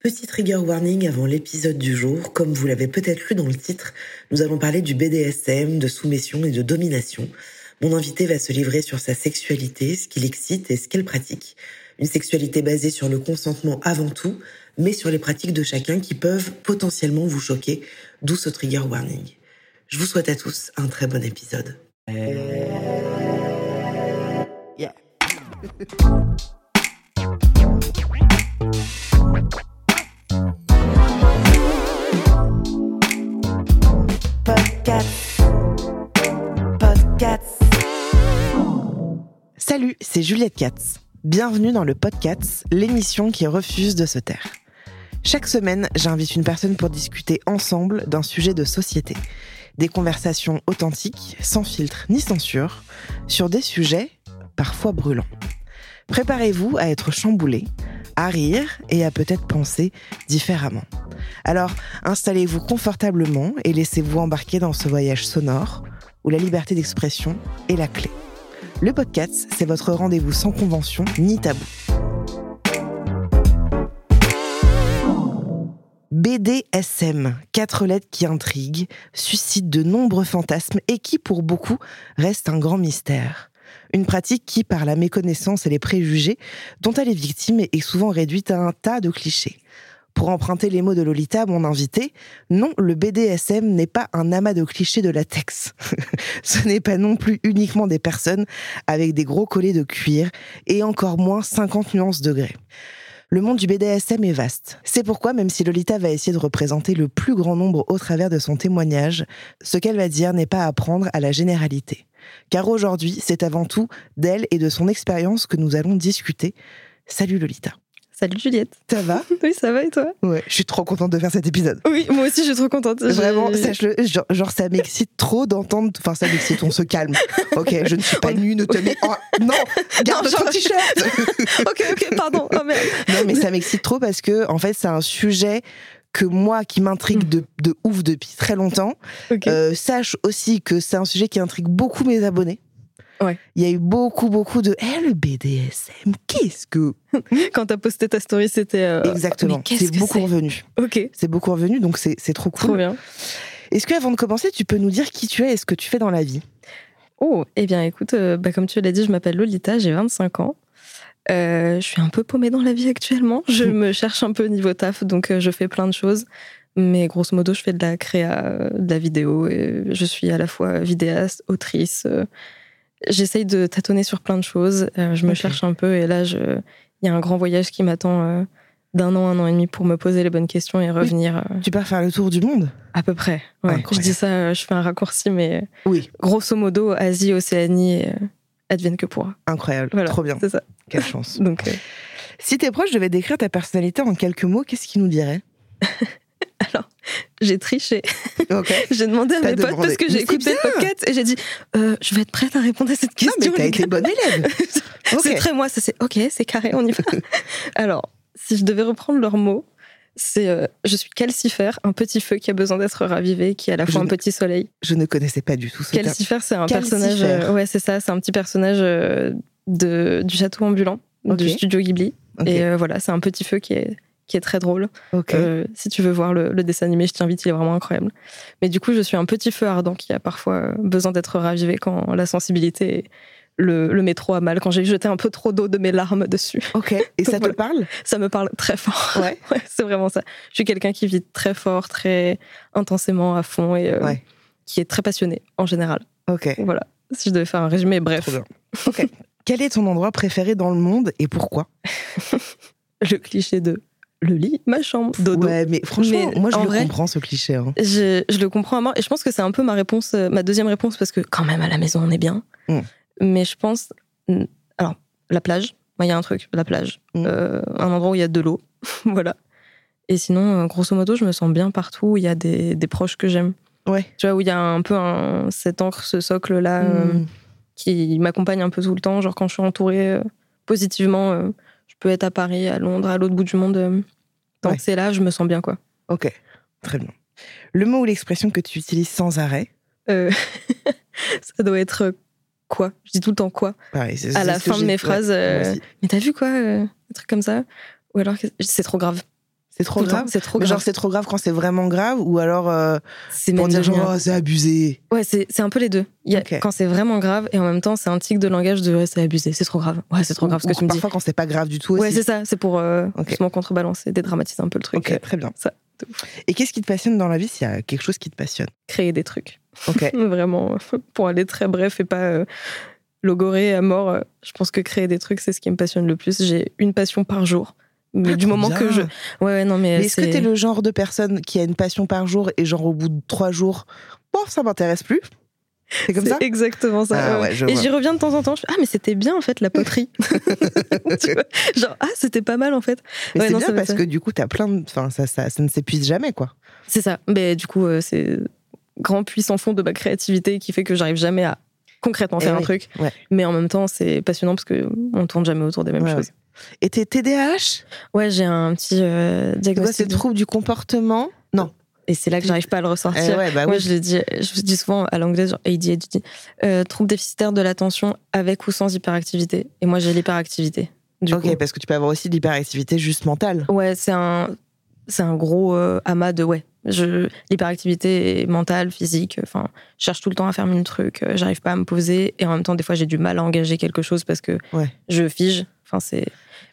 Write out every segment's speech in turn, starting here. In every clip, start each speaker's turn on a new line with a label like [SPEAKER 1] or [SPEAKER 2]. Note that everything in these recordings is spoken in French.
[SPEAKER 1] Petit trigger warning avant l'épisode du jour. Comme vous l'avez peut-être lu dans le titre, nous allons parler du BDSM, de soumission et de domination. Mon invité va se livrer sur sa sexualité, ce qui l'excite et ce qu'elle pratique. Une sexualité basée sur le consentement avant tout, mais sur les pratiques de chacun qui peuvent potentiellement vous choquer, d'où ce trigger warning. Je vous souhaite à tous un très bon épisode.
[SPEAKER 2] Salut, c'est Juliette Katz. Bienvenue dans le podcast, l'émission qui refuse de se taire. Chaque semaine, j'invite une personne pour discuter ensemble d'un sujet de société. Des conversations authentiques, sans filtre ni censure, sur des sujets parfois brûlants. Préparez-vous à être chamboulé, à rire et à peut-être penser différemment. Alors, installez-vous confortablement et laissez-vous embarquer dans ce voyage sonore où la liberté d'expression est la clé. Le podcast, c'est votre rendez-vous sans convention ni tabou. BDSM, quatre lettres qui intriguent, suscitent de nombreux fantasmes et qui, pour beaucoup, restent un grand mystère. Une pratique qui, par la méconnaissance et les préjugés dont elle est victime, est souvent réduite à un tas de clichés. Pour emprunter les mots de Lolita, mon invité, non, le BDSM n'est pas un amas de clichés de latex. Ce n'est pas non plus uniquement des personnes avec des gros collets de cuir et encore moins 50 nuances degrés. Le monde du BDSM est vaste. C'est pourquoi, même si Lolita va essayer de représenter le plus grand nombre au travers de son témoignage, ce qu'elle va dire n'est pas à prendre à la généralité. Car aujourd'hui, c'est avant tout d'elle et de son expérience que nous allons discuter. Salut Lolita.
[SPEAKER 3] Salut Juliette.
[SPEAKER 2] Ça va?
[SPEAKER 3] Oui, ça va et toi?
[SPEAKER 2] Ouais, je suis trop contente de faire cet épisode.
[SPEAKER 3] Oui, moi aussi je suis trop contente.
[SPEAKER 2] Vraiment, sache-le, genre, genre, ça m'excite trop d'entendre. Enfin, ça m'excite, on se calme. Ok, je ne suis pas nue, ne te mets. Oh, non, garde
[SPEAKER 3] Non,
[SPEAKER 2] ton t-shirt
[SPEAKER 3] ok, ok, pardon. Oh merde.
[SPEAKER 2] Non, mais ça m'excite trop parce que, en fait, c'est un sujet que moi, qui m'intrigue de, de ouf depuis très longtemps. Euh, sache aussi que c'est un sujet qui intrigue beaucoup mes abonnés.
[SPEAKER 3] Ouais.
[SPEAKER 2] Il y a eu beaucoup, beaucoup de. Eh, le BDSM, qu'est-ce que.
[SPEAKER 3] Quand t'as posté ta story, c'était. euh,
[SPEAKER 2] Exactement. C'est beaucoup revenu.
[SPEAKER 3] Ok,
[SPEAKER 2] C'est beaucoup revenu, donc c'est trop cool.
[SPEAKER 3] trop bien.
[SPEAKER 2] Est-ce que, avant de commencer, tu peux nous dire qui tu es et ce que tu fais dans la vie?
[SPEAKER 3] Oh, eh bien écoute, euh, bah, comme tu l'as dit, je m'appelle Lolita, j'ai 25 ans. Euh, je suis un peu paumée dans la vie actuellement. Je me cherche un peu niveau taf, donc je fais plein de choses. Mais grosso modo, je fais de la créa, de la vidéo. Et je suis à la fois vidéaste, autrice. J'essaye de tâtonner sur plein de choses. euh, je me cherche un peu. Et là, il y a un grand voyage qui m'attend euh, d'un an, un an et demi pour me poser les bonnes questions et revenir euh,
[SPEAKER 2] Tu pars faire le tour du monde?
[SPEAKER 3] à peu près. Ouais. Je dis ça, je fais un raccourci, mais
[SPEAKER 2] Oui.
[SPEAKER 3] grosso modo, Asie, Océanie, advienne que pourra.
[SPEAKER 2] Incroyable.
[SPEAKER 3] Voilà,
[SPEAKER 2] Trop bien.
[SPEAKER 3] C'est ça.
[SPEAKER 2] Quelle chance.
[SPEAKER 3] Donc,
[SPEAKER 2] si tes proches devaient décrire ta personnalité en quelques mots, qu'est-ce qu'ils nous diraient?
[SPEAKER 3] j'ai triché. J'ai demandé à mes potes parce que j'ai écouté le podcast et j'ai dit euh, je vais être prête à répondre à cette
[SPEAKER 2] Non,
[SPEAKER 3] question.
[SPEAKER 2] mais t'as été bonne élève.
[SPEAKER 3] C'est très moi, ça c'est ok, c'est carré, on y va. Alors, si je devais reprendre leurs mots, c'est euh, je suis calcifère, un petit feu qui a besoin d'être ravivé, qui est à la
[SPEAKER 2] Je
[SPEAKER 3] fois un
[SPEAKER 2] ne-
[SPEAKER 3] petit soleil.
[SPEAKER 2] Je ne connaissais pas du tout ce.
[SPEAKER 3] Calcifère, c'est un
[SPEAKER 2] Calcifère.
[SPEAKER 3] personnage. euh, ouais, c'est ça, c'est un petit personnage de, du château ambulant, du studio Ghibli. Et voilà, c'est un petit feu qui est, qui est très drôle. Euh, si tu veux voir le, le dessin animé, je t'invite, il est vraiment incroyable. Mais du coup, je suis un petit feu ardent qui a parfois euh, besoin d'être ravivé quand la sensibilité le, le met trop à mal, quand j'ai jeté un peu trop d'eau de mes larmes dessus.
[SPEAKER 2] Ok. Et ça te parle?
[SPEAKER 3] Ça me parle très fort.
[SPEAKER 2] Ouais.
[SPEAKER 3] Ouais, c'est vraiment ça. Je suis quelqu'un qui vit très fort, très intensément, à fond et euh,
[SPEAKER 2] Ouais.
[SPEAKER 3] qui est très passionné en général.
[SPEAKER 2] Ok.
[SPEAKER 3] Voilà. Si je devais faire un résumé, bref.
[SPEAKER 2] Ok. Quel est ton endroit préféré dans le monde et pourquoi?
[SPEAKER 3] Le cliché de le lit, ma chambre, dodo.
[SPEAKER 2] Ouais, mais franchement,
[SPEAKER 3] Mais
[SPEAKER 2] moi je le
[SPEAKER 3] vrai-
[SPEAKER 2] comprends ce cliché. hein.
[SPEAKER 3] Je, je le comprends à mort et je pense que c'est un peu ma réponse, euh, ma deuxième réponse parce que quand même à la maison on est bien.
[SPEAKER 2] Mm.
[SPEAKER 3] Mais je pense, alors la plage, il y a un truc, la plage,
[SPEAKER 2] Mm.
[SPEAKER 3] Euh, un endroit où il y a de l'eau, voilà. Et sinon, euh, grosso modo, je me sens bien partout où il y a des, des proches que j'aime.
[SPEAKER 2] Ouais.
[SPEAKER 3] Tu vois où il y a un peu un, cette encre, ce socle là euh,
[SPEAKER 2] Mm.
[SPEAKER 3] qui m'accompagne un peu tout le temps. Genre quand je suis entourée euh, positivement, peux être à Paris, à Londres, à l'autre bout du monde. euh, tant
[SPEAKER 2] Ouais.
[SPEAKER 3] que c'est là, je me sens bien quoi.
[SPEAKER 2] Ok. Très bien. Le mot ou l'expression que tu utilises sans arrêt
[SPEAKER 3] Euh, ça doit être euh, quoi? Je dis tout le temps quoi
[SPEAKER 2] Pareil,
[SPEAKER 3] À la fin de mes phrases, euh. Mais t'as vu quoi Un truc comme ça? Ou alors c'est trop grave.
[SPEAKER 2] C'est trop grave.
[SPEAKER 3] C'est trop
[SPEAKER 2] Mais
[SPEAKER 3] grave.
[SPEAKER 2] genre, c'est trop grave quand c'est vraiment grave ou alors euh,
[SPEAKER 3] C'est
[SPEAKER 2] pour dire genre, oh, c'est abusé.
[SPEAKER 3] Ouais, c'est c'est un peu les deux. Il y a,
[SPEAKER 2] Ok.
[SPEAKER 3] Quand c'est vraiment grave et en même temps, c'est un tic de langage de ouais, c'est abusé, c'est trop grave. Ouais, c'est trop grave ce que tu me dis.
[SPEAKER 2] Parfois, quand c'est pas grave du tout
[SPEAKER 3] Ouais,
[SPEAKER 2] aussi.
[SPEAKER 3] c'est ça. C'est pour euh,
[SPEAKER 2] Ok.
[SPEAKER 3] justement contrebalancer, dédramatiser un peu le truc.
[SPEAKER 2] Ok, très bien.
[SPEAKER 3] ça.
[SPEAKER 2] Et qu'est-ce qui te passionne dans la vie s'il y a quelque chose qui te passionne?
[SPEAKER 3] Créer des trucs.
[SPEAKER 2] Ok.
[SPEAKER 3] Vraiment, pour aller très bref et pas euh, logorer à mort, euh, je pense que créer des trucs, c'est ce qui me passionne le plus. J'ai une passion par jour. Mais
[SPEAKER 2] Ah,
[SPEAKER 3] du moment
[SPEAKER 2] bien.
[SPEAKER 3] que je. Ouais, ouais, non, mais.
[SPEAKER 2] Mais est-ce que
[SPEAKER 3] c'est-
[SPEAKER 2] t'es le genre de personne qui a une passion par jour et genre au bout de trois jours, bon, ça m'intéresse plus C'est comme ça
[SPEAKER 3] exactement ça.
[SPEAKER 2] Ah
[SPEAKER 3] ouais,
[SPEAKER 2] ouais,
[SPEAKER 3] et j'y reviens de temps en temps. Je fais, ah, mais c'était bien en fait la poterie. Tu vois Genre, ah, c'était pas mal en fait.
[SPEAKER 2] Mais
[SPEAKER 3] Ouais,
[SPEAKER 2] c'est bien
[SPEAKER 3] ça
[SPEAKER 2] parce que du coup, t'as plein de. Enfin, ça, ça, ça ne s'épuise jamais, quoi.
[SPEAKER 3] C'est ça. Mais du coup, euh, c'est grand puissant fond de ma créativité qui fait que j'arrive jamais à concrètement
[SPEAKER 2] Eh
[SPEAKER 3] faire un truc. Mais en même temps, c'est passionnant parce que on tourne jamais autour des mêmes choses.
[SPEAKER 2] Et t'es TDAH
[SPEAKER 3] Ouais, j'ai un petit euh, diagnostic.
[SPEAKER 2] C'est
[SPEAKER 3] de-
[SPEAKER 2] trouble du comportement? Non.
[SPEAKER 3] Et c'est là que j'arrive pas à le
[SPEAKER 2] Eh
[SPEAKER 3] ressortir.
[SPEAKER 2] ouais, bah
[SPEAKER 3] Moi,
[SPEAKER 2] oui.
[SPEAKER 3] je le dis, je dis souvent à l'anglais, genre ADHD, euh, trouble déficitaire de l'attention avec ou sans hyperactivité. Et moi, j'ai l'hyperactivité.
[SPEAKER 2] Ok,
[SPEAKER 3] coup.
[SPEAKER 2] parce que tu peux avoir aussi de l'hyperactivité juste mentale.
[SPEAKER 3] Ouais, c'est un, c'est un gros euh, amas de ouais. Je, l'hyperactivité mentale, physique. Enfin, je cherche tout le temps à faire mille trucs. euh, J'arrive pas à me poser et en même temps, des fois, j'ai du mal à engager quelque chose parce que
[SPEAKER 2] Ouais.
[SPEAKER 3] je fige. Enfin, c'est.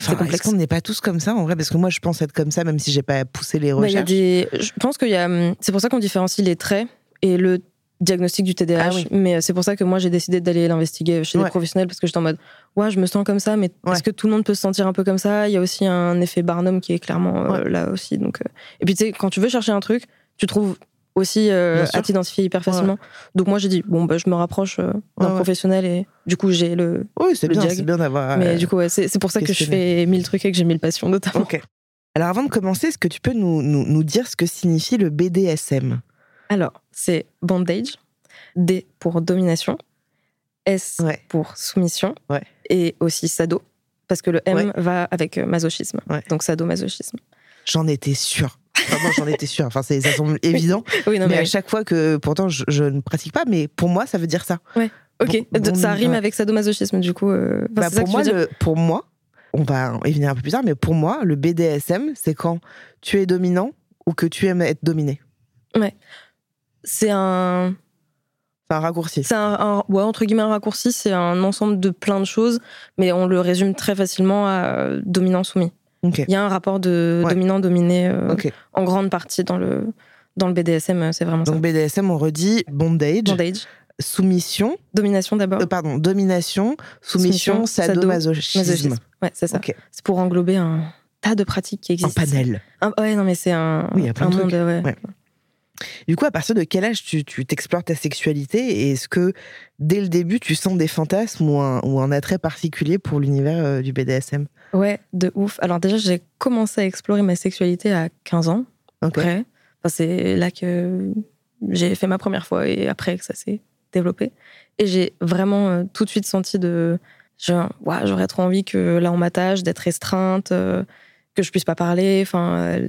[SPEAKER 2] Enfin,
[SPEAKER 3] C'est complexe.
[SPEAKER 2] Est-ce qu'on n'est pas tous comme ça en vrai? Parce que moi, je pense être comme ça, même si j'ai pas poussé les
[SPEAKER 3] Bah, il y a
[SPEAKER 2] recherches.
[SPEAKER 3] des. Je pense qu'il y a. hum, C'est pour ça qu'on différencie les traits et le diagnostic du TDAH.
[SPEAKER 2] Ah oui.
[SPEAKER 3] Mais euh, c'est pour ça que moi, j'ai décidé d'aller l'investiguer chez
[SPEAKER 2] Ouais.
[SPEAKER 3] des professionnels parce que j'étais en mode, ouais, je me sens comme ça, mais
[SPEAKER 2] Ouais.
[SPEAKER 3] est-ce que tout le monde peut se sentir un peu comme ça? Il y a aussi un effet Barnum qui est clairement euh,
[SPEAKER 2] Ouais.
[SPEAKER 3] là aussi. Donc, euh, Et puis, tu sais, quand tu veux chercher un truc, tu trouves aussi euh, à t'identifier hyper facilement. Donc, moi, j'ai dit, bon, bah, je me rapproche euh, d'un
[SPEAKER 2] Ouais,
[SPEAKER 3] professionnel et du coup, j'ai le.
[SPEAKER 2] Oui, c'est bien, c'est bien d'avoir.
[SPEAKER 3] mais
[SPEAKER 2] euh,
[SPEAKER 3] du coup, ouais, c'est pour ça que je fais mille trucs et que j'ai mille passions, notamment.
[SPEAKER 2] Ok. Alors avant de commencer, est-ce que tu peux nous, nous, nous dire ce que signifie le BDSM
[SPEAKER 3] Alors, c'est bondage, D pour domination, S
[SPEAKER 2] Ouais.
[SPEAKER 3] pour soumission, et aussi sado, parce que le M va avec euh, masochisme. Donc sado-masochisme.
[SPEAKER 2] J'en étais sûre. Enfin, moi, j'en étais sûre. Enfin, ça semble évident.
[SPEAKER 3] Oui, non,
[SPEAKER 2] mais,
[SPEAKER 3] mais,
[SPEAKER 2] à chaque fois que, pourtant, je, je ne pratique pas, mais pour moi, ça veut dire ça.
[SPEAKER 3] ok,
[SPEAKER 2] bon-
[SPEAKER 3] de-
[SPEAKER 2] bon,
[SPEAKER 3] ça rime
[SPEAKER 2] ouais.
[SPEAKER 3] avec sado-masochisme, du coup. euh, enfin,
[SPEAKER 2] Bah, pour, moi, le, pour on va y venir un peu plus tard, mais pour moi, le BDSM, c'est quand tu es dominant ou que tu aimes être dominé.
[SPEAKER 3] C'est un,
[SPEAKER 2] C'est un raccourci.
[SPEAKER 3] c'est un, un- ouais, entre guillemets, un raccourci, c'est un ensemble de plein de choses, mais on le résume très facilement à euh, dominant-soumis. Il y a un rapport de
[SPEAKER 2] Ouais.
[SPEAKER 3] dominant-dominé euh, en grande partie dans le, dans le BDSM, euh, c'est vraiment
[SPEAKER 2] Donc BDSM, on redit bondage,
[SPEAKER 3] ça. Bondage,
[SPEAKER 2] soumission,
[SPEAKER 3] domination d'abord.
[SPEAKER 2] euh, pardon, domination, soumission,
[SPEAKER 3] Soumission, sado,
[SPEAKER 2] sadomasochisme.
[SPEAKER 3] Masochisme. Ouais, c'est ça. C'est pour englober un tas de pratiques qui
[SPEAKER 2] Un
[SPEAKER 3] existent.
[SPEAKER 2] panel.
[SPEAKER 3] Un- ouais, non, mais c'est un,
[SPEAKER 2] Oui, il y a plein
[SPEAKER 3] un
[SPEAKER 2] de
[SPEAKER 3] monde.
[SPEAKER 2] trucs.
[SPEAKER 3] ouais.
[SPEAKER 2] Du coup, à partir de quel âge tu t'explores ta sexualité et est-ce que dès le début tu sens des fantasmes ou un, ou un attrait particulier pour l'univers euh, du BDSM
[SPEAKER 3] Ouais, de ouf. Alors, déjà, j'ai commencé à explorer ma sexualité à 15 ans,
[SPEAKER 2] Ok.
[SPEAKER 3] après. Enfin, c'est là que j'ai fait ma première fois et après que ça s'est développé. Et j'ai vraiment euh, tout de suite senti de. Genre, ouais, j'aurais trop envie que là, on m'attache, d'être restreinte, euh, que je puisse pas parler. Enfin,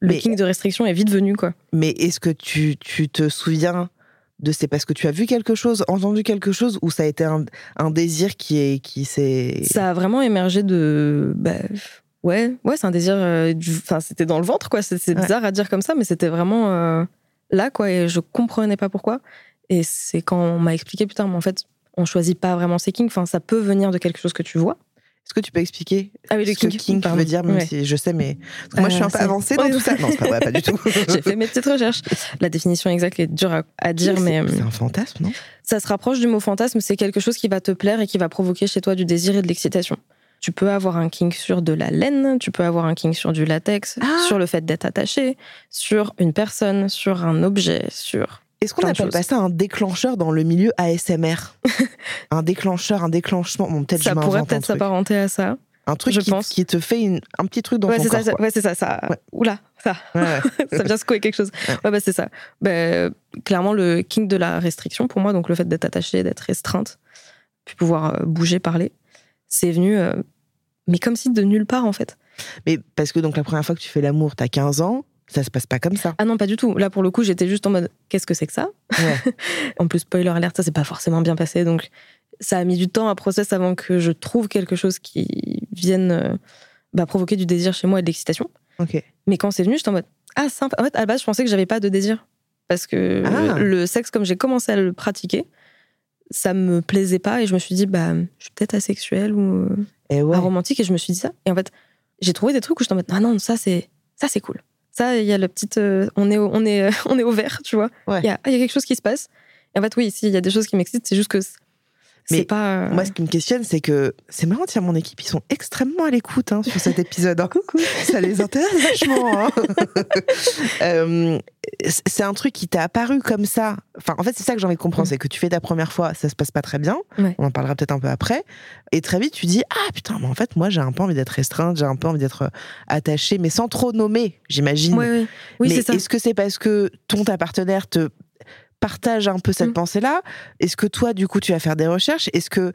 [SPEAKER 3] le
[SPEAKER 2] Mais-
[SPEAKER 3] king de restriction est vite venu, quoi.
[SPEAKER 2] Mais est-ce que tu, tu te souviens de c'est parce que tu as vu quelque chose, entendu quelque chose ou ça a été un, un désir qui est qui s'est
[SPEAKER 3] Ça a vraiment émergé de. Bah, ouais, ouais, c'est un désir. euh, Enfin, c'était dans le ventre, quoi. C'est
[SPEAKER 2] Ouais.
[SPEAKER 3] bizarre à dire comme ça, mais c'était vraiment euh, là, quoi. Et je comprenais pas pourquoi. Et c'est quand on m'a expliqué plus tard, mais en fait, on choisit pas vraiment ses kinks. Enfin, ça peut venir de quelque chose que tu vois.
[SPEAKER 2] Est-ce que tu peux expliquer
[SPEAKER 3] Ah oui, le
[SPEAKER 2] ce que
[SPEAKER 3] kink,
[SPEAKER 2] kink
[SPEAKER 3] pardon.
[SPEAKER 2] veut dire, même
[SPEAKER 3] Ouais.
[SPEAKER 2] si je sais, mais moi je suis un peu avancée dans tout ça. Non, c'est pas vrai, pas du tout.
[SPEAKER 3] J'ai fait mes petites recherches. La définition exacte est dure à, à dire, mais
[SPEAKER 2] c'est-
[SPEAKER 3] euh,
[SPEAKER 2] c'est un fantasme, non?
[SPEAKER 3] ça se rapproche du mot fantasme. C'est quelque chose qui va te plaire et qui va provoquer chez toi du désir et de l'excitation. Tu peux avoir un kink sur de la laine, tu peux avoir un kink sur du latex,
[SPEAKER 2] Ah.
[SPEAKER 3] sur le fait d'être attaché, sur une personne, sur un objet, sur.
[SPEAKER 2] Est-ce qu'on
[SPEAKER 3] Plein de
[SPEAKER 2] appelle
[SPEAKER 3] choses.
[SPEAKER 2] pas ça un déclencheur dans le milieu ASMR Un déclencheur, un déclenchement. Bon, peut-être je
[SPEAKER 3] Ça pourrait
[SPEAKER 2] m'invente un
[SPEAKER 3] peut-être s'apparenter à ça.
[SPEAKER 2] Un truc
[SPEAKER 3] je
[SPEAKER 2] qui,
[SPEAKER 3] pense.
[SPEAKER 2] qui te fait une- un petit truc dans
[SPEAKER 3] Ouais,
[SPEAKER 2] ton corps.
[SPEAKER 3] ça, ouais, c'est ça, ça.
[SPEAKER 2] Ouais.
[SPEAKER 3] Oula, ça. Ça vient secouer quelque chose.
[SPEAKER 2] Ouais.
[SPEAKER 3] Bah, c'est ça. Bah, clairement, le kink de la restriction, pour moi, donc le fait d'être attaché, d'être restreinte, puis pouvoir euh, bouger, parler, c'est venu, euh, mais comme si de nulle part, en fait.
[SPEAKER 2] Mais parce que donc la première fois que tu fais l'amour, t'as 15 ans, ça se passe pas comme ça.
[SPEAKER 3] Ah non, pas du tout. Là, pour le coup, j'étais juste en mode, qu'est-ce que c'est que ça
[SPEAKER 2] Ouais.
[SPEAKER 3] En plus, spoiler alert, ça s'est pas forcément bien passé. Donc, ça a mis du temps à process avant que je trouve quelque chose qui vienne euh, bah, provoquer du désir chez moi et de l'excitation. Mais quand c'est venu, j'étais en mode ah sympa. En fait, à la base, je pensais que j'avais pas de désir parce que
[SPEAKER 2] Ah.
[SPEAKER 3] le sexe, comme j'ai commencé à le pratiquer, ça me plaisait pas et je me suis dit bah je suis peut-être asexuelle ou
[SPEAKER 2] Et ouais.
[SPEAKER 3] aromantique et je me suis dit ça. Et en fait, j'ai trouvé des trucs où j'étais en mode ah non ça c'est ça c'est cool. Ça il y a la petite euh, on est au, on est on est au vert, tu vois. Il
[SPEAKER 2] Ouais.
[SPEAKER 3] y, y a quelque chose qui se passe. Et en fait oui, ici il y a des choses qui m'excitent, c'est juste que
[SPEAKER 2] Mais
[SPEAKER 3] pas euh,
[SPEAKER 2] Moi, ce qui me questionne, c'est que c'est marrant, tiens, mon équipe, ils sont extrêmement à l'écoute hein, sur cet épisode. hein. Ça les intéresse vachement. hein. Euh, c'est un truc qui t'a apparu comme ça. Enfin, en fait, c'est ça que j'ai envie de comprendre,
[SPEAKER 3] Mm.
[SPEAKER 2] c'est que tu fais ta première fois, ça se passe pas très bien.
[SPEAKER 3] Ouais.
[SPEAKER 2] On en parlera peut-être un peu après. Et très vite, tu dis ah putain, mais en fait, moi, j'ai un peu envie d'être restreinte, j'ai un peu envie d'être attachée, mais sans trop nommer, j'imagine.
[SPEAKER 3] ouais, ouais. Oui,
[SPEAKER 2] mais
[SPEAKER 3] c'est ça.
[SPEAKER 2] est-ce que c'est parce que ton ta partenaire te partage un peu cette
[SPEAKER 3] Mm.
[SPEAKER 2] pensée-là Est-ce que toi, du coup, tu vas faire des recherches? Est-ce que,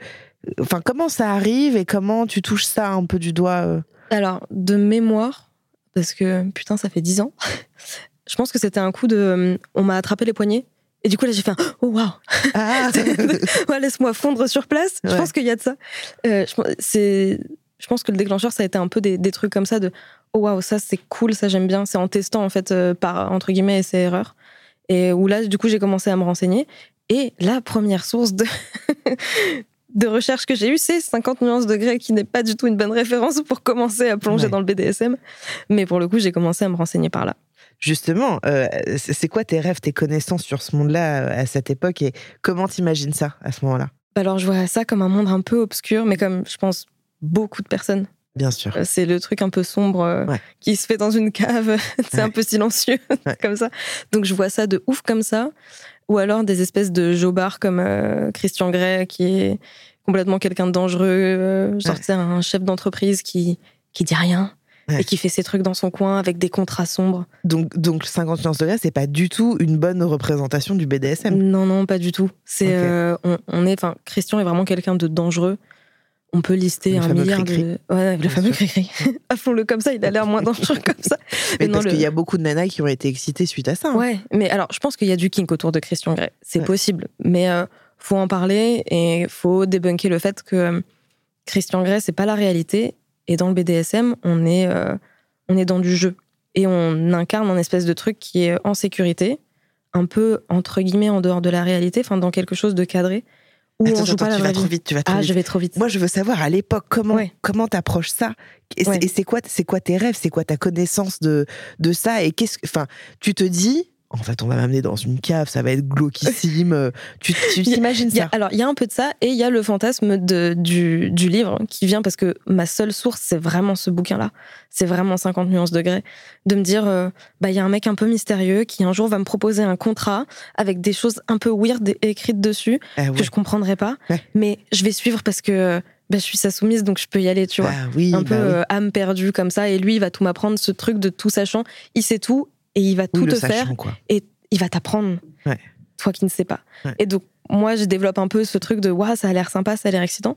[SPEAKER 2] enfin, comment ça arrive et comment tu touches ça un peu du doigt euh?
[SPEAKER 3] Alors, de mémoire, parce que putain, ça fait 10 ans, je pense que c'était un coup de. euh, On m'a attrapé les poignets. Et du coup, là, j'ai fait un Oh waouh
[SPEAKER 2] Ah
[SPEAKER 3] Ouais, Laisse-moi fondre sur place. Je pense qu'il y a de ça. Euh, je, pense- c'est, je pense que le déclencheur, ça a été un peu des, des trucs comme ça de Oh waouh, ça c'est cool, ça j'aime bien. C'est en testant, en fait, euh, par entre guillemets, essais erreurs. Et où là, du coup, j'ai commencé à me renseigner. Et la première source de. de recherche que j'ai eue, c'est 50 nuances de grey, qui n'est pas du tout une bonne référence pour commencer à plonger
[SPEAKER 2] Ouais.
[SPEAKER 3] dans le BDSM. Mais pour le coup, j'ai commencé à me renseigner par là.
[SPEAKER 2] Justement, euh, c'est quoi tes rêves, tes connaissances sur ce monde-là euh, à cette époque et comment t'imagines ça à ce moment-là?
[SPEAKER 3] Alors, je vois ça comme un monde un peu obscur, mais comme je pense beaucoup de personnes.
[SPEAKER 2] Bien sûr.
[SPEAKER 3] Euh, C'est le truc un peu sombre euh,
[SPEAKER 2] Ouais.
[SPEAKER 3] qui se fait dans une cave. c'est un peu silencieux,
[SPEAKER 2] Ouais.
[SPEAKER 3] comme ça. Donc je vois ça de ouf comme ça. Ou alors des espèces de jobards comme euh, Christian Grey, qui est complètement quelqu'un de dangereux. Euh, genre,
[SPEAKER 2] Ouais.
[SPEAKER 3] c'est un chef d'entreprise qui, qui dit rien.
[SPEAKER 2] Ouais.
[SPEAKER 3] Et qui fait ses trucs dans son coin avec des contrats sombres.
[SPEAKER 2] Donc, donc 50 nuances de grey, c'est pas du tout une bonne représentation du BDSM.
[SPEAKER 3] Non, non, pas du tout. C'est, euh, on est, enfin, Christian est vraiment quelqu'un de dangereux. On peut lister
[SPEAKER 2] Le
[SPEAKER 3] un milliard
[SPEAKER 2] cri-cri.
[SPEAKER 3] de. Ouais, le fameux cri-cri. Font-le comme ça, il a l'air moins dangereux comme ça.
[SPEAKER 2] Mais
[SPEAKER 3] non,
[SPEAKER 2] parce
[SPEAKER 3] le-
[SPEAKER 2] qu'il y a beaucoup de nanas qui ont été excitées suite à ça. hein.
[SPEAKER 3] Ouais, mais alors, je pense qu'il y a du kink autour de Christian Grey. C'est
[SPEAKER 2] Ouais.
[SPEAKER 3] possible. Mais euh, faut en parler et faut débunker le fait que euh, Christian Grey, c'est pas la réalité. Et dans le BDSM, on est, euh, on est dans du jeu. Et on incarne un espèce de truc qui est en sécurité, un peu, entre guillemets, en dehors de la réalité, enfin, dans quelque chose de cadré, où
[SPEAKER 2] Attends,
[SPEAKER 3] on joue
[SPEAKER 2] attends,
[SPEAKER 3] pas la
[SPEAKER 2] tu vas trop
[SPEAKER 3] vie.
[SPEAKER 2] vite, tu vas trop
[SPEAKER 3] Ah,
[SPEAKER 2] vite.
[SPEAKER 3] je vais trop vite.
[SPEAKER 2] Moi, je veux savoir à l'époque comment
[SPEAKER 3] Ouais.
[SPEAKER 2] comment t'approches ça et c'est-
[SPEAKER 3] Ouais.
[SPEAKER 2] et c'est quoi c'est quoi tes rêves, c'est quoi ta connaissance de de ça et qu'est-ce que enfin tu te dis en fait on va m'amener dans une cave, ça va être glauquissime. tu t'imagines
[SPEAKER 3] Il y a-
[SPEAKER 2] ça?
[SPEAKER 3] alors, il y a un peu de ça, et il y a le fantasme de, du, du livre qui vient parce que ma seule source, c'est vraiment ce bouquin-là. C'est vraiment 50 nuances de gré. De me dire, euh, bah, il y a un mec un peu mystérieux qui un jour va me proposer un contrat avec des choses un peu weird écrites dessus
[SPEAKER 2] Ah
[SPEAKER 3] que je comprendrai pas,
[SPEAKER 2] Ouais.
[SPEAKER 3] mais je vais suivre parce que bah, je suis sa soumise, donc je peux y aller, tu vois.
[SPEAKER 2] Ah oui,
[SPEAKER 3] un
[SPEAKER 2] bah
[SPEAKER 3] peu
[SPEAKER 2] oui.
[SPEAKER 3] euh, âme perdue comme ça, et lui, il va tout m'apprendre, ce truc de tout sachant. Il sait tout, et il va tout te faire
[SPEAKER 2] quoi.
[SPEAKER 3] il va t'apprendre.
[SPEAKER 2] Ouais.
[SPEAKER 3] Toi qui ne sais pas.
[SPEAKER 2] Ouais.
[SPEAKER 3] Et donc, moi, je développe un peu ce truc de waouh, ça a l'air sympa, ça a l'air excitant.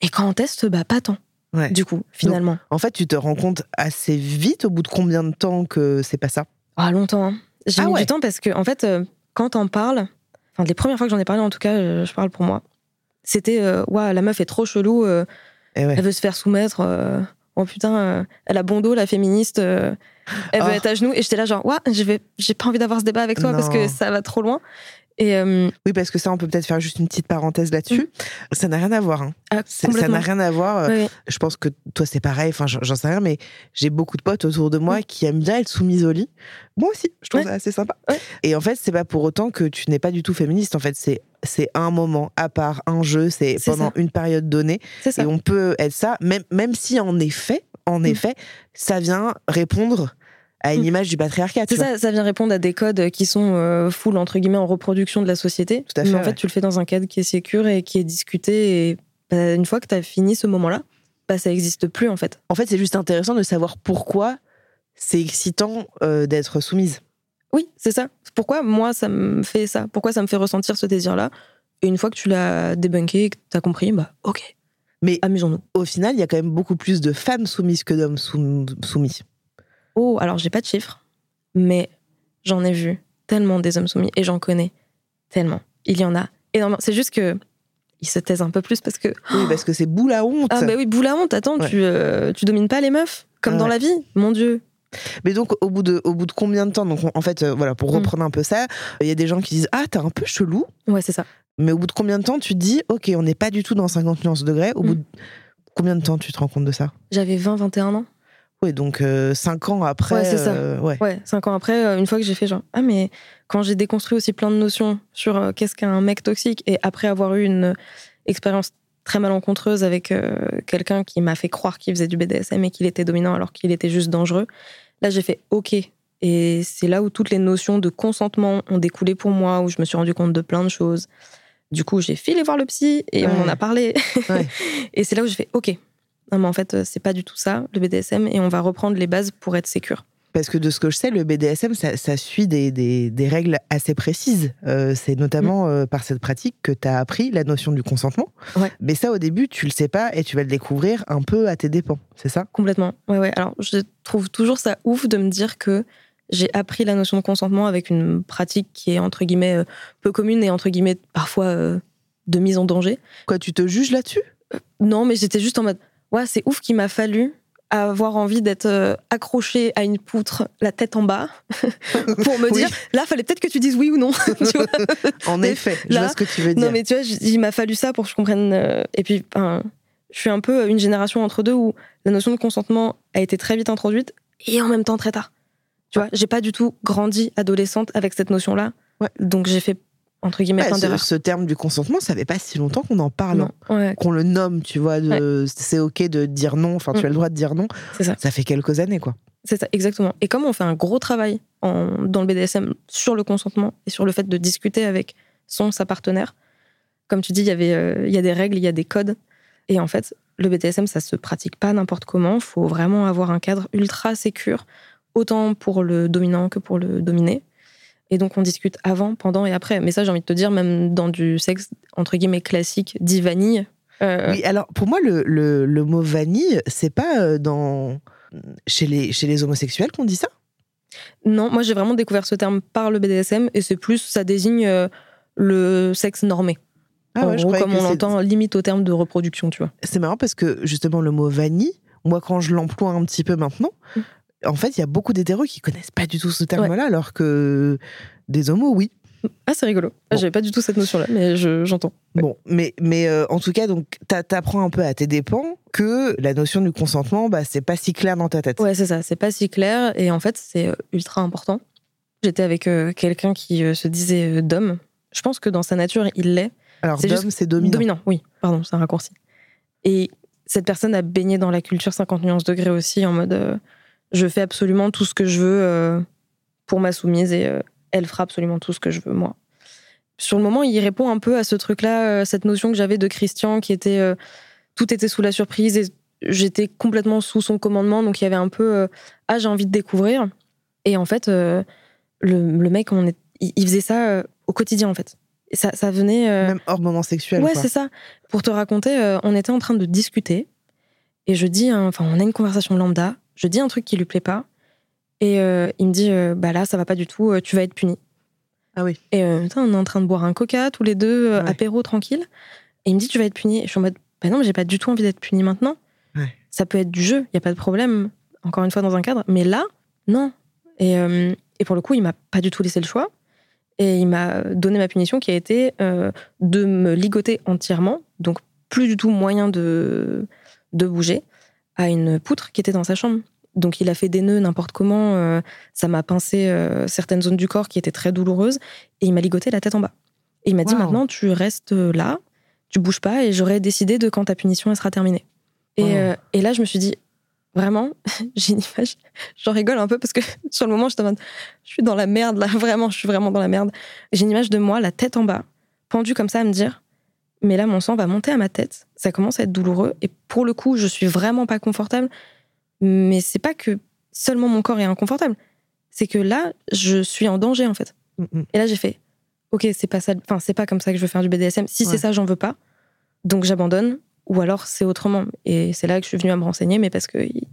[SPEAKER 3] Et quand on teste, bah, pas tant.
[SPEAKER 2] Ouais.
[SPEAKER 3] Du coup, finalement.
[SPEAKER 2] En fait, tu te rends compte assez vite au bout de combien de temps que c'est pas ça?
[SPEAKER 3] Ah, longtemps. hein. J'ai
[SPEAKER 2] Ah
[SPEAKER 3] mis du temps parce que, en fait, euh, quand on parle, enfin, les premières fois que j'en ai parlé, en tout cas, euh, je parle pour moi, c'était euh, waouh, la meuf est trop chelou, euh,
[SPEAKER 2] Eh
[SPEAKER 3] elle veut se faire soumettre. euh, oh putain, euh, elle a bon dos, la féministe. euh, elle veut
[SPEAKER 2] Oh.
[SPEAKER 3] être à genoux. Et j'étais là, genre, ouais, j'ai pas envie d'avoir ce débat avec toi parce que ça va trop loin. Et euh,
[SPEAKER 2] Oui, parce que ça, on peut peut-être faire juste une petite parenthèse là-dessus. Ça n'a rien à voir. hein.
[SPEAKER 3] ah,
[SPEAKER 2] Ça n'a rien à voir. euh,
[SPEAKER 3] Ouais.
[SPEAKER 2] Je pense que toi, c'est pareil. Enfin, j'en sais rien, mais j'ai beaucoup de potes autour de moi qui aiment bien être soumises au lit. Moi aussi, je trouve
[SPEAKER 3] Ouais.
[SPEAKER 2] ça assez sympa. Et en fait, c'est pas pour autant que tu n'es pas du tout féministe. En fait, c'est c'est un moment à part, un jeu. C'est pendant
[SPEAKER 3] ça.
[SPEAKER 2] une période donnée,
[SPEAKER 3] C'est ça.
[SPEAKER 2] et on peut être ça, même même si en effet, en
[SPEAKER 3] Mm.
[SPEAKER 2] effet, ça vient répondre à une
[SPEAKER 3] Mm.
[SPEAKER 2] image du patriarcat.
[SPEAKER 3] C'est ça, ça vient répondre à des codes qui sont euh, full, entre guillemets, en reproduction de la société.
[SPEAKER 2] Tout à
[SPEAKER 3] Mais
[SPEAKER 2] fait,
[SPEAKER 3] en fait, tu le fais dans un cadre qui est sécure et qui est discuté. Et bah, une fois que tu as fini ce moment-là, bah, ça n'existe plus, en fait.
[SPEAKER 2] En fait, c'est juste intéressant de savoir pourquoi c'est excitant euh, d'être soumise.
[SPEAKER 3] Oui, c'est ça. Pourquoi moi, ça me fait ça Pourquoi ça me fait ressentir ce désir-là Et une fois que tu l'as débunké et que tu as compris, bah, ok,
[SPEAKER 2] Mais
[SPEAKER 3] amusons-nous.
[SPEAKER 2] au final, il y a quand même beaucoup plus de femmes soumises que d'hommes soum- soumis.
[SPEAKER 3] Oh, alors j'ai pas de chiffres, mais j'en ai vu tellement des hommes soumis et j'en connais tellement. Il y en a énormément. C'est juste que ils se taisent un peu plus parce que
[SPEAKER 2] Oui, parce que c'est boule à honte.
[SPEAKER 3] Ah bah oui, boule à honte, attends,
[SPEAKER 2] Ouais.
[SPEAKER 3] tu, euh, tu domines pas les meufs, comme
[SPEAKER 2] Ah
[SPEAKER 3] dans la vie, mon Dieu.
[SPEAKER 2] Mais donc, au bout de, au bout de combien de temps Donc, en fait, euh, voilà, pour
[SPEAKER 3] Mm.
[SPEAKER 2] reprendre un peu ça, il y a des gens qui disent Ah, t'es un peu chelou.
[SPEAKER 3] Ouais, c'est ça.
[SPEAKER 2] Mais au bout de combien de temps tu te dis Ok, on n'est pas du tout dans 50 nuances degrés. Au
[SPEAKER 3] Mm.
[SPEAKER 2] bout de combien de temps tu te rends compte de ça?
[SPEAKER 3] J'avais 20, 21 ans.
[SPEAKER 2] Oui, donc 5 ans après.
[SPEAKER 3] Ouais, c'est ça.
[SPEAKER 2] euh, ouais.
[SPEAKER 3] Ouais, cinq ans après, euh, une fois que j'ai fait genre, ah, mais quand j'ai déconstruit aussi plein de notions sur euh, qu'est-ce qu'un mec toxique, et après avoir eu une expérience très malencontreuse avec euh, quelqu'un qui m'a fait croire qu'il faisait du BDSM et qu'il était dominant alors qu'il était juste dangereux, là j'ai fait OK. Et c'est là où toutes les notions de consentement ont découlé pour moi, où je me suis rendu compte de plein de choses. Du coup, j'ai filé voir le psy et on
[SPEAKER 2] Ouais.
[SPEAKER 3] en a parlé.
[SPEAKER 2] Ouais.
[SPEAKER 3] et c'est là où j'ai fait OK. Non, mais en fait, euh, c'est pas du tout ça, le BDSM, et on va reprendre les bases pour être sécure.
[SPEAKER 2] Parce que de ce que je sais, le BDSM, ça, ça suit des, des- des règles assez précises. Euh, c'est notamment
[SPEAKER 3] Mm.
[SPEAKER 2] euh, par cette pratique que tu as appris la notion du consentement.
[SPEAKER 3] Ouais.
[SPEAKER 2] Mais ça, au début, tu le sais pas et tu vas le découvrir un peu à tes dépens, c'est ça?
[SPEAKER 3] Complètement. Ouais, ouais. Alors, je trouve toujours ça ouf de me dire que j'ai appris la notion de consentement avec une pratique qui est entre guillemets peu commune et entre guillemets parfois euh, de mise en danger.
[SPEAKER 2] Quoi, tu te juges là-dessus?
[SPEAKER 3] Non, mais j'étais juste en mode ouais, c'est ouf qu'il m'a fallu avoir envie d'être euh, accroché à une poutre, la tête en bas, pour me
[SPEAKER 2] Oui.
[SPEAKER 3] dire là, fallait peut-être que tu dises oui ou non. tu vois
[SPEAKER 2] En effet, je
[SPEAKER 3] là-
[SPEAKER 2] vois ce que tu veux dire.
[SPEAKER 3] Non, mais tu vois, il m'a fallu ça pour que je comprenne. euh, et puis, je suis un peu une génération entre deux où la notion de consentement a été très vite introduite et en même temps très tard. Tu vois, j'ai pas du tout grandi adolescente avec cette notion-là.
[SPEAKER 2] Ouais.
[SPEAKER 3] Donc j'ai fait, entre guillemets,
[SPEAKER 2] Ouais,
[SPEAKER 3] plein
[SPEAKER 2] ce,
[SPEAKER 3] d'erreurs.
[SPEAKER 2] ce terme du consentement, ça fait pas si longtemps qu'on en parle, hein.
[SPEAKER 3] ouais,
[SPEAKER 2] qu'on le nomme, tu vois. de- C'est ok de dire non, enfin, tu
[SPEAKER 3] Mm.
[SPEAKER 2] as le droit de dire non.
[SPEAKER 3] ça.
[SPEAKER 2] Ça fait quelques années, quoi.
[SPEAKER 3] C'est ça, exactement. Et comme on fait un gros travail en- dans le BDSM sur le consentement et sur le fait de discuter avec son, sa partenaire, comme tu dis, il y, avait, euh, il y a des règles, il y a des codes. Et en fait, le BDSM, ça se pratique pas n'importe comment. Il faut vraiment avoir un cadre ultra sécure, autant pour le dominant que pour le dominé. Et donc, on discute avant, pendant et après. Mais ça, j'ai envie de te dire, même dans du sexe, entre guillemets, classique, dit vanille. euh,
[SPEAKER 2] Oui, alors pour moi, le, le, le mot vanille, c'est pas euh, dans chez les, chez les homosexuels qu'on dit ça?
[SPEAKER 3] Non, moi j'ai vraiment découvert ce terme par le BDSM et c'est plus, ça désigne euh, le sexe normé.
[SPEAKER 2] Ah
[SPEAKER 3] en
[SPEAKER 2] ouais, je
[SPEAKER 3] gros, comme on l'entend, limite au terme de reproduction, tu vois.
[SPEAKER 2] C'est marrant parce que justement, le mot vanille, moi, quand je l'emploie un petit peu maintenant,
[SPEAKER 3] Mm.
[SPEAKER 2] En fait, il y a beaucoup d'hétéros qui connaissent pas du tout ce terme-là, alors que des homos, oui.
[SPEAKER 3] Ah, c'est rigolo. Ah,
[SPEAKER 2] Bon.
[SPEAKER 3] J'avais pas du tout cette notion-là, mais je- j'entends. Ouais.
[SPEAKER 2] Bon, mais, mais euh, en tout cas, donc, t'a- t'apprends un peu à tes dépens que la notion du consentement, bah, c'est pas si clair dans ta tête.
[SPEAKER 3] Ouais, c'est ça, c'est pas si clair et en fait, c'est euh, ultra important. J'étais avec euh, quelqu'un qui euh, se disait d'homme. Je pense que dans sa nature, il l'est.
[SPEAKER 2] Alors,
[SPEAKER 3] juste-
[SPEAKER 2] c'est dominant.
[SPEAKER 3] oui, pardon, c'est un raccourci. Et cette personne a baigné dans la culture 50 nuances degrés aussi, en mode je fais absolument tout ce que je veux euh, pour ma soumise et euh, elle fera absolument tout ce que je veux, moi. Sur le moment, il répond un peu à ce truc-là, euh, cette notion que j'avais de Christian qui était tout était sous la surprise et j'étais complètement sous son commandement, donc il y avait un peu euh, ah, j'ai envie de découvrir. Et en fait, euh, le, le mec, on est, il, faisait ça euh, au quotidien, en fait. Et ça, ça venait.
[SPEAKER 2] Même hors moment sexuel.
[SPEAKER 3] Ouais, c'est ça. Pour te raconter, on était en train de discuter et je dis, un- enfin, on a une conversation lambda. Je dis un truc qui lui plaît pas et euh, il me dit, euh, bah là, ça va pas du tout. euh, tu vas être puni.
[SPEAKER 2] Ah oui.
[SPEAKER 3] Et putain, on est en train de boire un coca tous les deux,
[SPEAKER 2] Ouais.
[SPEAKER 3] apéro tranquille. Et il me dit, tu vas être puni. Et je suis en mode, bah non, mais j'ai pas du tout envie d'être puni maintenant.
[SPEAKER 2] Ouais.
[SPEAKER 3] Ça peut être du jeu, il y a pas de problème. Encore une fois dans un cadre, mais là, non. Et, et pour le coup, il m'a pas du tout laissé le choix. Et il m'a donné ma punition qui a été euh, de me ligoter entièrement, donc plus du tout moyen de, de bouger, à une poutre qui était dans sa chambre. Donc il a fait des nœuds n'importe comment, euh, ça m'a pincé euh, certaines zones du corps qui étaient très douloureuses, et il m'a ligoté la tête en bas. Et il m'a dit maintenant tu restes là, tu bouges pas, et j'aurai décidé de quand ta punition elle sera terminée. Et,
[SPEAKER 2] Wow.
[SPEAKER 3] euh, et là je me suis dit, vraiment, j'ai une image, j'en rigole un peu parce que sur le moment mode, je suis dans la merde là, vraiment, je suis vraiment dans la merde. J'ai une image de moi, la tête en bas, pendue comme ça à me dire, mais là mon sang va monter à ma tête, ça commence à être douloureux, et pour le coup je suis vraiment pas confortable, mais c'est pas que seulement mon corps est inconfortable, c'est que là je suis en danger en fait.
[SPEAKER 2] Mm, mm.
[SPEAKER 3] Et là j'ai fait, ok c'est pas ça, enfin c'est pas comme ça que je veux faire du BDSM, si
[SPEAKER 2] Ouais.
[SPEAKER 3] c'est ça j'en veux pas, donc j'abandonne, ou alors c'est autrement. Et c'est là que je suis venue à me renseigner, mais parce que il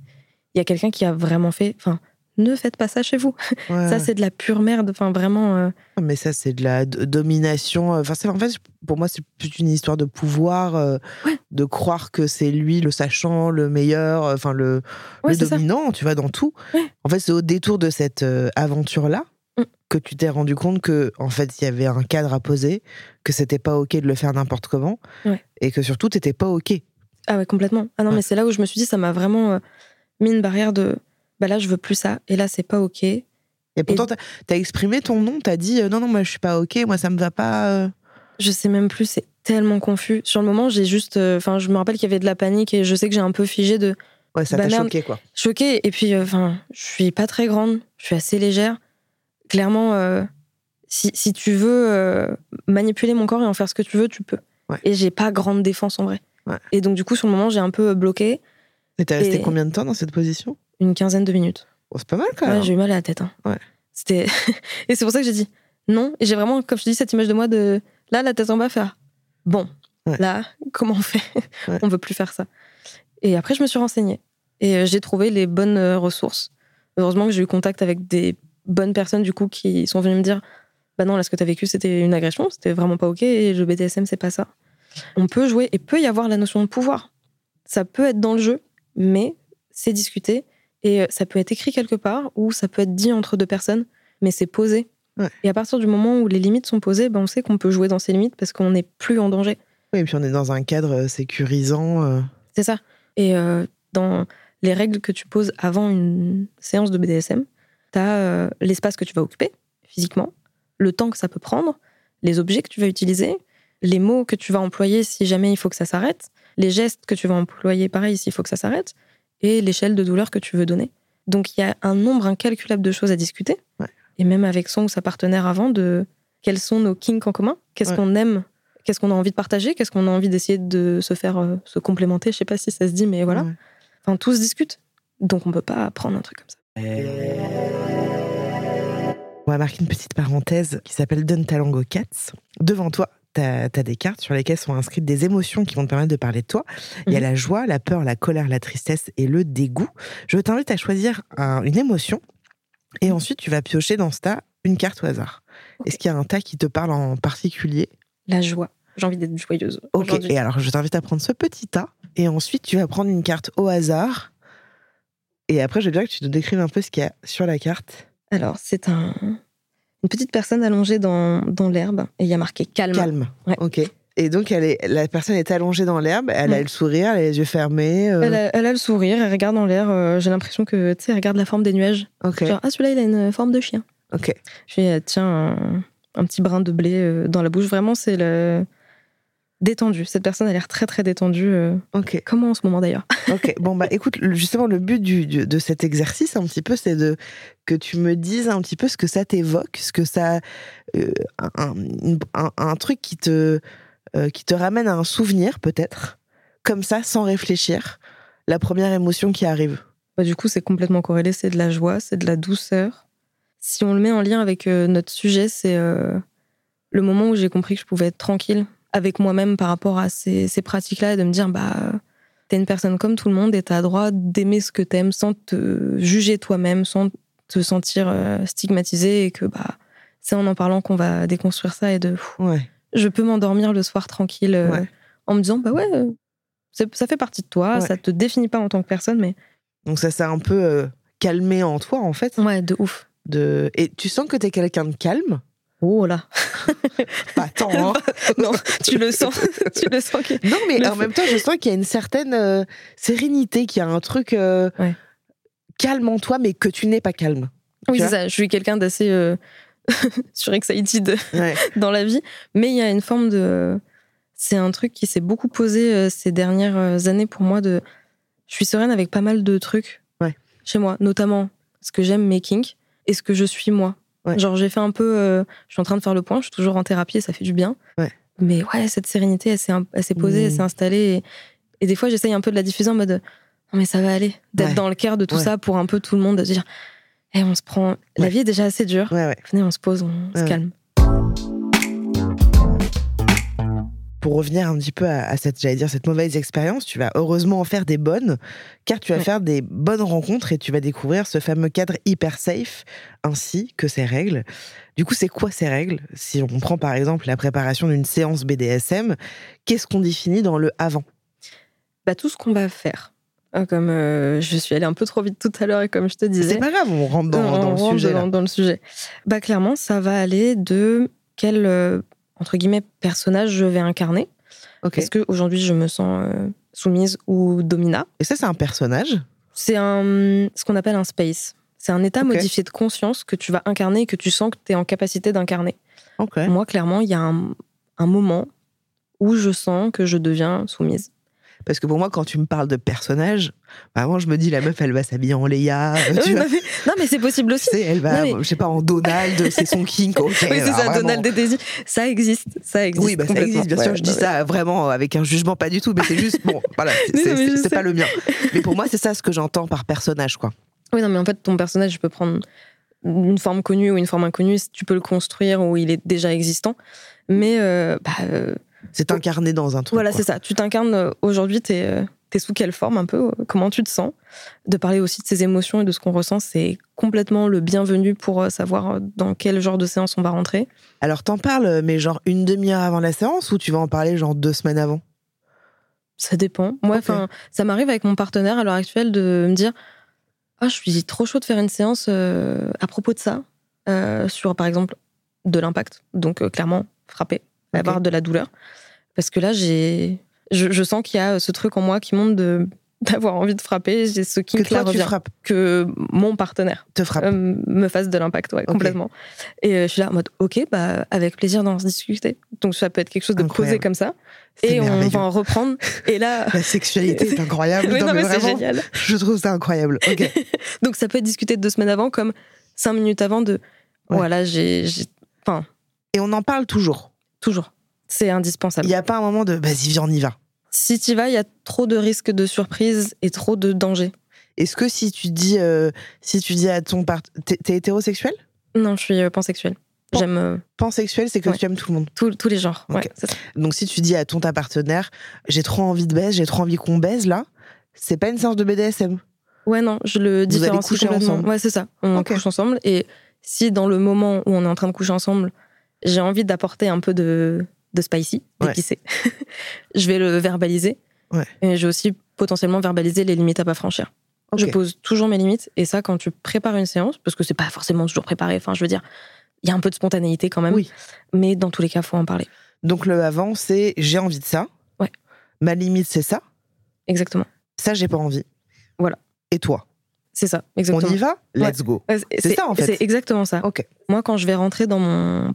[SPEAKER 3] y a quelqu'un qui a vraiment fait, enfin ne faites pas ça chez vous. ça, c'est de la pure merde. Enfin, vraiment. Euh.
[SPEAKER 2] Mais ça, c'est de la domination. Enfin, en fait, pour moi, c'est plus une histoire de pouvoir, euh, de croire que c'est lui le sachant, le meilleur, enfin, le, dominant, tu vois, dans tout. En fait, c'est au détour de cette euh, aventure-là mm. que tu t'es rendu compte que, en fait, il y avait un cadre à poser, que c'était pas OK de le faire n'importe comment, et que surtout, t'étais pas OK.
[SPEAKER 3] Ah ouais, complètement. Ah non, mais c'est là où je me suis dit, ça m'a vraiment mis une barrière de bah là, je veux plus ça. Et là, c'est pas OK. Et
[SPEAKER 2] pourtant, tu as exprimé ton nom, tu as dit euh, non, non, moi, je suis pas OK, moi, ça me va pas. Euh.
[SPEAKER 3] Je sais même plus, c'est tellement confus. Sur le moment, j'ai juste. Euh, enfin, je me rappelle qu'il y avait de la panique et je sais que j'ai un peu figé de.
[SPEAKER 2] Ouais, ça t'a bah, choqué, quoi.
[SPEAKER 3] Choqué. Et puis, enfin, je suis pas très grande, je suis assez légère. Clairement, si, si, tu veux manipuler mon corps et en faire ce que tu veux, tu peux. Et j'ai pas grande défense en vrai. Et donc, du coup, sur le moment, j'ai un peu bloqué.
[SPEAKER 2] Et t'es resté combien de temps dans cette position?
[SPEAKER 3] Une quinzaine de minutes.
[SPEAKER 2] Oh, c'est pas mal quand même.
[SPEAKER 3] j'ai eu mal à la tête. Hein.
[SPEAKER 2] Ouais.
[SPEAKER 3] C'était et c'est pour ça que j'ai dit non. Et j'ai vraiment, comme je te dis, cette image de moi de là, la tête en bas, faire bon. Là, comment on fait? On veut plus faire ça. Et après, je me suis renseignée et euh, j'ai trouvé les bonnes euh, ressources. Heureusement que j'ai eu contact avec des bonnes personnes du coup qui sont venues me dire bah non, là, ce que tu as vécu, c'était une agression, c'était vraiment pas ok. Et le BDSM, c'est pas ça. On peut jouer et peut y avoir la notion de pouvoir. Ça peut être dans le jeu, mais c'est discuté et euh, ça peut être écrit quelque part ou ça peut être dit entre deux personnes, mais c'est posé. Et à partir du moment où les limites sont posées, ben on sait qu'on peut jouer dans ces limites parce qu'on n'est plus en danger.
[SPEAKER 2] Oui, et puis on est dans un cadre euh, sécurisant. Euh.
[SPEAKER 3] C'est ça. Et dans les règles que tu poses avant une séance de BDSM, tu as l'espace que tu vas occuper physiquement, le temps que ça peut prendre, les objets que tu vas utiliser, les mots que tu vas employer si jamais il faut que ça s'arrête, les gestes que tu vas employer pareil s'il faut que ça s'arrête, et l'échelle de douleur que tu veux donner. Donc il y a un nombre incalculable de choses à discuter. Et même avec son ou sa partenaire avant, de quels sont nos kinks en commun, qu'est-ce qu'on aime, qu'est-ce qu'on a envie de partager, qu'est-ce qu'on a envie d'essayer de se faire euh, se complémenter? Je sais pas si ça se dit, mais voilà. Enfin, tout se discute. Donc on peut pas prendre un truc comme ça.
[SPEAKER 2] On va marquer une petite parenthèse qui s'appelle Donne ta langue aux cats. Devant toi, tu as, des cartes sur lesquelles sont inscrites des émotions qui vont te permettre de parler de toi. Il y a mhm. la joie, la peur, la colère, la tristesse et le dégoût. Je t'invite à choisir une émotion et ensuite tu vas piocher dans ce tas une carte au hasard. Est-ce qu'il y a un tas qui te parle en particulier?
[SPEAKER 3] La joie. J'ai envie d'être joyeuse.
[SPEAKER 2] Ok, et alors je t'invite à prendre ce petit tas et ensuite tu vas prendre une carte au hasard. Et après, je veux bien que tu te décrives un peu ce qu'il y a sur la carte.
[SPEAKER 3] Alors, c'est un, une petite personne allongée dans, dans l'herbe et il y a marqué calme.
[SPEAKER 2] Calme. Ok. Et donc, elle est, la personne est allongée dans l'herbe, elle a mm. le sourire, elle a les yeux fermés.
[SPEAKER 3] Euh. Elle, a, le sourire, elle regarde dans l'air. Euh, j'ai l'impression que, tu sais, elle regarde la forme des nuages.
[SPEAKER 2] Ok.
[SPEAKER 3] Genre, ah, celui-là, il a une forme de chien.
[SPEAKER 2] Ok.
[SPEAKER 3] Je fais, tiens, un, un, petit brin de blé euh, dans la bouche. Vraiment, c'est le, détendue. Cette personne a l'air très très détendue. Euh,
[SPEAKER 2] ok.
[SPEAKER 3] Comment en ce moment d'ailleurs
[SPEAKER 2] Ok. Bon bah écoute, justement le but du, de cet exercice un petit peu, c'est de que tu me dises un petit peu ce que ça t'évoque, ce que ça, euh, un, truc qui te euh, qui te ramène à un souvenir peut-être, comme ça sans réfléchir, la première émotion qui arrive.
[SPEAKER 3] Bah, du coup, c'est complètement corrélé. C'est de la joie, c'est de la douceur. Si on le met en lien avec notre sujet, c'est le moment où j'ai compris que je pouvais être tranquille avec moi-même par rapport à ces, pratiques-là et de me dire, bah, t'es une personne comme tout le monde et t'as droit d'aimer ce que t'aimes sans te juger toi-même, sans te sentir euh, stigmatisé et que, bah, c'est en en parlant qu'on va déconstruire ça et de.
[SPEAKER 2] ouais.
[SPEAKER 3] Je peux m'endormir le soir tranquille euh, en me disant, bah ouais, euh, ça fait partie de toi, ça te définit pas en tant que personne, mais.
[SPEAKER 2] Donc ça s'est un peu calmé en toi, en fait.
[SPEAKER 3] Ouais, de ouf.
[SPEAKER 2] De... Et tu sens que t'es quelqu'un de calme?
[SPEAKER 3] Oh là
[SPEAKER 2] Pas tant, hein.
[SPEAKER 3] Non, tu le sens. tu le sens
[SPEAKER 2] Non, mais en même temps, je sens qu'il y a une certaine euh, sérénité, qu'il y a un truc euh, calme en toi, mais que tu n'es pas calme.
[SPEAKER 3] Oui, c'est ça. Je suis quelqu'un d'assez euh, surexcited dans la vie. Mais il y a une forme de. C'est un truc qui s'est beaucoup posé euh, ces dernières années pour moi. de Je suis sereine avec pas mal de trucs chez moi, notamment ce que j'aime making et ce que je suis moi. Genre, j'ai fait un peu. Euh, je suis en train de faire le point, je suis toujours en thérapie et ça fait du bien. Mais ouais, cette sérénité, elle s'est, posée, elle s'est mmh. installée. Et, des fois, j'essaye un peu de la diffuser en mode Non, mais ça va aller. D'être dans le cœur de tout ça pour un peu tout le monde, de dire hey, on se prend. La vie est déjà assez dure. Venez, on se pose, on se calme.
[SPEAKER 2] Pour revenir un petit peu à, cette, j'allais dire, cette mauvaise expérience, tu vas heureusement en faire des bonnes, car tu vas faire des bonnes rencontres et tu vas découvrir ce fameux cadre hyper safe, ainsi que ses règles. Du coup, c'est quoi ces règles? Si on prend par exemple la préparation d'une séance BDSM, qu'est-ce qu'on définit dans le avant?
[SPEAKER 3] Bah, Tout ce qu'on va faire. Euh, comme euh, je suis allée un peu trop vite tout à l'heure et comme je te disais.
[SPEAKER 2] C'est pas grave, on rentre dans, le sujet.
[SPEAKER 3] Dans, le sujet. Bah, clairement, ça va aller de quel, euh, entre guillemets, personnage je vais incarner. Est-ce qu'aujourd'hui, je me sens soumise ou domina
[SPEAKER 2] Et ça, c'est un personnage
[SPEAKER 3] C'est un, ce qu'on appelle un space. C'est un état modifié de conscience que tu vas incarner et que tu sens que tu es en capacité d'incarner. Moi, clairement, il y a un, un moment où je sens que je deviens soumise.
[SPEAKER 2] Parce que pour moi, quand tu me parles de personnage, vraiment, je me dis, la meuf, elle va s'habiller en Léa. Euh,
[SPEAKER 3] non, mais c'est possible aussi.
[SPEAKER 2] elle va, je sais pas, en Donald, c'est son king. oui,
[SPEAKER 3] c'est ça, Donald et Daisy. Ça existe, ça existe.
[SPEAKER 2] Oui, bah, ça existe, bien sûr. je dis ça vraiment avec un jugement, pas du tout, mais c'est juste, bon, voilà, c'est pas le mien. Mais pour moi, c'est ça ce que j'entends par personnage, quoi.
[SPEAKER 3] Oui, non, mais en fait, ton personnage, peut prendre une forme connue ou une forme inconnue, tu peux le construire ou il est déjà existant. Mais euh, bah, euh,
[SPEAKER 2] c'est incarné dans un truc.
[SPEAKER 3] Voilà, c'est ça. Tu t'incarnes euh, aujourd'hui, t'es euh, es sous quelle forme un peu euh, Comment tu te sens? De parler aussi de ses émotions et de ce qu'on ressent, c'est complètement le bienvenu pour savoir dans quel genre de séance on va rentrer.
[SPEAKER 2] Alors, t'en parles, mais genre une demi-heure avant la séance ou tu vas en parler genre deux semaines avant?
[SPEAKER 3] Ça dépend. Moi, enfin, ça m'arrive avec mon partenaire à l'heure actuelle de me dire Ah, je suis trop chaud de faire une séance à propos de ça, sur par exemple de l'impact. Donc, clairement, frapper avoir de la douleur. Parce que là, j'ai, je, sens qu'il y a ce truc en moi qui monte de d'avoir envie de frapper. J'ai ce qui
[SPEAKER 2] que tu frappes.
[SPEAKER 3] que mon partenaire
[SPEAKER 2] te frappe,
[SPEAKER 3] euh, me fasse de l'impact, ouais, complètement. Et euh, je suis là en mode, ok, bah avec plaisir d'en discuter. Donc ça peut être quelque chose de posé comme ça. Et on va en reprendre. Et là,
[SPEAKER 2] la sexualité est incroyable.
[SPEAKER 3] non, mais, c'est génial.
[SPEAKER 2] Je trouve ça incroyable. Ok.
[SPEAKER 3] Donc ça peut être discuté deux semaines avant, comme cinq minutes avant de, voilà, j'ai, enfin.
[SPEAKER 2] Et on en parle toujours.
[SPEAKER 3] Toujours. C'est indispensable.
[SPEAKER 2] Il n'y a pas un moment de vas-y, viens, on y va.
[SPEAKER 3] Si tu vas, il y a trop de risques de surprise et trop de dangers.
[SPEAKER 2] Est-ce que si tu dis, euh, si tu dis à ton partenaire. T'es hétérosexuel?
[SPEAKER 3] Non, je suis euh, pansexuel. J'aime. Euh,
[SPEAKER 2] pansexuel, c'est que tu aimes tout le monde
[SPEAKER 3] Tous les genres, ouais,
[SPEAKER 2] Donc si tu dis à ton ta partenaire, j'ai trop envie de baise, j'ai trop envie qu'on baise là, c'est pas une séance de BDSM
[SPEAKER 3] Ouais, non, je le différencie complètement. Ensemble. Ouais, c'est ça. On couche ensemble. Et si dans le moment où on est en train de coucher ensemble, j'ai envie d'apporter un peu de, de spicy, d'épicé, je vais le verbaliser. Et je vais aussi potentiellement verbaliser les limites à pas franchir. Je pose toujours mes limites. Et ça, quand tu prépares une séance, parce que c'est pas forcément toujours préparé, enfin, je veux dire, il y a un peu de spontanéité quand même. Oui. Mais dans tous les cas, faut en parler.
[SPEAKER 2] Donc le avant, c'est j'ai envie de ça.
[SPEAKER 3] Ouais.
[SPEAKER 2] Ma limite, c'est ça?
[SPEAKER 3] Exactement.
[SPEAKER 2] Ça, j'ai pas envie.
[SPEAKER 3] Voilà.
[SPEAKER 2] Et toi?
[SPEAKER 3] C'est ça, exactement.
[SPEAKER 2] On y va? Let's go. C'est ça, en fait.
[SPEAKER 3] C'est exactement ça.
[SPEAKER 2] Ok.
[SPEAKER 3] Moi, quand je vais rentrer dans mon...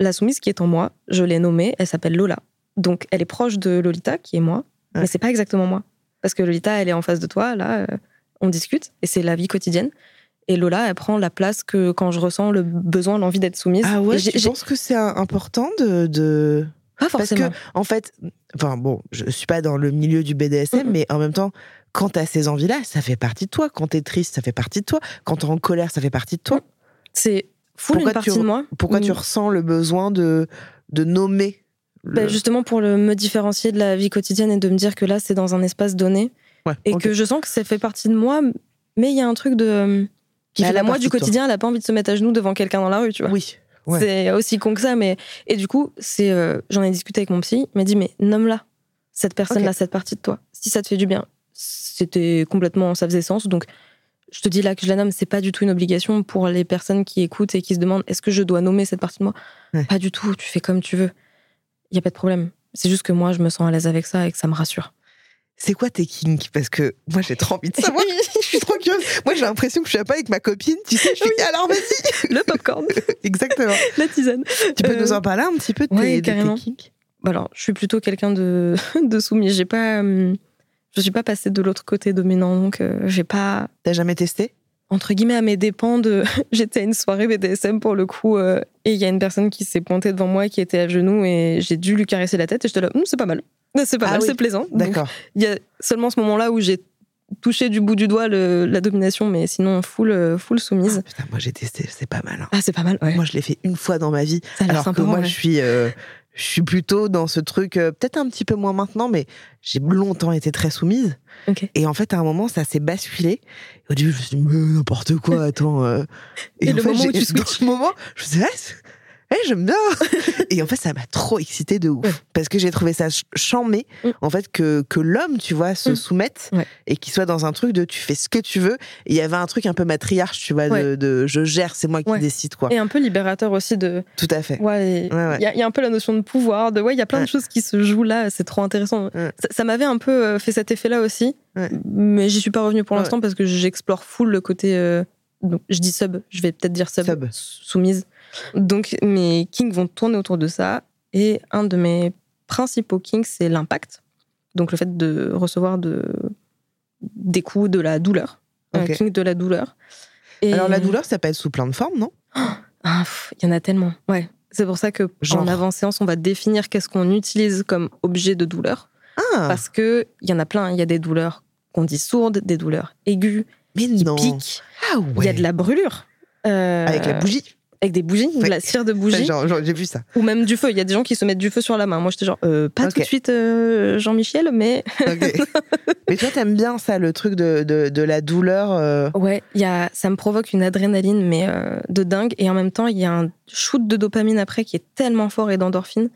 [SPEAKER 3] La soumise qui est en moi, je l'ai nommée, elle s'appelle Lola. Donc, elle est proche de Lolita, qui est moi, mais c'est pas exactement moi. Parce que Lolita, elle est en face de toi, là, euh, on discute, et c'est la vie quotidienne. Et Lola, elle prend la place que quand je ressens le besoin, l'envie d'être soumise.
[SPEAKER 2] Ah ouais, je pense que c'est important de...
[SPEAKER 3] Pas forcément.
[SPEAKER 2] Parce que, en fait, enfin bon, je suis pas dans le milieu du BDSM, mais en même temps, quand tu as ces envies-là, ça fait partie de toi. Quand tu es triste, ça fait partie de toi. Quand tu es en colère, ça fait partie de toi.
[SPEAKER 3] C'est full une partie de moi.
[SPEAKER 2] Pourquoi tu mm. ressens le besoin de, de nommer
[SPEAKER 3] bah, Justement pour le, me différencier de la vie quotidienne et de me dire que là, c'est dans un espace donné. et que je sens que ça fait partie de moi, mais il y a un truc de. Qui bah, fait la moi du quotidien, elle n'a pas envie de se mettre à genoux devant quelqu'un dans la rue, tu vois.
[SPEAKER 2] Oui.
[SPEAKER 3] C'est aussi con que ça, mais. Et du coup, c'est euh, j'en ai discuté avec mon psy, il m'a dit, mais nomme-la, cette personne-là, cette partie de toi. Si ça te fait du bien, c'était complètement, ça faisait sens. Donc, je te dis là que je la nomme, c'est pas du tout une obligation pour les personnes qui écoutent et qui se demandent est-ce que je dois nommer cette partie de moi? Pas du tout, tu fais comme tu veux. Il y a pas de problème. C'est juste que moi, je me sens à l'aise avec ça et que ça me rassure.
[SPEAKER 2] C'est quoi tes kinks? Parce que moi, j'ai trop envie de savoir. je suis trop curieuse. Moi, j'ai l'impression que je suis pas avec ma copine. Tu sais, je suis alors vas-y.
[SPEAKER 3] Le popcorn.
[SPEAKER 2] Exactement.
[SPEAKER 3] La tisane.
[SPEAKER 2] Tu peux nous en parler un petit peu de tes, de kinks?
[SPEAKER 3] Alors, je suis plutôt quelqu'un de, de soumis. J'ai pas. Hum, je suis pas passée de l'autre côté dominant, donc euh, j'ai pas.
[SPEAKER 2] T'as jamais testé?
[SPEAKER 3] Entre guillemets, à mes dépens de. J'étais à une soirée BDSM pour le coup, euh, et il y a une personne qui s'est pointée devant moi, qui était à genoux, et j'ai dû lui caresser la tête, et je te là, hum, c'est pas mal. C'est pas ah mal, c'est plaisant.
[SPEAKER 2] D'accord.
[SPEAKER 3] Il y a seulement ce moment-là où j'ai touché du bout du doigt la domination, mais sinon full, euh, full soumise.
[SPEAKER 2] Ah, putain, moi j'ai testé, c'est pas mal. Hein.
[SPEAKER 3] Ah, c'est pas mal, ouais.
[SPEAKER 2] Moi je l'ai fait une fois dans ma vie. alors que moi je suis je suis plutôt dans ce truc, euh, peut-être un petit peu moins maintenant, mais j'ai longtemps été très soumise.
[SPEAKER 3] Ok.
[SPEAKER 2] Et en fait, à un moment, ça s'est basculé. Et au début, je me suis dit, mais n'importe quoi, attends. euh.
[SPEAKER 3] Et
[SPEAKER 2] en
[SPEAKER 3] le
[SPEAKER 2] fait,
[SPEAKER 3] moment où tu
[SPEAKER 2] dans ce moment, je me suis dit, ah, eh, j'aime bien. et en fait, ça m'a trop excité de ouf.
[SPEAKER 3] Ouais.
[SPEAKER 2] Parce que j'ai trouvé ça ch- chambé,
[SPEAKER 3] Mm.
[SPEAKER 2] en fait, que, que l'homme, tu vois, se
[SPEAKER 3] Mm.
[SPEAKER 2] soumette
[SPEAKER 3] Ouais.
[SPEAKER 2] et qu'il soit dans un truc de tu fais ce que tu veux. Et il y avait un truc un peu matriarche, tu vois, de, je gère, c'est moi qui décide, quoi.
[SPEAKER 3] Et un peu libérateur aussi de.
[SPEAKER 2] Tout à fait.
[SPEAKER 3] Ouais, il y, a- il y a un peu la notion de pouvoir, de ouais, il y a plein de choses qui se jouent là, c'est trop intéressant. Ça, ça m'avait un peu euh, fait cet effet-là aussi,
[SPEAKER 2] Ouais.
[SPEAKER 3] mais j'y suis pas revenue pour
[SPEAKER 2] Ouais.
[SPEAKER 3] l'instant parce que j'explore full le côté. euh, donc, je dis sub, je vais peut-être dire sub,
[SPEAKER 2] Sub.
[SPEAKER 3] soumise. Donc, mes kings vont tourner autour de ça. Et un de mes principaux kings, c'est l'impact. Donc, le fait de recevoir de, des coups, de la douleur. Un king de la douleur. Et-
[SPEAKER 2] Alors, la douleur, ça peut être sous plein de formes, non?
[SPEAKER 3] Ah, Il y en a tellement. Ouais. C'est pour ça que
[SPEAKER 2] Genre
[SPEAKER 3] en avant-séance, on va définir qu'est-ce qu'on utilise comme objet de douleur.
[SPEAKER 2] Ah,
[SPEAKER 3] Parce que il y en a plein. Il y a des douleurs qu'on dit sourdes, des douleurs aiguës,
[SPEAKER 2] mais
[SPEAKER 3] qui
[SPEAKER 2] non.
[SPEAKER 3] piquent.
[SPEAKER 2] Ah
[SPEAKER 3] Il
[SPEAKER 2] ouais.
[SPEAKER 3] y a de la brûlure. Euh,
[SPEAKER 2] Avec la bougie.
[SPEAKER 3] Avec des bougies, de
[SPEAKER 2] Ouais.
[SPEAKER 3] la cire de bougie.
[SPEAKER 2] J'ai vu ça.
[SPEAKER 3] Ou même du feu. Il y a des gens qui se mettent du feu sur la main. Moi, j'étais genre, euh, pas tout de suite euh, Jean-Michel, mais
[SPEAKER 2] mais toi, t'aimes bien ça, le truc de, de, de la douleur. euh,
[SPEAKER 3] ouais, y a, ça me provoque une adrénaline, mais euh, de dingue. Et en même temps, il y a un shoot de dopamine après qui est tellement fort et d'endorphine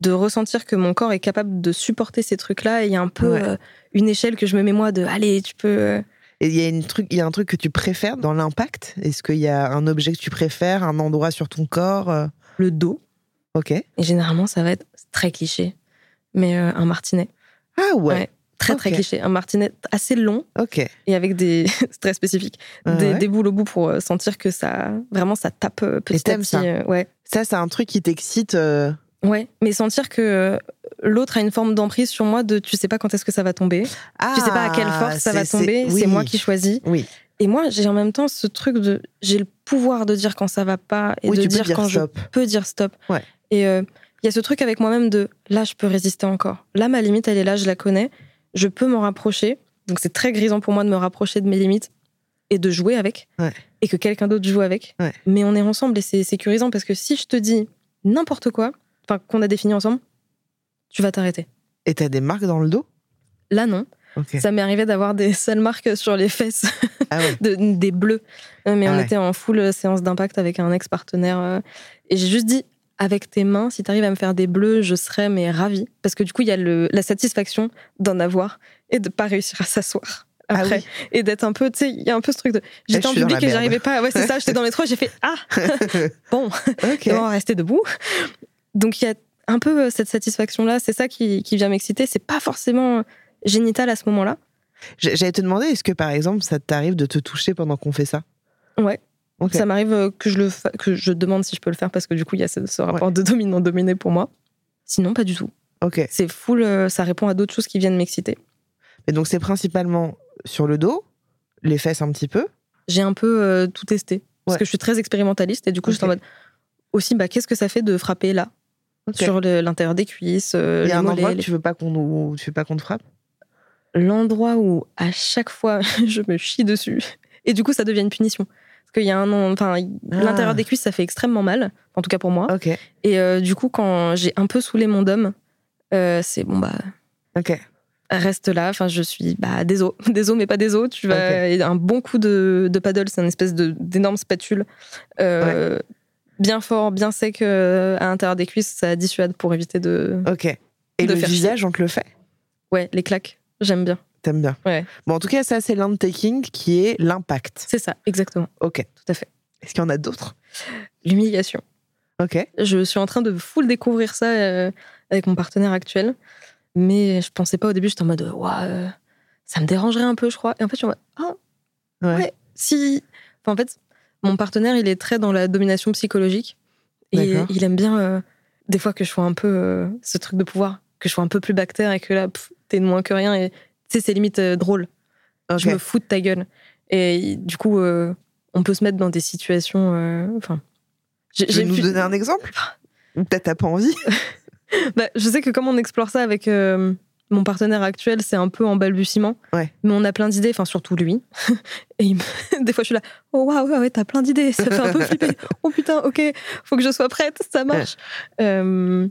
[SPEAKER 3] de ressentir que mon corps est capable de supporter ces trucs-là. Et il y a un peu
[SPEAKER 2] Ouais.
[SPEAKER 3] euh, une échelle que je me mets moi de, allez, tu peux.
[SPEAKER 2] Et il y, a une truc, il y a un truc que tu préfères dans l'impact? Est-ce qu'il y a un objet que tu préfères, un endroit sur ton corps euh,
[SPEAKER 3] le dos.
[SPEAKER 2] Ok.
[SPEAKER 3] Et généralement, ça va être très cliché, mais euh, un martinet.
[SPEAKER 2] Ah ouais.
[SPEAKER 3] Ouais. Très, très cliché. Un martinet assez long
[SPEAKER 2] Ok.
[SPEAKER 3] et avec des. c'est très spécifique.
[SPEAKER 2] Ah
[SPEAKER 3] des,
[SPEAKER 2] ouais.
[SPEAKER 3] des boules au bout pour euh, sentir que ça. Vraiment, ça tape petit à
[SPEAKER 2] t'aimes
[SPEAKER 3] petit.
[SPEAKER 2] ça
[SPEAKER 3] ouais.
[SPEAKER 2] Ça, c'est un truc qui t'excite. euh,
[SPEAKER 3] Ouais. Mais sentir que l'autre a une forme d'emprise sur moi de tu sais pas quand est-ce que ça va tomber.
[SPEAKER 2] Ah,
[SPEAKER 3] tu sais pas à quelle force ça va
[SPEAKER 2] c'est-
[SPEAKER 3] tomber.
[SPEAKER 2] oui.
[SPEAKER 3] C'est moi qui choisis.
[SPEAKER 2] Oui.
[SPEAKER 3] Et moi, j'ai en même temps ce truc de. J'ai le pouvoir de dire quand ça va pas et
[SPEAKER 2] oui,
[SPEAKER 3] de dire,
[SPEAKER 2] dire
[SPEAKER 3] quand
[SPEAKER 2] stop.
[SPEAKER 3] je peux dire stop.
[SPEAKER 2] Ouais.
[SPEAKER 3] Et euh, il y a ce truc avec moi-même de là, je peux résister encore. Là, ma limite, elle est là, je la connais. Je peux m'en rapprocher. Donc, c'est très grisant pour moi de me rapprocher de mes limites et de jouer avec.
[SPEAKER 2] Ouais.
[SPEAKER 3] Et que quelqu'un d'autre joue avec.
[SPEAKER 2] Ouais.
[SPEAKER 3] Mais on est ensemble et c'est sécurisant parce que si je te dis n'importe quoi, enfin, qu'on a défini ensemble, tu vas t'arrêter.
[SPEAKER 2] Et t'as des marques dans le dos?
[SPEAKER 3] Là, non. Ça m'est arrivé d'avoir des sales marques sur les fesses,
[SPEAKER 2] Ah ouais.
[SPEAKER 3] de- des bleus. Euh, Mais
[SPEAKER 2] Ah
[SPEAKER 3] on
[SPEAKER 2] ouais.
[SPEAKER 3] était en full euh, séance d'impact avec un ex-partenaire. euh, Et j'ai juste dit, avec tes mains, si tu arrives à me faire des bleus, je serais mais ravie. Parce que du coup, il y a le, la satisfaction d'en avoir et de pas réussir à s'asseoir.
[SPEAKER 2] Ah
[SPEAKER 3] Après,
[SPEAKER 2] oui.
[SPEAKER 3] et d'être un peu, tu sais, il y a un peu ce truc de. J'étais
[SPEAKER 2] je
[SPEAKER 3] en public et j'arrivais pas. Ouais, c'est ça, j'étais dans le métro, j'ai fait Ah Bon,
[SPEAKER 2] Ok.
[SPEAKER 3] on va rester debout. Donc il y a un peu euh, cette satisfaction-là, c'est ça qui, qui vient m'exciter. C'est pas forcément génital à ce moment-là.
[SPEAKER 2] J'allais te demander, est-ce que par exemple, ça t'arrive de te toucher pendant qu'on fait ça?
[SPEAKER 3] Ouais. Ça m'arrive euh, que je, le fa- que je demande si je peux le faire parce que du coup, il y a ce, ce rapport de dominant-dominé pour moi. Sinon, pas du tout.
[SPEAKER 2] Ok.
[SPEAKER 3] C'est full, euh, ça répond à d'autres choses qui viennent m'exciter.
[SPEAKER 2] Et donc, c'est principalement sur le dos, les fesses un petit peu?
[SPEAKER 3] J'ai un peu euh, tout testé parce
[SPEAKER 2] Ouais.
[SPEAKER 3] que je suis très expérimentaliste et du coup,
[SPEAKER 2] Ok.
[SPEAKER 3] j'étais en mode aussi, bah, qu'est-ce que ça fait de frapper là? Sur l'intérieur des cuisses, euh,
[SPEAKER 2] Il y a un
[SPEAKER 3] mollets,
[SPEAKER 2] endroit que
[SPEAKER 3] les-
[SPEAKER 2] tu veux pas qu'on tu veux pas qu'on te frappe?
[SPEAKER 3] L'endroit où à chaque fois je me chie dessus. Et du coup ça devient une punition. Parce qu'il y a un enfin
[SPEAKER 2] Ah.
[SPEAKER 3] l'intérieur des cuisses ça fait extrêmement mal en tout cas pour moi. Et euh, du coup quand j'ai un peu saoulé mon dom euh, c'est bon bah
[SPEAKER 2] Ok.
[SPEAKER 3] reste là. Enfin je suis bah des os. Mais pas des os. Tu vas un bon coup de, de paddle c'est une espèce de d'énorme spatule euh, bien fort bien sec euh, à l'intérieur des cuisses ça dissuade pour éviter de
[SPEAKER 2] Ok. Et
[SPEAKER 3] De
[SPEAKER 2] le
[SPEAKER 3] faire
[SPEAKER 2] visage, on te le fait?
[SPEAKER 3] Ouais les claques j'aime bien
[SPEAKER 2] T'aimes bien
[SPEAKER 3] Ouais.
[SPEAKER 2] Bon, en tout cas, ça, c'est l'un de tes kings qui est l'impact.
[SPEAKER 3] c'est ça exactement
[SPEAKER 2] Ok.
[SPEAKER 3] tout à fait
[SPEAKER 2] Est-ce qu'il y en a d'autres?
[SPEAKER 3] L'humiliation
[SPEAKER 2] Ok.
[SPEAKER 3] Je suis en train de full découvrir ça euh, avec mon partenaire actuel. Mais je pensais pas au début, j'étais en mode, Ouah, euh, ça me dérangerait un peu, je crois. Et en fait, je suis en mode, ah,
[SPEAKER 2] Ouais.
[SPEAKER 3] ouais, si. Enfin, en fait, mon partenaire, il est très dans la domination psychologique. Et il aime bien, euh, des fois, que je sois un peu euh, ce truc de pouvoir, que je sois un peu plus bactère et que là, t'es de moins que rien. Et tu sais, c'est limite euh, drôle. Je me fous de ta gueule. Et du coup, euh, on peut se mettre dans des situations. Enfin.
[SPEAKER 2] Tu veux nous
[SPEAKER 3] pu-
[SPEAKER 2] donner un exemple? Peut-être t'as pas envie?
[SPEAKER 3] Bah, je sais que comme on explore ça avec mon partenaire actuel, c'est un peu en balbutiement.
[SPEAKER 2] Ouais.
[SPEAKER 3] Mais on a plein d'idées, enfin surtout lui. Et il me- des fois, je suis là, oh waouh, ouais, ouais, t'as plein d'idées, ça fait un peu flipper. Oh putain, ok, faut que je sois prête, ça marche. Euh,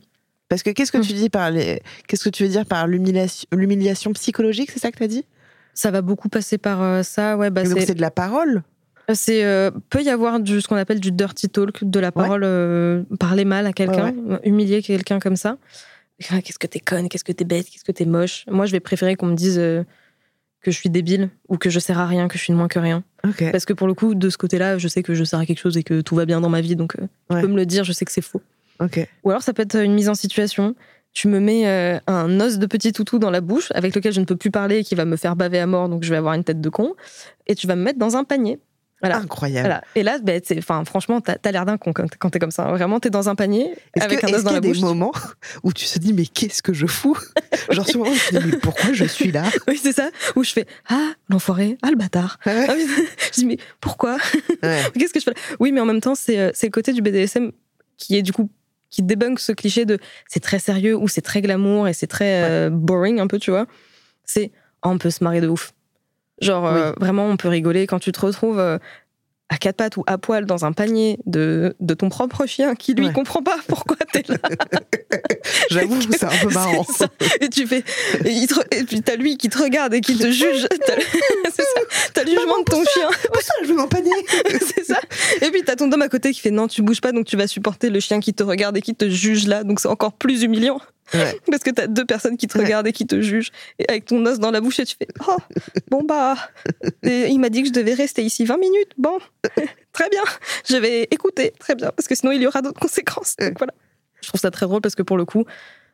[SPEAKER 2] Parce que qu'est-ce que tu dis par les... qu'est-ce que tu veux dire par l'humiliation, psychologique, c'est ça que tu as dit?
[SPEAKER 3] Ça va beaucoup passer par euh, ça. Ouais, bah,
[SPEAKER 2] Donc
[SPEAKER 3] c'est
[SPEAKER 2] c'est de la parole?
[SPEAKER 3] C'est euh, peut y avoir du ce qu'on appelle du dirty talk, de la parole parler mal à quelqu'un, humilier quelqu'un comme ça. Ah, Qu'est-ce que t'es conne, qu'est-ce que t'es bête, qu'est-ce que t'es moche. Moi, je vais préférer qu'on me dise euh, que je suis débile ou que je sers à rien, que je suis de moins que rien. Parce que pour le coup, de ce côté-là, je sais que je sers à quelque chose et que tout va bien dans ma vie, donc euh,
[SPEAKER 2] Ouais.
[SPEAKER 3] tu peux me le dire, je sais que c'est faux. Ou alors ça peut être une mise en situation. Tu me mets euh, un os de petit toutou dans la bouche avec lequel je ne peux plus parler et qui va me faire baver à mort, donc je vais avoir une tête de con. Et tu vas me mettre dans un panier. Voilà.
[SPEAKER 2] Incroyable.
[SPEAKER 3] Voilà. Et là, ben, c'est- enfin, franchement, t'as as, l'air d'un con quand t'es comme ça. Vraiment, t'es dans un panier
[SPEAKER 2] Est-ce
[SPEAKER 3] avec
[SPEAKER 2] que-
[SPEAKER 3] un
[SPEAKER 2] est-ce
[SPEAKER 3] os dans
[SPEAKER 2] qu'il y
[SPEAKER 3] la
[SPEAKER 2] a des
[SPEAKER 3] bouche.
[SPEAKER 2] moments où tu te dis mais qu'est-ce que je fous? Genre souvent je me dis mais pourquoi je suis là?
[SPEAKER 3] Oui, c'est ça. Où je fais Ah, l'enfoiré, ah, le bâtard.
[SPEAKER 2] Ouais.
[SPEAKER 3] Ah je dis Mais pourquoi?
[SPEAKER 2] Ouais.
[SPEAKER 3] Qu'est-ce que je fais? Là Oui, mais en même temps, c'est euh, le côté du BDSM qui est du coup qui débunk ce cliché de c'est très sérieux ou c'est très glamour et c'est très euh, boring un peu, tu vois. C'est Ah, on peut se marrer de ouf. Genre euh, vraiment, on peut rigoler quand tu te retrouves euh, à quatre pattes ou à poil dans un panier de, de ton propre chien qui lui
[SPEAKER 2] Ouais.
[SPEAKER 3] comprend pas pourquoi t'es là.
[SPEAKER 2] J'avoue que c'est un peu marrant.
[SPEAKER 3] Ça. Et tu fais, et, il te re- et puis t'as lui qui te regarde et qui te juge. T'as le- c'est ça. T'as le jugement de ton chien.
[SPEAKER 2] Pourquoi je veux m'en panier
[SPEAKER 3] c'est ça. Et puis t'as ton homme à côté qui fait non, tu bouges pas, donc tu vas supporter le chien qui te regarde et qui te juge là. Donc c'est encore plus humiliant.
[SPEAKER 2] Ouais.
[SPEAKER 3] Parce que t'as deux personnes qui te
[SPEAKER 2] Ouais.
[SPEAKER 3] regardent et qui te jugent. Et avec ton os dans la bouche et tu fais oh, bon bah. Et il m'a dit que je devais rester ici 20 minutes. Bon, très bien. Je vais écouter, très bien. Parce que sinon il y aura d'autres conséquences. Donc voilà. Je trouve ça très drôle parce que pour le coup,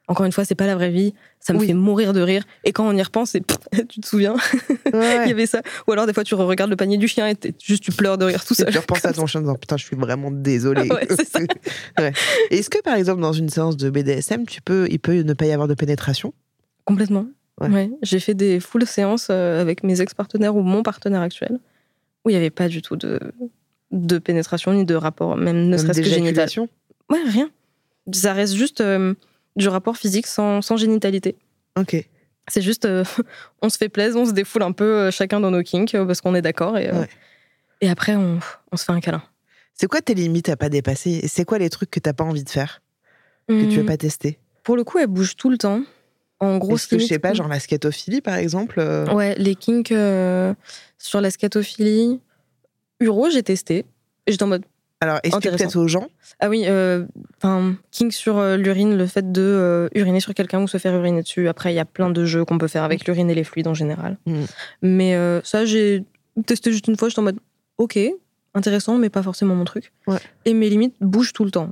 [SPEAKER 3] encore une fois, c'est pas la vraie vie. Ça me
[SPEAKER 2] Oui.
[SPEAKER 3] fait mourir de rire. Et quand on y repense, c'est tu te souviens
[SPEAKER 2] Ouais.
[SPEAKER 3] il y avait ça. Ou alors des fois tu regardes le panier du chien et juste tu pleures de rire tout
[SPEAKER 2] Et
[SPEAKER 3] seul.
[SPEAKER 2] tu repenses à ton chien en disant putain je suis vraiment désolée.
[SPEAKER 3] Ah ouais.
[SPEAKER 2] Est-ce que par exemple dans une séance de BDSM tu peux il peut ne pas y avoir de pénétration?
[SPEAKER 3] Complètement.
[SPEAKER 2] Ouais.
[SPEAKER 3] J'ai fait des full séances euh, avec mes ex-partenaires ou mon partenaire actuel où il n'y avait pas du tout de, de pénétration ni de rapport, même ne serait-ce que génital. Ouais, rien. Ça reste juste euh, du rapport physique sans, sans génitalité.
[SPEAKER 2] Ok.
[SPEAKER 3] C'est juste, euh, on se fait plaisir, on se défoule un peu euh, chacun dans nos kinks euh, parce qu'on est d'accord et,
[SPEAKER 2] Ouais.
[SPEAKER 3] et après on, on se fait un câlin.
[SPEAKER 2] C'est quoi tes limites à pas dépasser Et C'est quoi les trucs que t'as pas envie de faire que tu veux
[SPEAKER 3] Hum,
[SPEAKER 2] pas tester?
[SPEAKER 3] Pour le coup, elle bouge tout le temps. En gros,
[SPEAKER 2] Est-ce que je sais pas genre la scatophilie par exemple
[SPEAKER 3] Ouais, les kinks euh, sur la scatophilie. Uro, j'ai testé. J'étais en mode.
[SPEAKER 2] Alors explique peut-être aux gens?
[SPEAKER 3] Ah oui, euh, kink sur euh, l'urine, le fait de euh, uriner sur quelqu'un ou se faire uriner dessus. Après, il y a plein de jeux qu'on peut faire avec l'urine et les fluides en général.
[SPEAKER 2] Mm.
[SPEAKER 3] Mais euh, ça, j'ai testé juste une fois. J'étais en mode, ok, intéressant, mais pas forcément mon truc.
[SPEAKER 2] Ouais.
[SPEAKER 3] Et mes limites bougent tout le temps.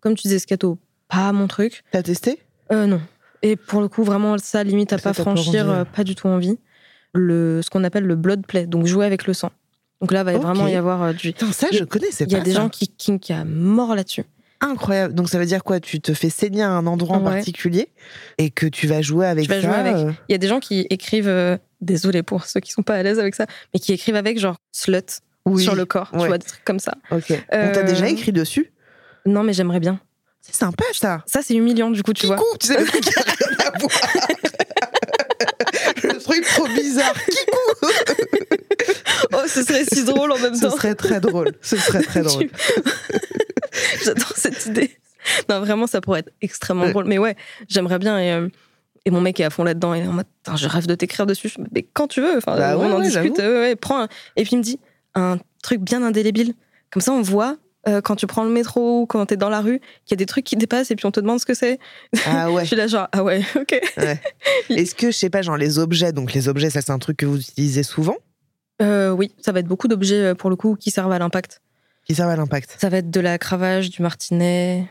[SPEAKER 3] Comme tu disais, scato, pas mon truc.
[SPEAKER 2] T'as testé?
[SPEAKER 3] Euh, non. Et pour le coup, vraiment, ça, limite à
[SPEAKER 2] Ça,
[SPEAKER 3] pas franchir, pas du tout envie. Le, ce qu'on appelle le blood play, donc jouer avec le sang. Donc là, va vraiment y avoir euh, du.
[SPEAKER 2] Putain ça je connaissais
[SPEAKER 3] Il y a des
[SPEAKER 2] ça.
[SPEAKER 3] gens qui kink à mort là-dessus.
[SPEAKER 2] Incroyable. Donc ça veut dire quoi? Tu te fais saigner à un endroit en particulier et que tu vas jouer avec
[SPEAKER 3] Tu vas
[SPEAKER 2] ça.
[SPEAKER 3] jouer avec.
[SPEAKER 2] euh,
[SPEAKER 3] Il y a des gens qui écrivent, euh, désolé pour ceux qui sont pas à l'aise avec ça, mais qui écrivent avec genre slut
[SPEAKER 2] oui.
[SPEAKER 3] sur le corps,
[SPEAKER 2] ouais.
[SPEAKER 3] tu vois, des trucs comme ça.
[SPEAKER 2] Ok. On t'a
[SPEAKER 3] Euh,
[SPEAKER 2] déjà écrit dessus?
[SPEAKER 3] Non, mais j'aimerais bien.
[SPEAKER 2] C'est sympa ça.
[SPEAKER 3] Ça, c'est humiliant, du coup, tu vois.
[SPEAKER 2] Tu sais le truc qui a rien à voir. le truc trop bizarre. Kikou.
[SPEAKER 3] Ce serait si drôle en même
[SPEAKER 2] Ce
[SPEAKER 3] temps.
[SPEAKER 2] serait très drôle. Ce serait très drôle.
[SPEAKER 3] J'adore cette idée. Non, vraiment, ça pourrait être extrêmement
[SPEAKER 2] Ouais.
[SPEAKER 3] drôle. Mais ouais, j'aimerais bien. Et, euh, et mon mec est à fond là-dedans. Et en mode, je rêve de t'écrire dessus. Je me dis, mais quand tu veux. Enfin,
[SPEAKER 2] Bah
[SPEAKER 3] on
[SPEAKER 2] ouais,
[SPEAKER 3] en
[SPEAKER 2] ouais,
[SPEAKER 3] discute. euh, prends un- Et puis il me dit un truc bien indélébile. Comme ça, on voit. euh, quand tu prends le métro ou quand t'es dans la rue, qu'il y a des trucs qui dépassent et puis on te demande ce que c'est.
[SPEAKER 2] Ah ouais.
[SPEAKER 3] Je suis là genre, ah ouais, ok.
[SPEAKER 2] Est-ce que, je sais pas, genre les objets, donc les objets, ça c'est un truc que vous utilisez souvent,
[SPEAKER 3] Euh, oui, ça va être beaucoup d'objets euh, pour le coup qui servent à l'impact.
[SPEAKER 2] qui servent à l'impact.
[SPEAKER 3] Ça va être de la cravache, du martinet,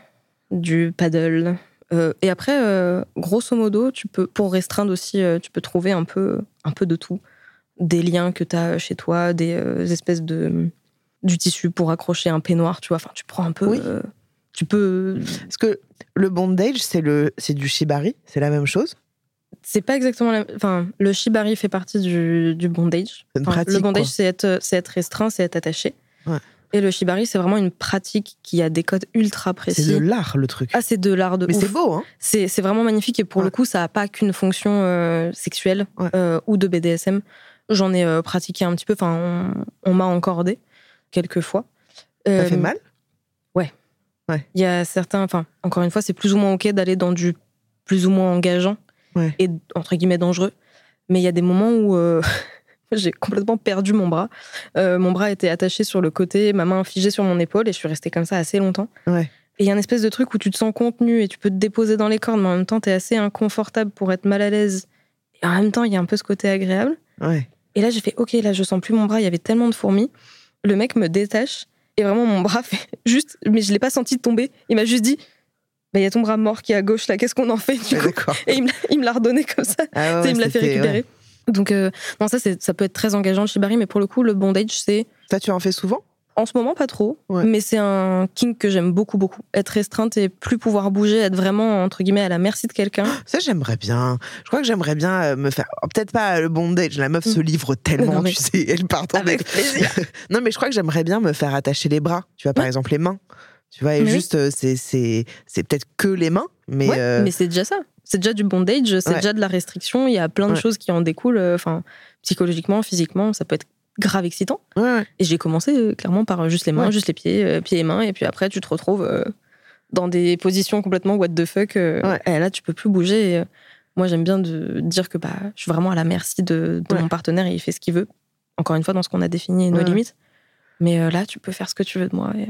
[SPEAKER 3] du paddle. Euh, et après, euh, grosso modo, tu peux, pour restreindre aussi, tu peux trouver un peu, un peu de tout. Des liens que tu as chez toi, des espèces de du tissu pour accrocher un peignoir, tu vois. Enfin, tu prends un peu.
[SPEAKER 2] Oui.
[SPEAKER 3] tu peux.
[SPEAKER 2] Parce que le bondage, c'est le, c'est du shibari, c'est la même chose.
[SPEAKER 3] C'est pas exactement la. Enfin, le shibari fait partie du, du bondage.
[SPEAKER 2] Une
[SPEAKER 3] Enfin,
[SPEAKER 2] pratique,
[SPEAKER 3] le bondage, c'est être, c'est être restreint, c'est être attaché.
[SPEAKER 2] Ouais.
[SPEAKER 3] Et le shibari, c'est vraiment une pratique qui a des codes ultra précis.
[SPEAKER 2] C'est de l'art le truc.
[SPEAKER 3] Ah, c'est de l'art de
[SPEAKER 2] Mais c'est beau, hein
[SPEAKER 3] C'est c'est vraiment magnifique et pour
[SPEAKER 2] Ouais.
[SPEAKER 3] le coup, ça n'a pas qu'une fonction euh, sexuelle
[SPEAKER 2] Ouais.
[SPEAKER 3] euh, ou de BDSM. J'en ai euh, pratiqué un petit peu, enfin, on, on m'a encordé quelques fois.
[SPEAKER 2] Ça fait mal? Ouais.
[SPEAKER 3] Il y a certains, enfin, encore une fois, c'est plus ou moins ok d'aller dans du plus ou moins engageant
[SPEAKER 2] Ouais.
[SPEAKER 3] et entre guillemets dangereux. Mais il y a des moments où euh, j'ai complètement perdu mon bras. Euh, mon bras était attaché sur le côté, ma main figée sur mon épaule et je suis restée comme ça assez longtemps.
[SPEAKER 2] Ouais.
[SPEAKER 3] Et il y a une espèce de truc où tu te sens contenu et tu peux te déposer dans les cordes, mais en même temps, tu es assez inconfortable pour être mal à l'aise. Et en même temps, il y a un peu ce côté agréable.
[SPEAKER 2] Ouais.
[SPEAKER 3] Et là, j'ai fait, ok, là, je sens plus mon bras, il y avait tellement de fourmis. Le mec me détache et vraiment, mon bras fait juste, mais je l'ai pas senti tomber. Il m'a juste dit, bah, il y a ton bras mort qui est à gauche là, qu'est-ce qu'on en fait du
[SPEAKER 2] Ouais,
[SPEAKER 3] coup. Et il me l'a- il me l'a redonné comme ça.
[SPEAKER 2] Ah
[SPEAKER 3] Tu sais, il me l'a fait récupérer.
[SPEAKER 2] ouais.
[SPEAKER 3] Donc, euh, non, ça, ça peut être très engageant le shibari, mais pour le coup, le bondage, c'est
[SPEAKER 2] Ça, tu en fais souvent?
[SPEAKER 3] En ce moment pas trop,
[SPEAKER 2] Ouais.
[SPEAKER 3] mais c'est un kink que j'aime beaucoup, beaucoup. Être restreinte et plus pouvoir bouger, être vraiment, entre guillemets, à la merci de quelqu'un.
[SPEAKER 2] Ça, j'aimerais bien. Je crois que j'aimerais bien euh, me faire. oh, Peut-être pas le bondage. La meuf se livre tellement,
[SPEAKER 3] Mm. Non, mais-
[SPEAKER 2] tu sais. Elle part dans
[SPEAKER 3] Avec plaisir.
[SPEAKER 2] Non, mais je crois que j'aimerais bien me faire attacher les bras. Tu vois, par
[SPEAKER 3] Ouais.
[SPEAKER 2] exemple, les mains. Tu vois, et juste, euh, c'est peut-être que les mains, mais.
[SPEAKER 3] Ouais,
[SPEAKER 2] euh,
[SPEAKER 3] mais c'est déjà ça. C'est déjà du bondage, c'est
[SPEAKER 2] Ouais.
[SPEAKER 3] déjà de la restriction. Il y a plein de
[SPEAKER 2] Ouais.
[SPEAKER 3] choses qui en découlent. euh, Enfin, psychologiquement, physiquement, ça peut être grave excitant. Et j'ai commencé clairement par juste les mains, juste les pieds, pieds et mains. Et puis après, tu te retrouves dans des positions complètement what the fuck. Et là, tu peux plus bouger. Et, moi, j'aime bien de dire que bah, je suis vraiment à la merci de, de mon partenaire et il fait ce qu'il veut. Encore une fois, dans ce qu'on a défini, nos limites. Mais là, tu peux faire ce que tu veux de moi. et-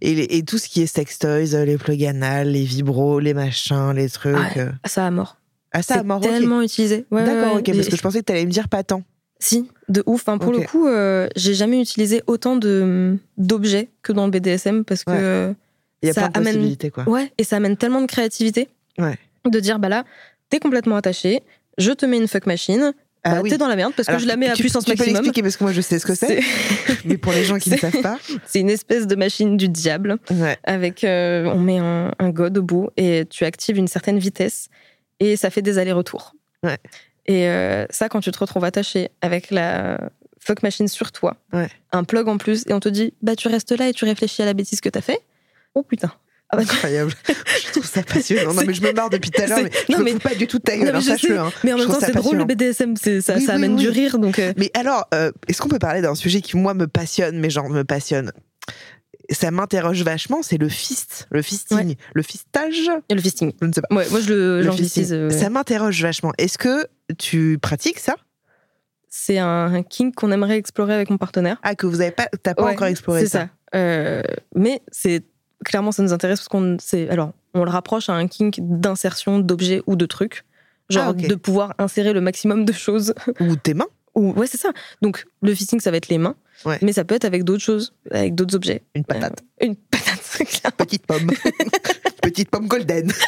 [SPEAKER 2] Et, tout ce qui est sex toys, euh, les plugs anal, les vibros, les machins, les trucs.
[SPEAKER 3] Ah ouais. ça à mort.
[SPEAKER 2] Ah, ça, à mort,
[SPEAKER 3] tellement utilisé. Ouais,
[SPEAKER 2] D'accord,
[SPEAKER 3] ouais.
[SPEAKER 2] ok, parce que je pensais que t'allais me dire pas tant.
[SPEAKER 3] Si, de ouf. Enfin, pour le coup, euh, j'ai jamais utilisé autant de d'objets que dans le BDSM parce que euh,
[SPEAKER 2] Il y a
[SPEAKER 3] Ça
[SPEAKER 2] plein de
[SPEAKER 3] amène-
[SPEAKER 2] quoi.
[SPEAKER 3] ouais, et ça amène tellement de créativité
[SPEAKER 2] Ouais.
[SPEAKER 3] de dire bah là, t'es complètement attaché, je te mets une fuck machine, bah,
[SPEAKER 2] oui.
[SPEAKER 3] t'es dans la merde parce
[SPEAKER 2] Alors,
[SPEAKER 3] que je la mets à
[SPEAKER 2] tu-
[SPEAKER 3] puissance
[SPEAKER 2] tu peux
[SPEAKER 3] maximum.
[SPEAKER 2] l'expliquer parce que moi je sais ce que c'est, mais pour les gens qui ne savent pas.
[SPEAKER 3] C'est une espèce de machine du diable
[SPEAKER 2] Ouais.
[SPEAKER 3] avec euh, on met un, un god au bout et tu actives une certaine vitesse et ça fait des allers-retours.
[SPEAKER 2] Ouais.
[SPEAKER 3] Et euh, ça, quand tu te retrouves attaché avec la fuck machine sur toi,
[SPEAKER 2] Ouais.
[SPEAKER 3] un plug en plus, et on te dit, bah tu restes là et tu réfléchis à la bêtise que t'as fait. Oh putain. Ah bah,
[SPEAKER 2] Incroyable. je trouve ça passionnant. Non,
[SPEAKER 3] C'est-
[SPEAKER 2] mais je me marre depuis tout à l'heure,
[SPEAKER 3] c'est-
[SPEAKER 2] mais je
[SPEAKER 3] mais-
[SPEAKER 2] pas du tout ta
[SPEAKER 3] Non,
[SPEAKER 2] gueule,
[SPEAKER 3] mais
[SPEAKER 2] hein,
[SPEAKER 3] je sais,
[SPEAKER 2] sache-le. hein.
[SPEAKER 3] mais en même temps,
[SPEAKER 2] ça
[SPEAKER 3] c'est drôle le. BDSM, c'est- ça,
[SPEAKER 2] Oui,
[SPEAKER 3] ça
[SPEAKER 2] oui,
[SPEAKER 3] amène du rire. Donc, euh,
[SPEAKER 2] Mais alors, euh, est-ce qu'on peut parler d'un sujet qui, moi, me passionne, mais genre me passionne? Ça m'interroge vachement, c'est le fist, le fisting, le fistage?
[SPEAKER 3] Et le fisting.
[SPEAKER 2] Je ne sais pas.
[SPEAKER 3] Ouais, moi, je le euh,
[SPEAKER 2] Ça m'interroge vachement. Est-ce que tu pratiques ça?
[SPEAKER 3] C'est un, un kink qu'on aimerait explorer avec mon partenaire.
[SPEAKER 2] Ah, que vous avez pas, t'as pas
[SPEAKER 3] Ouais,
[SPEAKER 2] encore exploré
[SPEAKER 3] C'est
[SPEAKER 2] ça?
[SPEAKER 3] ça. Euh, mais c'est clairement ça nous intéresse parce qu'on c'est alors on le rapproche à un kink d'insertion d'objets ou de trucs, genre
[SPEAKER 2] Ah,
[SPEAKER 3] de pouvoir insérer le maximum de choses.
[SPEAKER 2] Ou tes mains
[SPEAKER 3] ou ouais c'est ça. Donc le fisting ça va être les mains,
[SPEAKER 2] Ouais.
[SPEAKER 3] mais ça peut être avec d'autres choses, avec d'autres objets.
[SPEAKER 2] Une patate.
[SPEAKER 3] Euh, une patate. clairement.
[SPEAKER 2] Petite pomme. Petite pomme golden.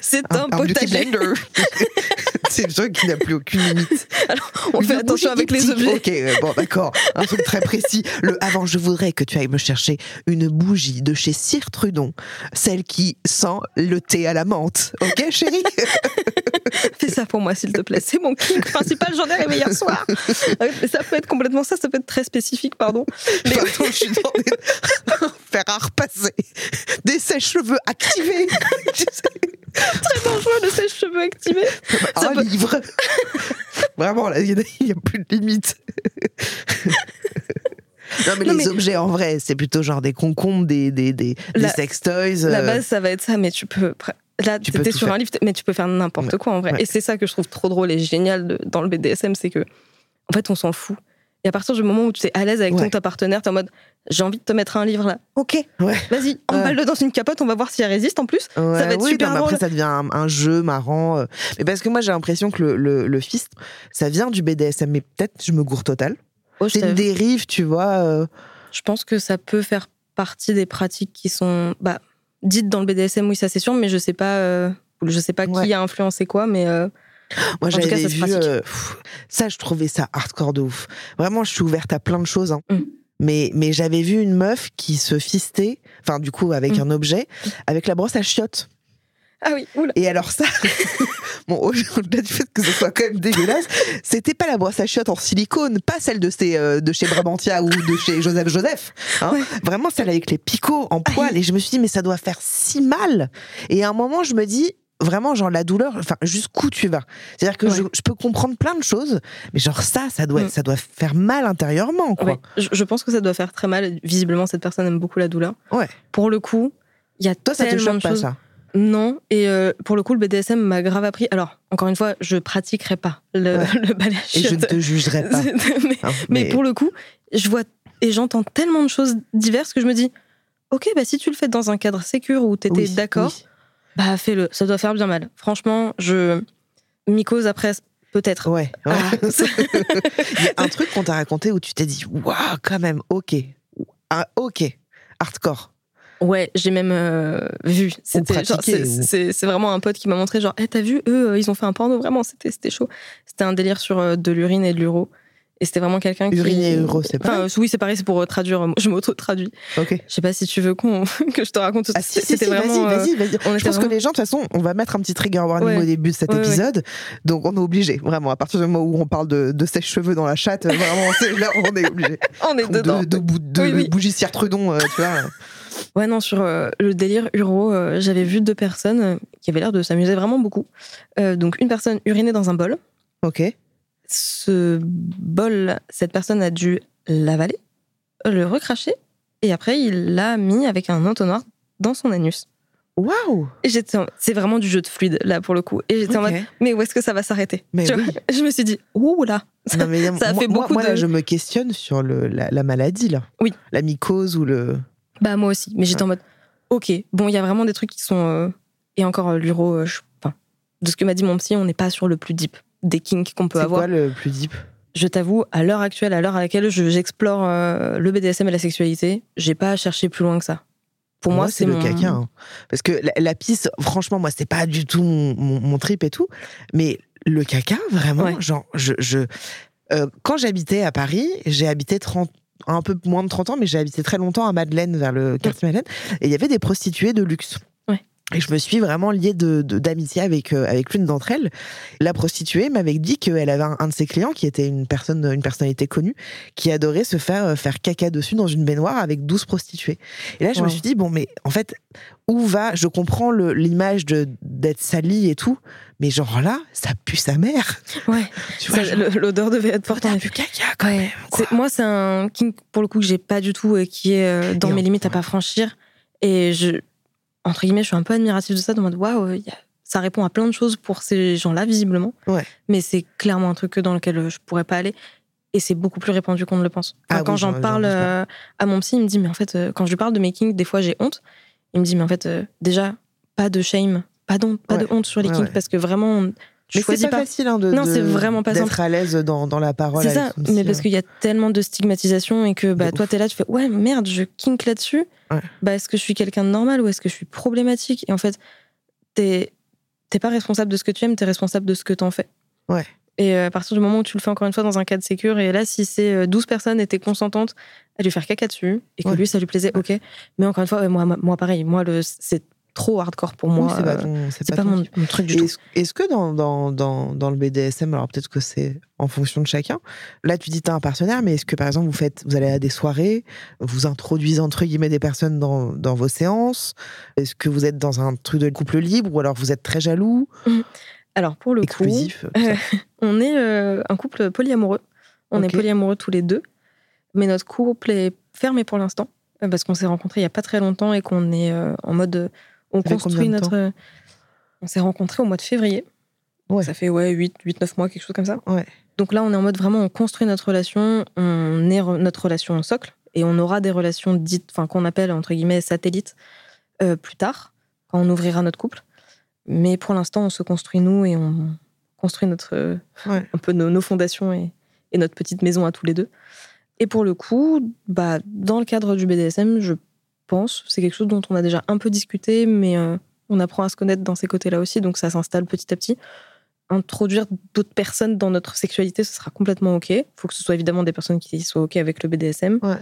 [SPEAKER 3] C'est un,
[SPEAKER 2] beauty
[SPEAKER 3] potager.
[SPEAKER 2] blender. c'est le truc qui n'a plus aucune limite.
[SPEAKER 3] On
[SPEAKER 2] Une
[SPEAKER 3] fait attention avec les objets.
[SPEAKER 2] Ok, euh, bon, d'accord. Un truc très précis. Le avant, je voudrais que tu ailles me chercher une bougie de chez Cire Trudon, celle qui sent le thé à la menthe. Ok, chérie?
[SPEAKER 3] Pour moi, s'il te plaît. C'est mon kink principal, j'en ai rêvé hier soir. Euh, Ça peut être complètement ça, ça peut être très spécifique, pardon. Mais
[SPEAKER 2] Pardon, je suis dans des... faire à repasser. Des sèches-cheveux activés.
[SPEAKER 3] Très dangereux, le sèche-cheveux activé. Ça
[SPEAKER 2] un
[SPEAKER 3] peut-
[SPEAKER 2] livre. Vraiment, là, il n'y a, plus de limite. Non mais
[SPEAKER 3] Non,
[SPEAKER 2] les
[SPEAKER 3] mais-
[SPEAKER 2] objets en vrai, c'est plutôt genre des concombres, des, des, des, des
[SPEAKER 3] La-
[SPEAKER 2] sextoys.
[SPEAKER 3] La
[SPEAKER 2] euh,
[SPEAKER 3] base, ça va être ça, mais tu peux. Là,
[SPEAKER 2] Tu
[SPEAKER 3] étais sur
[SPEAKER 2] faire.
[SPEAKER 3] un livre, mais tu peux faire n'importe
[SPEAKER 2] Ouais.
[SPEAKER 3] quoi en vrai.
[SPEAKER 2] Ouais.
[SPEAKER 3] Et c'est ça que je trouve trop drôle et génial de- dans le BDSM, c'est que, en fait, on s'en fout. Et à partir du moment où tu es à l'aise avec
[SPEAKER 2] Ouais.
[SPEAKER 3] ton ta partenaire, t'es en mode j'ai envie de te mettre un livre là. Ok,
[SPEAKER 2] Ouais.
[SPEAKER 3] vas-y, emballe-le dans une capote, on va voir si elle résiste en plus.
[SPEAKER 2] Ouais,
[SPEAKER 3] va être
[SPEAKER 2] oui,
[SPEAKER 3] super
[SPEAKER 2] non, après ça devient un, un jeu marrant. euh. Mais parce que moi j'ai l'impression que le, le, le fist, ça vient du BDSM, mais peut-être je me gourre total.
[SPEAKER 3] Oh,
[SPEAKER 2] C'est une dérive, tu vois. euh,
[SPEAKER 3] Je pense que ça peut faire partie des pratiques qui sont bah, dites dans le BDSM, oui, ça c'est sûr, mais je sais pas, euh, je sais pas
[SPEAKER 2] Ouais.
[SPEAKER 3] qui a influencé quoi, mais euh,
[SPEAKER 2] Moi j'avais
[SPEAKER 3] ça
[SPEAKER 2] vu euh, ça, je trouvais ça hardcore de ouf. Vraiment, je suis ouverte à plein de choses. hein.
[SPEAKER 3] Mm.
[SPEAKER 2] Mais, mais j'avais vu une meuf qui se fistait, enfin du coup avec
[SPEAKER 3] Mm.
[SPEAKER 2] un objet, avec la brosse à chiottes.
[SPEAKER 3] ah oui, oula.
[SPEAKER 2] Et alors ça, bon, au-delà du fait que ce soit quand même dégueulasse, c'était pas la brosse à chiottes en silicone, pas celle de, ces, euh, de chez Brabantia ou de chez Joseph Joseph. hein.
[SPEAKER 3] Ouais.
[SPEAKER 2] Vraiment celle avec les picots en poil. Et je me suis dit, mais ça doit faire si mal. Et à un moment, je me dis, vraiment, genre, la douleur, enfin, jusqu'où tu vas? C'est-à-dire que
[SPEAKER 3] Ouais.
[SPEAKER 2] je, je peux comprendre plein de choses, mais genre, ça, ça doit,
[SPEAKER 3] Mm.
[SPEAKER 2] ça doit faire mal intérieurement, quoi.
[SPEAKER 3] Ouais. Je, je pense que ça doit faire très mal. Visiblement, cette personne aime beaucoup la douleur.
[SPEAKER 2] Ouais.
[SPEAKER 3] Pour le coup, il y a
[SPEAKER 2] Toi, ça te choque pas, ça?
[SPEAKER 3] Non, et euh, pour le coup, le BDSM m'a grave appris. Alors, encore une fois, je pratiquerai pas le,
[SPEAKER 2] Ouais.
[SPEAKER 3] le
[SPEAKER 2] Et je ne te jugerai pas.
[SPEAKER 3] mais,
[SPEAKER 2] hein,
[SPEAKER 3] mais pour le coup, je vois et j'entends tellement de choses diverses que je me dis, ok, bah si tu le fais dans un cadre sécur où t'étais
[SPEAKER 2] Oui,
[SPEAKER 3] d'accord,
[SPEAKER 2] oui.
[SPEAKER 3] bah fais-le. Ça doit faire bien mal. Franchement, je mycose après, peut-être.
[SPEAKER 2] Ouais. ouais.
[SPEAKER 3] Ah,
[SPEAKER 2] Il y a un truc qu'on t'a raconté où tu t'es dit, waouh, quand même, ok. Ah, ok. Hardcore.
[SPEAKER 3] Ouais, j'ai même euh, vu. C'était c'est-
[SPEAKER 2] ou-
[SPEAKER 3] vraiment un pote qui m'a montré genre, Eh, t'as vu, eux, euh, ils ont fait un porno vraiment, c'était c'était chaud. C'était un délire sur euh, de l'urine et de l'uro. Et c'était vraiment quelqu'un qui.
[SPEAKER 2] Urine et uro, c'est
[SPEAKER 3] Enfin,
[SPEAKER 2] pareil
[SPEAKER 3] euh, oui, c'est pareil, c'est pour euh, traduire. Je m'auto-traduis.
[SPEAKER 2] Ok.
[SPEAKER 3] Je sais pas si tu veux qu'on que je te raconte.
[SPEAKER 2] Ah, si, si,
[SPEAKER 3] C'était
[SPEAKER 2] si,
[SPEAKER 3] vraiment.
[SPEAKER 2] vas-y, vas-y, vas-y.
[SPEAKER 3] on
[SPEAKER 2] Je pense que
[SPEAKER 3] vraiment-
[SPEAKER 2] les gens, de toute façon, on va mettre un petit trigger warning
[SPEAKER 3] Ouais.
[SPEAKER 2] au début de cet
[SPEAKER 3] Ouais, ouais.
[SPEAKER 2] épisode. Donc, on est obligé, vraiment. À partir du moment où on parle de, de sèche-cheveux dans la chatte, vraiment, c'est là, on est obligé.
[SPEAKER 3] On est dedans.
[SPEAKER 2] De, de, bou- de
[SPEAKER 3] Oui, oui.
[SPEAKER 2] bougie Trudon, euh, tu vois.
[SPEAKER 3] Ouais, non, sur euh, le délire uro, euh, j'avais vu deux personnes euh, qui avaient l'air de s'amuser vraiment beaucoup. Donc, une personne urinait dans un bol.
[SPEAKER 2] Ok.
[SPEAKER 3] Ce bol, cette personne a dû l'avaler, le recracher, et après, il l'a mis avec un entonnoir dans son anus.
[SPEAKER 2] Waouh!
[SPEAKER 3] Et j'étais en- C'est vraiment du jeu de fluide, là, pour le coup. Et j'étais en mode, mais où est-ce que ça va s'arrêter?
[SPEAKER 2] Mais
[SPEAKER 3] Tu
[SPEAKER 2] oui.
[SPEAKER 3] vois Je me suis dit, ouh là
[SPEAKER 2] Non, mais
[SPEAKER 3] ça a
[SPEAKER 2] moi,
[SPEAKER 3] fait
[SPEAKER 2] moi-
[SPEAKER 3] beaucoup
[SPEAKER 2] moi, là,
[SPEAKER 3] de-
[SPEAKER 2] je me questionne sur le, la, la maladie, là.
[SPEAKER 3] Oui.
[SPEAKER 2] La mycose ou le.
[SPEAKER 3] Bah, moi aussi. Mais j'étais en mode, ok, bon, il y a vraiment des trucs qui sont. euh, Et encore, euh, l'uro, euh, je- enfin, de ce que m'a dit mon psy, on n'est pas sur le plus deep des kinks qu'on peut
[SPEAKER 2] C'est
[SPEAKER 3] avoir.
[SPEAKER 2] quoi le plus deep?
[SPEAKER 3] Je t'avoue, à l'heure actuelle, à l'heure à laquelle je- j'explore le BDSM et la sexualité, j'ai pas à chercher plus loin que ça. Pour moi, c'est
[SPEAKER 2] le
[SPEAKER 3] mon-
[SPEAKER 2] caca. hein. Parce que la, la pisse, franchement, moi, c'est pas du tout mon, mon- mon trip et tout. Mais le caca, vraiment,
[SPEAKER 3] Ouais.
[SPEAKER 2] genre, je. je euh, quand j'habitais à Paris, j'ai habité 30 un peu moins de 30 ans, mais j'ai habité très longtemps à Madeleine, vers le quartier Madeleine, et il y avait des prostituées de luxe. Et je me suis vraiment liée de, d'amitié avec, euh, avec l'une d'entre elles. La prostituée m'avait dit qu'elle avait un, un de ses clients qui était une personne, une personnalité connue, qui adorait se faire euh, faire caca dessus dans une baignoire avec 12 prostituées. Et là, je me suis dit, bon, mais en fait, où va Je comprends l'image de, d'être sali et tout, mais genre là, ça pue sa mère.
[SPEAKER 3] Ouais,
[SPEAKER 2] Tu vois,
[SPEAKER 3] ça- l'odeur devait être forte effet.
[SPEAKER 2] du caca quand
[SPEAKER 3] Ouais.
[SPEAKER 2] même. quoi.
[SPEAKER 3] Moi, c'est un kink pour le coup que j'ai pas du tout et qui est euh, dans
[SPEAKER 2] Et
[SPEAKER 3] mes limites à pas franchir. Et je, entre guillemets, je suis un peu admirative de ça, dans le mode waouh, ça répond à plein de choses pour ces gens-là, visiblement.
[SPEAKER 2] Ouais.
[SPEAKER 3] Mais c'est clairement un truc dans lequel euh, je pourrais pas aller. Et c'est beaucoup plus répandu qu'on ne le pense. Enfin,
[SPEAKER 2] Ah
[SPEAKER 3] quand
[SPEAKER 2] oui,
[SPEAKER 3] j'en parle euh, à mon psy, il me dit, mais en fait, euh, quand je lui parle de mes kinks, des fois j'ai honte. Il me dit, mais en fait, euh, déjà, pas de shame, pas, de honte sur les
[SPEAKER 2] Ouais,
[SPEAKER 3] kinks, parce que vraiment, tu
[SPEAKER 2] Mais c'est
[SPEAKER 3] choisis
[SPEAKER 2] pas,
[SPEAKER 3] pas.
[SPEAKER 2] facile hein, de,
[SPEAKER 3] Non,
[SPEAKER 2] de-
[SPEAKER 3] c'est vraiment pas
[SPEAKER 2] d'être à l'aise dans, dans la parole.
[SPEAKER 3] C'est ça, mais parce qu'il y a tellement de stigmatisation et que bah,
[SPEAKER 2] De
[SPEAKER 3] toi, t'es là, tu fais ouais, merde, je kink là-dessus.
[SPEAKER 2] Ouais.
[SPEAKER 3] Bah, est-ce que je suis quelqu'un de normal ou est-ce que je suis problématique? Et en fait, t'es t'es pas responsable de ce que tu aimes, t'es responsable de ce que t'en fais.
[SPEAKER 2] Ouais.
[SPEAKER 3] Et euh, à partir du moment où tu le fais encore une fois dans un cadre sécure, et là, si c'est euh, 12 personnes étaient consentantes à lui faire caca dessus, et que
[SPEAKER 2] Ouais.
[SPEAKER 3] lui, ça lui plaisait, ok. Mais encore une fois, ouais, moi, moi, pareil, moi, le, c'est trop hardcore pour moi.
[SPEAKER 2] C'est pas
[SPEAKER 3] euh,
[SPEAKER 2] ton-
[SPEAKER 3] c'est pas, mon, mon truc du tout.
[SPEAKER 2] Est-ce est-ce que dans, dans, dans, dans le BDSM, alors peut-être que c'est en fonction de chacun, là tu dis tu as un partenaire, mais est-ce que par exemple vous faites, vous allez à des soirées, vous introduisez entre guillemets des personnes dans, dans vos séances? Est-ce que vous êtes dans un truc de couple libre ou alors vous êtes très jaloux,
[SPEAKER 3] Alors, pour le coup, Euh, on est euh, un couple polyamoureux. On est polyamoureux tous les deux. Mais notre couple est fermé pour l'instant. euh, Parce qu'on s'est rencontrés il n'y a pas très longtemps et qu'on est euh, en mode. On construit notre. On s'est rencontrés au mois de février.
[SPEAKER 2] Ouais.
[SPEAKER 3] Ça fait ouais, 8, 8, 9 mois, quelque chose comme ça.
[SPEAKER 2] Ouais.
[SPEAKER 3] Donc là, on est en mode vraiment, on construit notre relation, on est re- notre relation en socle, et on aura des relations dites, enfin qu'on appelle entre guillemets satellites euh, plus tard, quand on ouvrira notre couple. Mais pour l'instant, on se construit nous et on construit notre, euh,
[SPEAKER 2] Ouais.
[SPEAKER 3] un peu nos, nos fondations et, et notre petite maison à tous les deux. Et pour le coup, bah, dans le cadre du BDSM, je pense, c'est quelque chose dont on a déjà un peu discuté, mais euh, on apprend à se connaître dans ces côtés-là aussi, donc ça s'installe petit à petit. Introduire d'autres personnes dans notre sexualité, ce sera complètement OK. Il faut que ce soit évidemment des personnes qui soient OK avec le BDSM.
[SPEAKER 2] Ouais.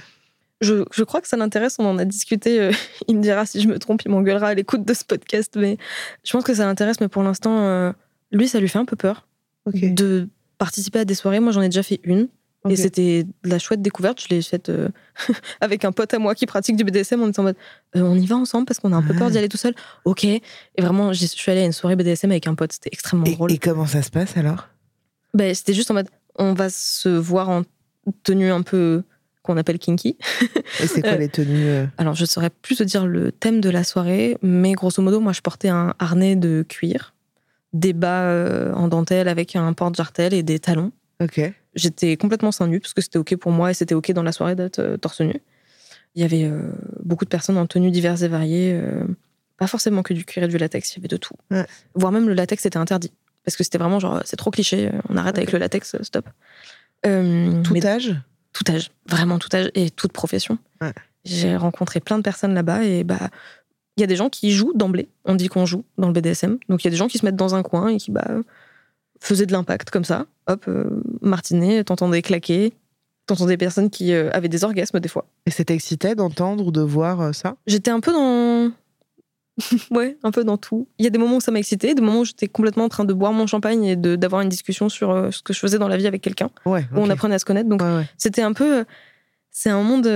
[SPEAKER 3] Je, je crois que ça l'intéresse, on en a discuté. euh, il me dira si je me trompe, il m'engueulera à l'écoute de ce podcast, mais je pense que ça l'intéresse, mais pour l'instant, euh, lui, ça lui fait un peu peur de participer à des soirées. Moi, j'en ai déjà fait une. Et c'était la chouette découverte. Je l'ai faite euh, avec un pote à moi qui pratique du BDSM. On était en mode, euh, on y va ensemble parce qu'on a un peu peur d'y aller tout seul. Ok. Et vraiment, je suis allée à une soirée BDSM avec un pote. C'était extrêmement drôle.
[SPEAKER 2] Et comment ça se passe alors?
[SPEAKER 3] Ben, C'était juste en mode, on va se voir en tenue un peu qu'on appelle kinky.
[SPEAKER 2] Et c'est quoi les tenues
[SPEAKER 3] Alors, je saurais plus te dire le thème de la soirée, mais grosso modo, moi, je portais un harnais de cuir, des bas en dentelle avec un porte-jartel et des talons.
[SPEAKER 2] Ok.
[SPEAKER 3] J'étais complètement seins nus parce que c'était ok pour moi et c'était ok dans la soirée d'être euh, torse nu. Il y avait euh, beaucoup de personnes en tenues diverses et variées, euh, pas forcément que du cuir et du latex, il y avait de tout. Voire même le latex était interdit parce que c'était vraiment genre c'est trop cliché, on arrête avec le latex, stop.
[SPEAKER 2] tout âge?
[SPEAKER 3] Tout âge, vraiment tout âge et toute profession. J'ai rencontré plein de personnes là-bas et bah il y a des gens qui jouent d'emblée. On dit qu'on joue dans le BDSM. Donc il y a des gens qui se mettent dans un coin et qui bah, faisaient de l'impact comme ça hop, euh, martiner, t'entendais claquer, t'entendais des personnes qui euh, avaient des orgasmes des fois.
[SPEAKER 2] Et c'était excité d'entendre ou de voir euh, ça?
[SPEAKER 3] J'étais un peu dans. ouais, un peu dans tout. Il y a des moments où ça m'a excité, des moments où j'étais complètement en train de boire mon champagne et d'avoir une discussion sur ce que je faisais dans la vie avec quelqu'un.
[SPEAKER 2] Ouais,
[SPEAKER 3] Où on apprenait à se connaître. Donc c'était un peu. C'est un monde.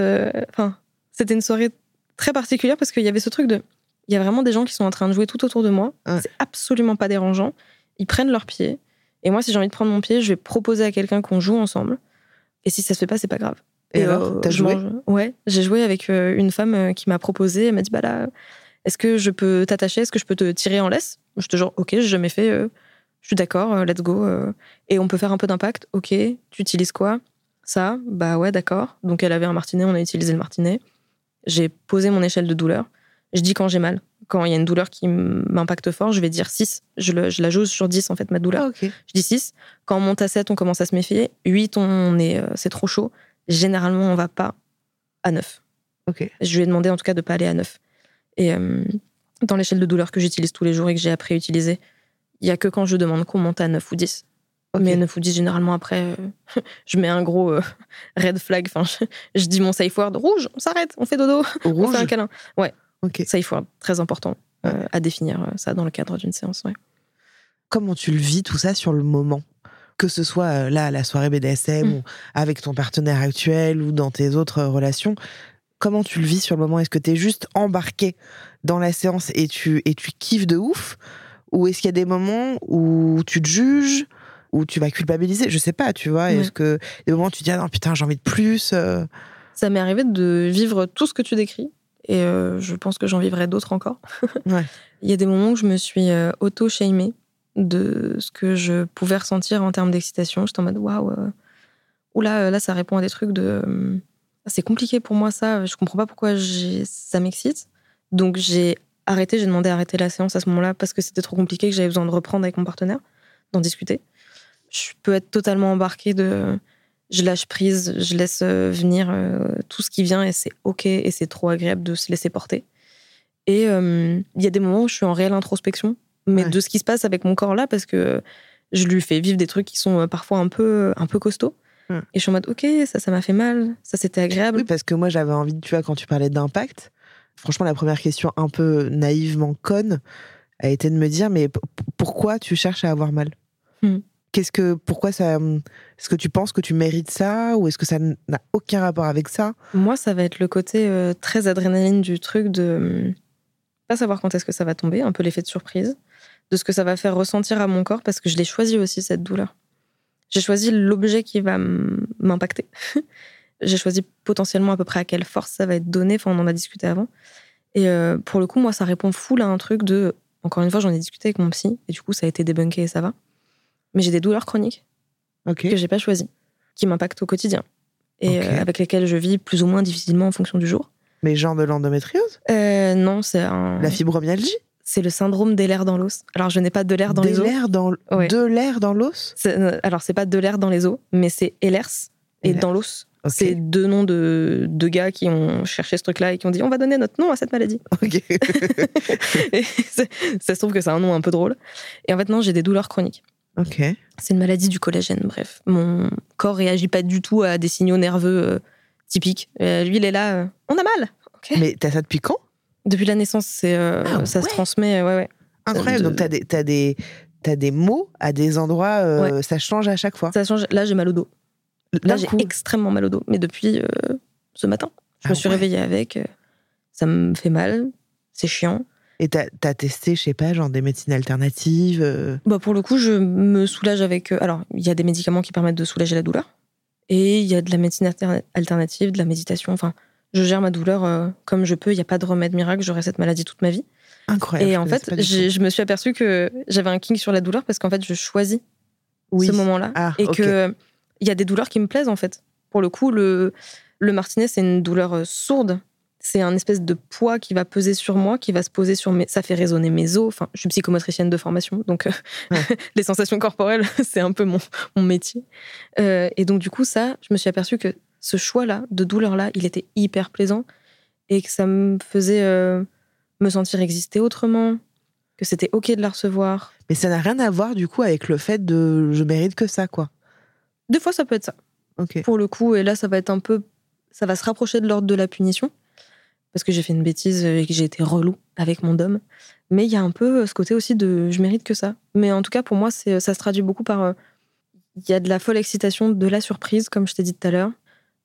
[SPEAKER 3] Enfin, c'était une soirée très particulière parce qu'il y avait ce truc de. Il y a vraiment des gens qui sont en train de jouer tout autour de moi. C'est absolument pas dérangeant. Ils prennent leurs pieds. Et moi, si j'ai envie de prendre mon pied, je vais proposer à quelqu'un qu'on joue ensemble. Et si ça se fait pas, c'est pas grave.
[SPEAKER 2] Et, alors, euh, t'as joué
[SPEAKER 3] Ouais, j'ai joué avec euh, une femme euh, qui m'a proposé. Elle m'a dit bah là, est-ce que je peux t'attacher? Est-ce que je peux te tirer en laisse? Je te jure, ok, j'ai jamais fait. je suis d'accord, let's go. et on peut faire un peu d'impact. Ok, tu utilises quoi? Ça? Bah ouais, d'accord. Donc elle avait un martinet, on a utilisé le martinet. J'ai posé mon échelle de douleur. Je dis quand j'ai mal quand il y a une douleur qui m'impacte fort, je vais dire 6. Je, la jose sur 10, en fait, ma douleur.
[SPEAKER 2] Ah, je
[SPEAKER 3] dis 6. Quand on monte à 7, on commence à se méfier. 8, on est, euh, c'est trop chaud. Généralement, on va pas à 9. Je lui ai demandé, en tout cas, de pas aller à 9. Et euh, dans l'échelle de douleur que j'utilise tous les jours et que j'ai appris à utiliser, il y a que quand je demande qu'on monte à 9 ou 10. Mais 9 ou 10, généralement, après, euh, je mets un gros red flag. Enfin, je, dis mon safe word rouge, on s'arrête, on fait dodo,
[SPEAKER 2] rouge.
[SPEAKER 3] on fait un câlin. Ouais.
[SPEAKER 2] Ça,
[SPEAKER 3] il faut très important euh, à définir euh, ça dans le cadre d'une séance.
[SPEAKER 2] Comment tu le vis tout ça sur le moment? Que ce soit euh, là à la soirée BDSM mm. ou avec ton partenaire actuel ou dans tes autres relations, comment tu le vis sur le moment? Est-ce que tu es juste embarqué dans la séance et tu, et tu kiffes de ouf? Ou est-ce qu'il y a des moments où tu te juges où tu vas culpabiliser? Je sais pas, tu vois. Est-ce que des moments où tu te dis ah non putain j'ai envie de plus
[SPEAKER 3] Ça m'est arrivé de vivre tout ce que tu décris et euh, je pense que j'en vivrai d'autres encore. Il y a des moments où je me suis euh, auto-shamée de ce que je pouvais ressentir en termes d'excitation. J'étais en mode waouh, euh, oula, là, ça répond à des trucs de. c'est compliqué pour moi, ça. Je comprends pas pourquoi ça m'excite. Donc, j'ai arrêté, j'ai demandé à arrêter la séance à ce moment-là parce que c'était trop compliqué, que j'avais besoin de reprendre avec mon partenaire, d'en discuter. Je peux être totalement embarquée de je lâche prise, je laisse euh, venir euh, tout ce qui vient et c'est ok et c'est trop agréable de se laisser porter. Et euh, il y a des moments où je suis en réelle introspection, mais de ce qui se passe avec mon corps là, parce que je lui fais vivre des trucs qui sont parfois un peu, un peu costauds. Et je suis en mode, ok, ça, ça m'a fait mal, ça c'était agréable.
[SPEAKER 2] Oui, parce que moi j'avais envie, tu vois, quand tu parlais d'impact, franchement, la première question un peu naïvement conne a été de me dire, mais pourquoi tu cherches à avoir mal? Hmm. Qu'est-ce que, pourquoi ça, est-ce que tu penses que tu mérites ça ou est-ce que ça n'a aucun rapport avec ça?
[SPEAKER 3] Moi, ça va être le côté euh, très adrénaline du truc de hum, pas savoir quand est-ce que ça va tomber, un peu l'effet de surprise, de ce que ça va faire ressentir à mon corps parce que je l'ai choisi aussi cette douleur. J'ai choisi l'objet qui va m'impacter. J'ai choisi potentiellement à peu près à quelle force ça va être donné. Enfin, on en a discuté avant. Et euh, pour le coup, moi, ça répond full à un truc de. Encore une fois, j'en ai discuté avec mon psy et du coup, ça a été débunké et ça va mais j'ai des douleurs chroniques
[SPEAKER 2] que
[SPEAKER 3] que j'ai pas choisies, qui m'impactent au quotidien et euh, avec lesquelles je vis plus ou moins difficilement en fonction du jour.
[SPEAKER 2] Mais genre de l'endométriose?
[SPEAKER 3] Euh, Non, c'est un.
[SPEAKER 2] La fibromyalgie?
[SPEAKER 3] C'est le syndrome des l'air dans l'os. Alors je n'ai pas de l'air dans les os.
[SPEAKER 2] Dans... De l'air dans l'os?
[SPEAKER 3] Euh, Alors c'est pas de l'air dans les os, mais c'est Ehlers et dans l'os. C'est deux noms de, de, gars qui ont cherché ce truc-là et qui ont dit on va donner notre nom à cette maladie.
[SPEAKER 2] Ok.
[SPEAKER 3] ça se trouve que c'est un nom un peu drôle. Et en fait, non, j'ai des douleurs chroniques.
[SPEAKER 2] Ok.
[SPEAKER 3] C'est une maladie du collagène, bref. Mon corps réagit pas du tout à des signaux nerveux euh, typiques. Euh, lui, il est là, euh, on a mal.
[SPEAKER 2] Mais t'as ça depuis quand?
[SPEAKER 3] Depuis la naissance, c'est, ah ça se transmet, ouais, ouais.
[SPEAKER 2] Incroyable, donc t'as des, as des, as des mots à des endroits, ça change à chaque fois.
[SPEAKER 3] Ça change. Là, j'ai mal au dos. Là, j'ai extrêmement mal au dos, mais depuis ce matin. Je me
[SPEAKER 2] Ah
[SPEAKER 3] suis
[SPEAKER 2] ouais.
[SPEAKER 3] réveillée avec. ça me fait mal, c'est chiant.
[SPEAKER 2] Et t'as as testé, je sais pas, genre des médecines alternatives euh,
[SPEAKER 3] Bah pour le coup, je me soulage avec. euh, alors, il y a des médicaments qui permettent de soulager la douleur. Et il y a de la médecine alter- alternative, de la méditation. Enfin, je gère ma douleur euh, comme je peux. Il n'y a pas de remède miracle. J'aurai cette maladie toute ma vie.
[SPEAKER 2] Incroyable.
[SPEAKER 3] et en fait, je me suis aperçue que j'avais un king sur la douleur parce qu'en fait, je choisis
[SPEAKER 2] Oui.
[SPEAKER 3] ce moment-là.
[SPEAKER 2] Ah,
[SPEAKER 3] et que il y a des douleurs qui me plaisent en fait. Pour le coup, le, le martinet, c'est une douleur sourde. C'est un espèce de poids qui va peser sur moi, qui va se poser sur mes. Ça fait résonner mes os. Enfin, je suis psychomotricienne de formation, donc euh, les sensations corporelles, c'est un peu mon, mon métier. Euh, et donc, du coup, ça, je me suis aperçue que ce choix-là, de douleur-là, il était hyper plaisant et que ça me faisait euh, me sentir exister autrement, que c'était OK de la recevoir.
[SPEAKER 2] Mais ça n'a rien à voir du coup avec le fait de je mérite que ça, quoi.
[SPEAKER 3] Des fois, ça peut être ça.
[SPEAKER 2] Ok.
[SPEAKER 3] pour le coup, et là, ça va être un peu. Ça va se rapprocher de l'ordre de la punition, parce que j'ai fait une bêtise et que j'ai été relou avec mon dôme. Mais il y a un peu ce côté aussi de je mérite que ça. Mais en tout cas, pour moi, c'est ça se traduit beaucoup par. euh, Il y a de la folle excitation, de la surprise, comme je t'ai dit tout à l'heure,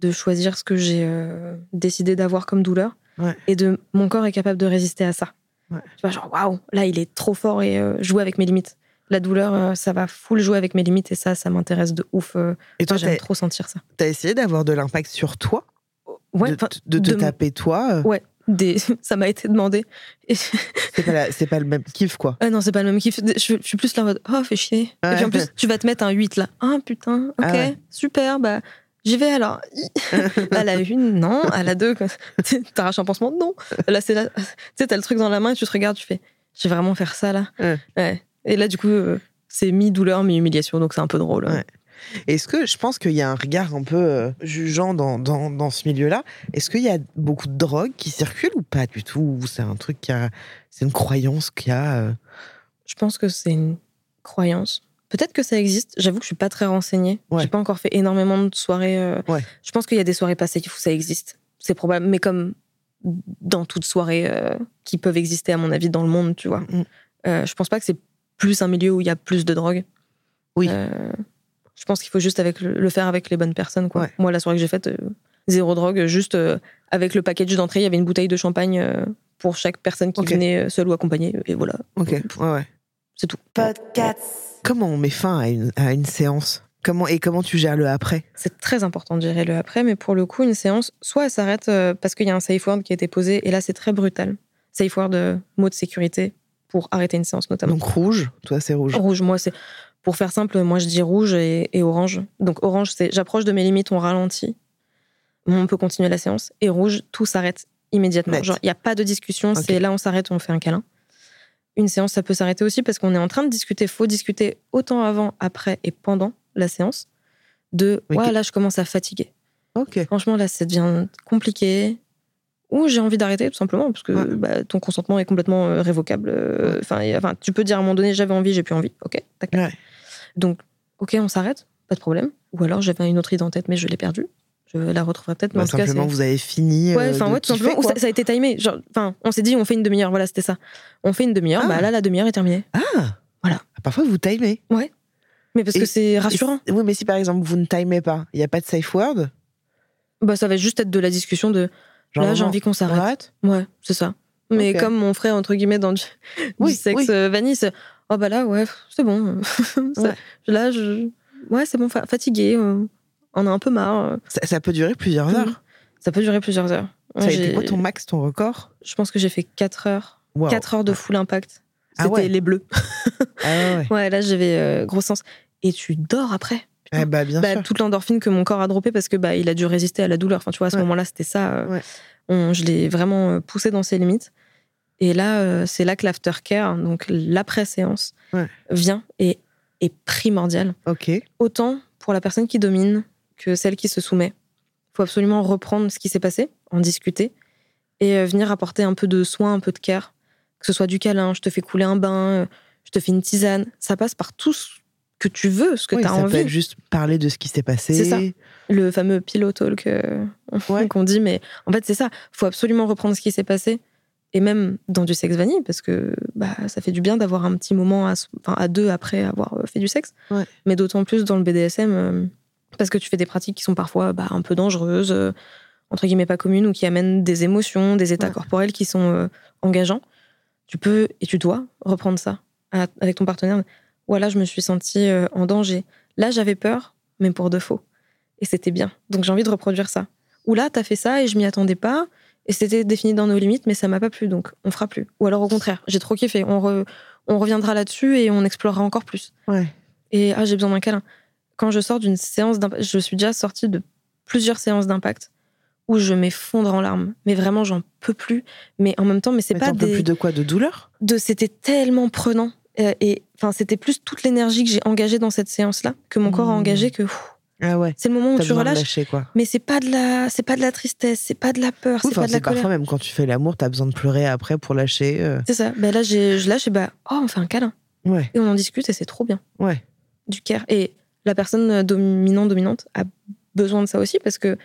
[SPEAKER 3] de choisir ce que j'ai euh, décidé d'avoir comme douleur,
[SPEAKER 2] Ouais.
[SPEAKER 3] et de mon corps est capable de résister à ça.
[SPEAKER 2] Ouais.
[SPEAKER 3] Tu vois, genre, waouh, là, il est trop fort et euh, jouer avec mes limites. La douleur, euh, ça va full jouer avec mes limites et ça, ça m'intéresse de ouf. euh,
[SPEAKER 2] Et toi,
[SPEAKER 3] j'aime
[SPEAKER 2] t'as
[SPEAKER 3] trop sentir ça.
[SPEAKER 2] as essayé d'avoir de l'impact sur toi?
[SPEAKER 3] Ouais,
[SPEAKER 2] De, de te
[SPEAKER 3] de-
[SPEAKER 2] taper toi euh,
[SPEAKER 3] Ouais, des... ça m'a été demandé.
[SPEAKER 2] C'est pas, la- pas le même kiff, quoi.
[SPEAKER 3] Ah non, c'est pas le même kiff. Je, je suis plus là en mode, oh, fais chier. Et puis en plus, tu vas te mettre un 8 là. Ah putain, ok,
[SPEAKER 2] Ah ouais.
[SPEAKER 3] super, bah j'y vais alors. à la une, non. À la deux, t'arraches un pansement, non. Là, c'est là. Tu sais, t'as le truc dans la main et tu te regardes, tu fais, je vais vraiment faire ça là.
[SPEAKER 2] Ouais.
[SPEAKER 3] Et là, du coup, euh, c'est mi-douleur, mi-humiliation, donc c'est un peu drôle.
[SPEAKER 2] Est-ce que je pense qu'il y a un regard un peu euh, jugeant dans, dans, dans ce milieu-là Est-ce qu'il y a beaucoup de drogue qui circulent ou pas du tout Ou c'est un truc qui a. C'est une croyance qu'il y a. euh,
[SPEAKER 3] Je pense que c'est une croyance. Peut-être que ça existe. J'avoue que je suis pas très renseignée.
[SPEAKER 2] Ouais.
[SPEAKER 3] J'ai pas encore fait énormément de soirées. euh,
[SPEAKER 2] Ouais.
[SPEAKER 3] Je pense qu'il y a des soirées passées où ça existe. C'est probable. Mais comme dans toute soirée qui peuvent exister, à mon avis, dans le monde, tu vois.
[SPEAKER 2] Mm.
[SPEAKER 3] Euh, je pense pas que c'est plus un milieu où il y a plus de drogue.
[SPEAKER 2] Oui.
[SPEAKER 3] Je pense qu'il faut juste avec le, le faire avec les bonnes personnes. Quoi.
[SPEAKER 2] Ouais.
[SPEAKER 3] Moi, la soirée que j'ai faite, euh, zéro drogue. Juste euh, avec le package d'entrée, il y avait une bouteille de champagne euh, pour chaque personne qui venait euh, seule ou accompagnée. Et voilà,
[SPEAKER 2] Ok, ouais, ouais.
[SPEAKER 3] c'est tout.
[SPEAKER 2] Comment on met fin à une, à une séance? Comment, Et comment tu gères le après?
[SPEAKER 3] C'est très important de gérer le après, mais pour le coup, une séance, soit elle s'arrête euh, parce qu'il y a un safe word qui a été posé, et là, c'est très brutal. Safe word, euh, mot de sécurité pour arrêter une séance, notamment.
[SPEAKER 2] Donc rouge, toi c'est rouge.
[SPEAKER 3] Rouge, moi, c'est. Pour faire simple, moi, je dis rouge et, et orange. Donc, orange, c'est j'approche de mes limites, on ralentit. On peut continuer la séance. Et rouge, tout s'arrête immédiatement.
[SPEAKER 2] Net.
[SPEAKER 3] Genre, il n'y a pas de discussion, c'est là, on s'arrête, on fait un câlin. Une séance, ça peut s'arrêter aussi parce qu'on est en train de discuter. faut discuter autant avant, après et pendant la séance. De, ouais, là, je commence à fatiguer. Franchement, là, ça devient compliqué. Ou j'ai envie d'arrêter, tout simplement, parce que
[SPEAKER 2] Ouais.
[SPEAKER 3] bah, ton consentement est complètement euh, révocable. Euh. Enfin, enfin, tu peux dire à un moment donné, j'avais envie, j'ai plus envie. Ok.
[SPEAKER 2] Ouais.
[SPEAKER 3] Donc, ok, on s'arrête, pas de problème. Ou alors, j'avais une autre idée en tête, mais je l'ai perdue. Je la retrouverai peut-être. Mais
[SPEAKER 2] Bah,
[SPEAKER 3] en tout cas,
[SPEAKER 2] simplement,
[SPEAKER 3] c'est-
[SPEAKER 2] vous avez fini.
[SPEAKER 3] Ouais,
[SPEAKER 2] euh,
[SPEAKER 3] enfin,
[SPEAKER 2] de
[SPEAKER 3] ouais, tout simplement. Ça, ça a été timé. Enfin, on s'est dit, on fait une demi-heure. Voilà, c'était ça. On fait une demi-heure.
[SPEAKER 2] Ah.
[SPEAKER 3] Bah là, la demi-heure est terminée.
[SPEAKER 2] Ah
[SPEAKER 3] Voilà.
[SPEAKER 2] Parfois, vous timez.
[SPEAKER 3] Mais parce
[SPEAKER 2] Et-
[SPEAKER 3] que c'est rassurant.
[SPEAKER 2] Oui, mais si par exemple, vous ne timez pas, il n'y a pas de safe word?
[SPEAKER 3] Bah, ça va juste être de la discussion de.
[SPEAKER 2] genre
[SPEAKER 3] là, j'ai envie qu'on
[SPEAKER 2] on
[SPEAKER 3] s'arrête.
[SPEAKER 2] arrête?
[SPEAKER 3] Ouais, c'est ça. Mais comme mon frère, entre guillemets, dans du,
[SPEAKER 2] Oui,
[SPEAKER 3] du sexe
[SPEAKER 2] oui.
[SPEAKER 3] euh, c'est Oh bah là, ouais, c'est bon.
[SPEAKER 2] Ouais.
[SPEAKER 3] Là, je. Ouais, c'est bon, fa- fatigué. euh, on a un peu marre.
[SPEAKER 2] ça, ça peut durer plusieurs
[SPEAKER 3] Mhm.
[SPEAKER 2] heures.
[SPEAKER 3] Ça peut durer plusieurs heures. Ouais,
[SPEAKER 2] Ça a été quoi ton max, ton record?
[SPEAKER 3] Je pense que j'ai fait 4 heures.
[SPEAKER 2] Wow.
[SPEAKER 3] 4 heures de full impact.
[SPEAKER 2] Ah
[SPEAKER 3] C'était
[SPEAKER 2] ouais.
[SPEAKER 3] les bleus.
[SPEAKER 2] Ah ouais,
[SPEAKER 3] là, j'avais euh, gros sens. Et tu dors après.
[SPEAKER 2] Eh bah, bien
[SPEAKER 3] Bah,
[SPEAKER 2] sûr.
[SPEAKER 3] toute l'endorphine que mon corps a droppé parce que bah, il a dû résister à la douleur. Enfin, tu vois, à ce moment-là, c'était ça. euh, on- je l'ai vraiment poussé dans ses limites. Et là, euh, c'est là que l'aftercare, donc l'après-séance,
[SPEAKER 2] Ouais.
[SPEAKER 3] vient et est primordial.
[SPEAKER 2] Ok.
[SPEAKER 3] Autant pour la personne qui domine que celle qui se soumet. Il faut absolument reprendre ce qui s'est passé, en discuter et euh, venir apporter un peu de soin, un peu de care. Que ce soit du câlin, je te fais couler un bain, euh, je te fais une tisane. Ça passe par tout ce que tu veux, ce que
[SPEAKER 2] Oui,
[SPEAKER 3] tu as
[SPEAKER 2] ça peut
[SPEAKER 3] envie
[SPEAKER 2] être juste parler de ce qui s'est passé.
[SPEAKER 3] C'est ça. le fameux pillow talk euh,
[SPEAKER 2] Ouais.
[SPEAKER 3] qu'on dit, mais en fait, c'est ça. faut absolument reprendre ce qui s'est passé. Et même dans du sexe vanille, parce que bah, ça fait du bien d'avoir un petit moment à, deux après avoir euh, fait du sexe.
[SPEAKER 2] Ouais.
[SPEAKER 3] Mais d'autant plus dans le BDSM, euh, parce que tu fais des pratiques qui sont parfois bah, un peu dangereuses, euh, entre guillemets pas communes, ou qui amènent des émotions, des états
[SPEAKER 2] Ouais.
[SPEAKER 3] corporels qui sont euh, engageants, tu peux et tu dois reprendre ça à- avec ton partenaire. Voilà, je me suis sentie en danger. Là, j'avais peur, mais pour de faux. Et c'était bien. Donc j'ai envie de reproduire ça. Ou là, t'as fait ça et je m'y attendais pas. Et c'était défini dans nos limites, mais ça m'a pas plu, donc on fera plus. Ou alors au contraire, j'ai trop kiffé. On, re- on reviendra là-dessus et on explorera encore plus.
[SPEAKER 2] Ouais.
[SPEAKER 3] Et ah, j'ai besoin d'un câlin. Quand je sors d'une séance d'impact, je suis déjà sortie de plusieurs séances d'impact où je m'effondre en larmes. Mais vraiment, j'en peux plus. Mais en même temps, mais c'est
[SPEAKER 2] Mais
[SPEAKER 3] pas des.
[SPEAKER 2] plus de quoi? De douleur?
[SPEAKER 3] De c'était tellement prenant. Euh, et enfin, c'était plus toute l'énergie que j'ai engagée dans cette séance-là que mon corps a
[SPEAKER 2] Mmh.
[SPEAKER 3] engagé que pff,
[SPEAKER 2] Ah ouais.
[SPEAKER 3] c'est le moment où tu relâches.
[SPEAKER 2] lâcher, quoi.
[SPEAKER 3] Mais c'est pas de la, c'est pas de la tristesse, c'est pas de la peur,
[SPEAKER 2] Oui,
[SPEAKER 3] c'est pas de la
[SPEAKER 2] c'est parfois
[SPEAKER 3] colère.
[SPEAKER 2] même quand tu fais l'amour, t'as besoin de pleurer après pour lâcher. euh.
[SPEAKER 3] C'est ça. Ben là, je lâche et bah, oh, on fait un câlin
[SPEAKER 2] Ouais,
[SPEAKER 3] et on en discute et c'est trop bien.
[SPEAKER 2] ouais.
[SPEAKER 3] Du care. Et la personne dominante, dominante a besoin de ça aussi parce que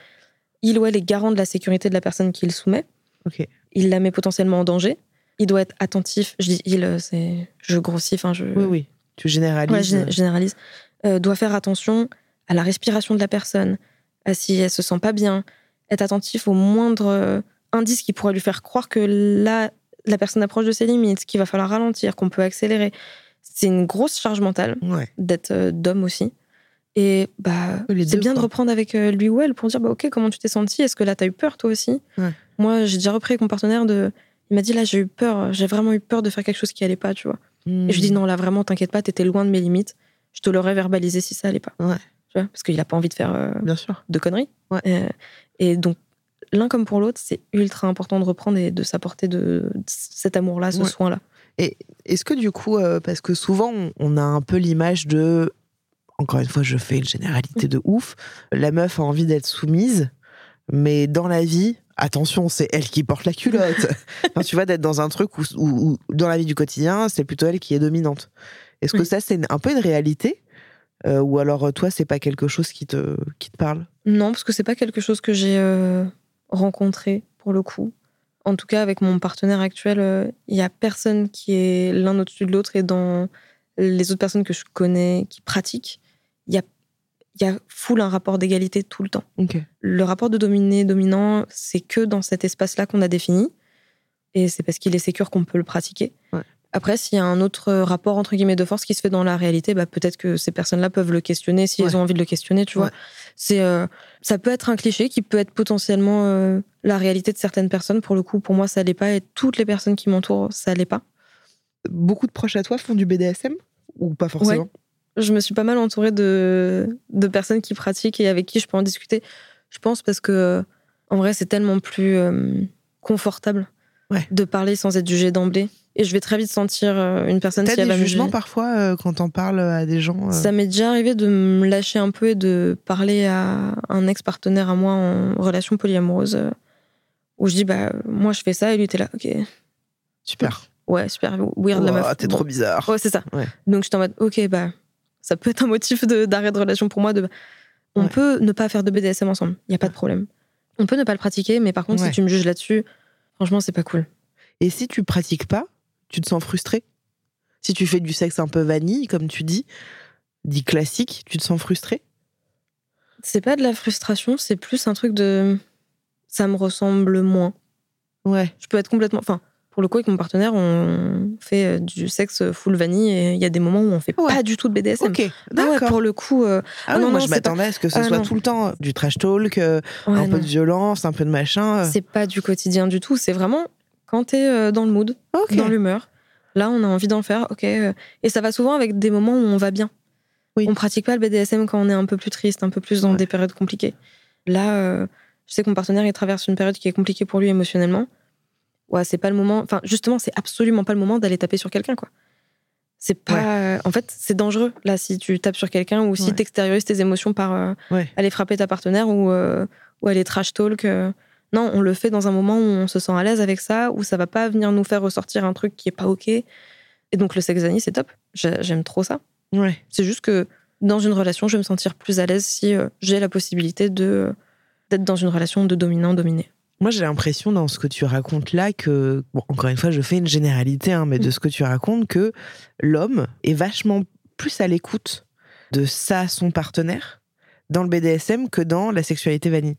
[SPEAKER 3] il ou elle est garant de la sécurité de la personne qui le soumet.
[SPEAKER 2] Ok.
[SPEAKER 3] Il la met potentiellement en danger. Il doit être attentif. Je dis il, euh, c'est, je grossis, enfin je.
[SPEAKER 2] Oui, oui. Tu généralises.
[SPEAKER 3] Ouais, je généralise. Euh, doit faire attention à la respiration de la personne, à si elle se sent pas bien, être attentif au moindre euh, indice qui pourrait lui faire croire que là, la personne approche de ses limites, qu'il va falloir ralentir, qu'on peut accélérer. C'est une grosse charge mentale
[SPEAKER 2] Ouais.
[SPEAKER 3] d'être euh, d'homme aussi. Et bah, c'est bien de reprendre avec euh, lui ou elle pour dire bah, Ok, comment tu t'es senti Est-ce que là, t'as eu peur toi aussi?
[SPEAKER 2] Ouais.
[SPEAKER 3] Moi, j'ai déjà repris avec mon partenaire de. Il m'a dit là, j'ai eu peur, j'ai vraiment eu peur de faire quelque chose qui allait pas, tu vois.
[SPEAKER 2] Mmh.
[SPEAKER 3] Et je lui dis non, là vraiment, t'inquiète pas, t'étais loin de mes limites. Je te l'aurais verbalisé si ça allait pas.
[SPEAKER 2] Ouais.
[SPEAKER 3] Tu vois, parce qu'il a pas envie de faire euh,
[SPEAKER 2] Bien sûr.
[SPEAKER 3] de conneries.
[SPEAKER 2] Ouais.
[SPEAKER 3] Euh, et donc, l'un comme pour l'autre, c'est ultra important de reprendre et de s'apporter de, de cet amour-là, ce
[SPEAKER 2] Ouais.
[SPEAKER 3] soin-là.
[SPEAKER 2] Est-ce que du coup, euh, parce que souvent on, on a un peu l'image de, encore une fois, je fais une généralité de ouf, la meuf a envie d'être soumise, mais dans la vie, attention, c'est elle qui porte la culotte. Enfin, tu vois, d'être dans un truc où, où- où, dans la vie du quotidien, c'est plutôt elle qui est dominante. Est-ce que
[SPEAKER 3] Oui.
[SPEAKER 2] ça, c'est un peu une réalité Euh, Ou alors, euh, toi, c'est pas quelque chose qui te, qui te parle?
[SPEAKER 3] Non, parce que c'est pas quelque chose que j'ai euh, rencontré pour le coup. En tout cas, avec mon partenaire actuel, euh, il y a personne qui est l'un au-dessus de l'autre et dans les autres personnes que je connais qui pratiquent, il y a, il y a full un rapport d'égalité tout le temps. Le rapport de dominé-dominant, c'est que dans cet espace-là qu'on a défini. Et c'est parce qu'il est sécure qu'on peut le pratiquer.
[SPEAKER 2] Ouais.
[SPEAKER 3] Après, s'il y a un autre rapport, entre guillemets, de force qui se fait dans la réalité, bah, peut-être que ces personnes-là peuvent le questionner si
[SPEAKER 2] Ouais.
[SPEAKER 3] elles ont envie de le questionner, tu vois. C'est, euh, ça peut être un cliché qui peut être potentiellement euh, la réalité de certaines personnes. Pour le coup, pour moi, ça l'est pas. Et toutes les personnes qui m'entourent, ça l'est pas.
[SPEAKER 2] Beaucoup de proches à toi font du BDSM Ou pas forcément?
[SPEAKER 3] Je me suis pas mal entourée de, de personnes qui pratiquent et avec qui je peux en discuter. Je pense parce que, en vrai, c'est tellement plus euh, confortable de parler sans être jugé d'emblée. Et je vais très vite sentir euh, une personne
[SPEAKER 2] T'as
[SPEAKER 3] si va
[SPEAKER 2] des
[SPEAKER 3] me
[SPEAKER 2] jugements parfois euh, quand t'en parles à des gens euh,
[SPEAKER 3] Ça m'est déjà arrivé de me lâcher un peu et de parler à un ex-partenaire à moi en relation polyamoureuse euh, où je dis, bah, moi je fais ça et lui était là, ok,
[SPEAKER 2] Super.
[SPEAKER 3] ouais, super weird la
[SPEAKER 2] Ouah,
[SPEAKER 3] meuf.
[SPEAKER 2] T'es
[SPEAKER 3] Bon.
[SPEAKER 2] trop bizarre.
[SPEAKER 3] Ouais, c'est ça.
[SPEAKER 2] Ouais.
[SPEAKER 3] Donc, je suis en mode, ok, bah, ça peut être un motif d'arrêt de, relation pour moi. De, on
[SPEAKER 2] Ouais.
[SPEAKER 3] peut ne pas faire de BDSM ensemble, il n'y a pas de problème. On peut ne pas le pratiquer, mais par contre,
[SPEAKER 2] Ouais.
[SPEAKER 3] si tu me juges là-dessus, franchement, c'est pas cool.
[SPEAKER 2] Et si tu pratiques pas, tu te sens frustré? Si tu fais du sexe un peu vanille, comme tu dis, dit classique, tu te sens frustré?
[SPEAKER 3] C'est pas de la frustration, c'est plus un truc de. Ça me ressemble moins.
[SPEAKER 2] Ouais.
[SPEAKER 3] Je peux être complètement. Enfin, pour le coup, avec mon partenaire, on fait euh, du sexe full vanille et il y a des moments où on fait
[SPEAKER 2] Ouais.
[SPEAKER 3] pas du tout de BDSM.
[SPEAKER 2] Ok,
[SPEAKER 3] Ah ouais,
[SPEAKER 2] d'accord.
[SPEAKER 3] pour le coup, euh,
[SPEAKER 2] Ah
[SPEAKER 3] Ah non,
[SPEAKER 2] moi
[SPEAKER 3] non,
[SPEAKER 2] je
[SPEAKER 3] c'est pas-
[SPEAKER 2] m'attendais à ce que ce
[SPEAKER 3] Ah
[SPEAKER 2] soit
[SPEAKER 3] non.
[SPEAKER 2] tout le temps euh, du trash talk, euh,
[SPEAKER 3] ouais,
[SPEAKER 2] un peu de violence, un peu de machin. euh.
[SPEAKER 3] c'est pas du quotidien du tout. C'est vraiment quand t'es euh, dans le mood, dans l'humeur. Là, on a envie d'en faire, ok. euh, Et ça va souvent avec des moments où on va bien.
[SPEAKER 2] Oui.
[SPEAKER 3] On pratique pas le BDSM quand on est un peu plus triste, un peu plus dans
[SPEAKER 2] Ouais.
[SPEAKER 3] des périodes compliquées. Là, euh, je sais que mon partenaire il traverse une période qui est compliquée pour lui émotionnellement. Ouais, c'est pas le moment. Enfin, justement, c'est absolument pas le moment d'aller taper sur quelqu'un, quoi. C'est pas. En fait, c'est dangereux là si tu tapes sur quelqu'un ou si
[SPEAKER 2] Ouais.
[SPEAKER 3] t'extériorises tes émotions par euh, aller frapper ta partenaire ou euh, ou aller trash talk. Non, on le fait dans un moment où on se sent à l'aise avec ça, où ça va pas venir nous faire ressortir un truc qui est pas ok. Et donc le sexe vanille, c'est top. J'ai- J'aime trop ça.
[SPEAKER 2] Ouais.
[SPEAKER 3] C'est juste que dans une relation, je vais me sentir plus à l'aise si euh, j'ai la possibilité de d'être dans une relation de dominant-dominé.
[SPEAKER 2] Moi, j'ai l'impression dans ce que tu racontes là que, bon, encore une fois, je fais une généralité, hein, mais de
[SPEAKER 3] Mm.
[SPEAKER 2] ce que tu racontes, que l'homme est vachement plus à l'écoute de ça, son partenaire, dans le BDSM que dans la sexualité vanille.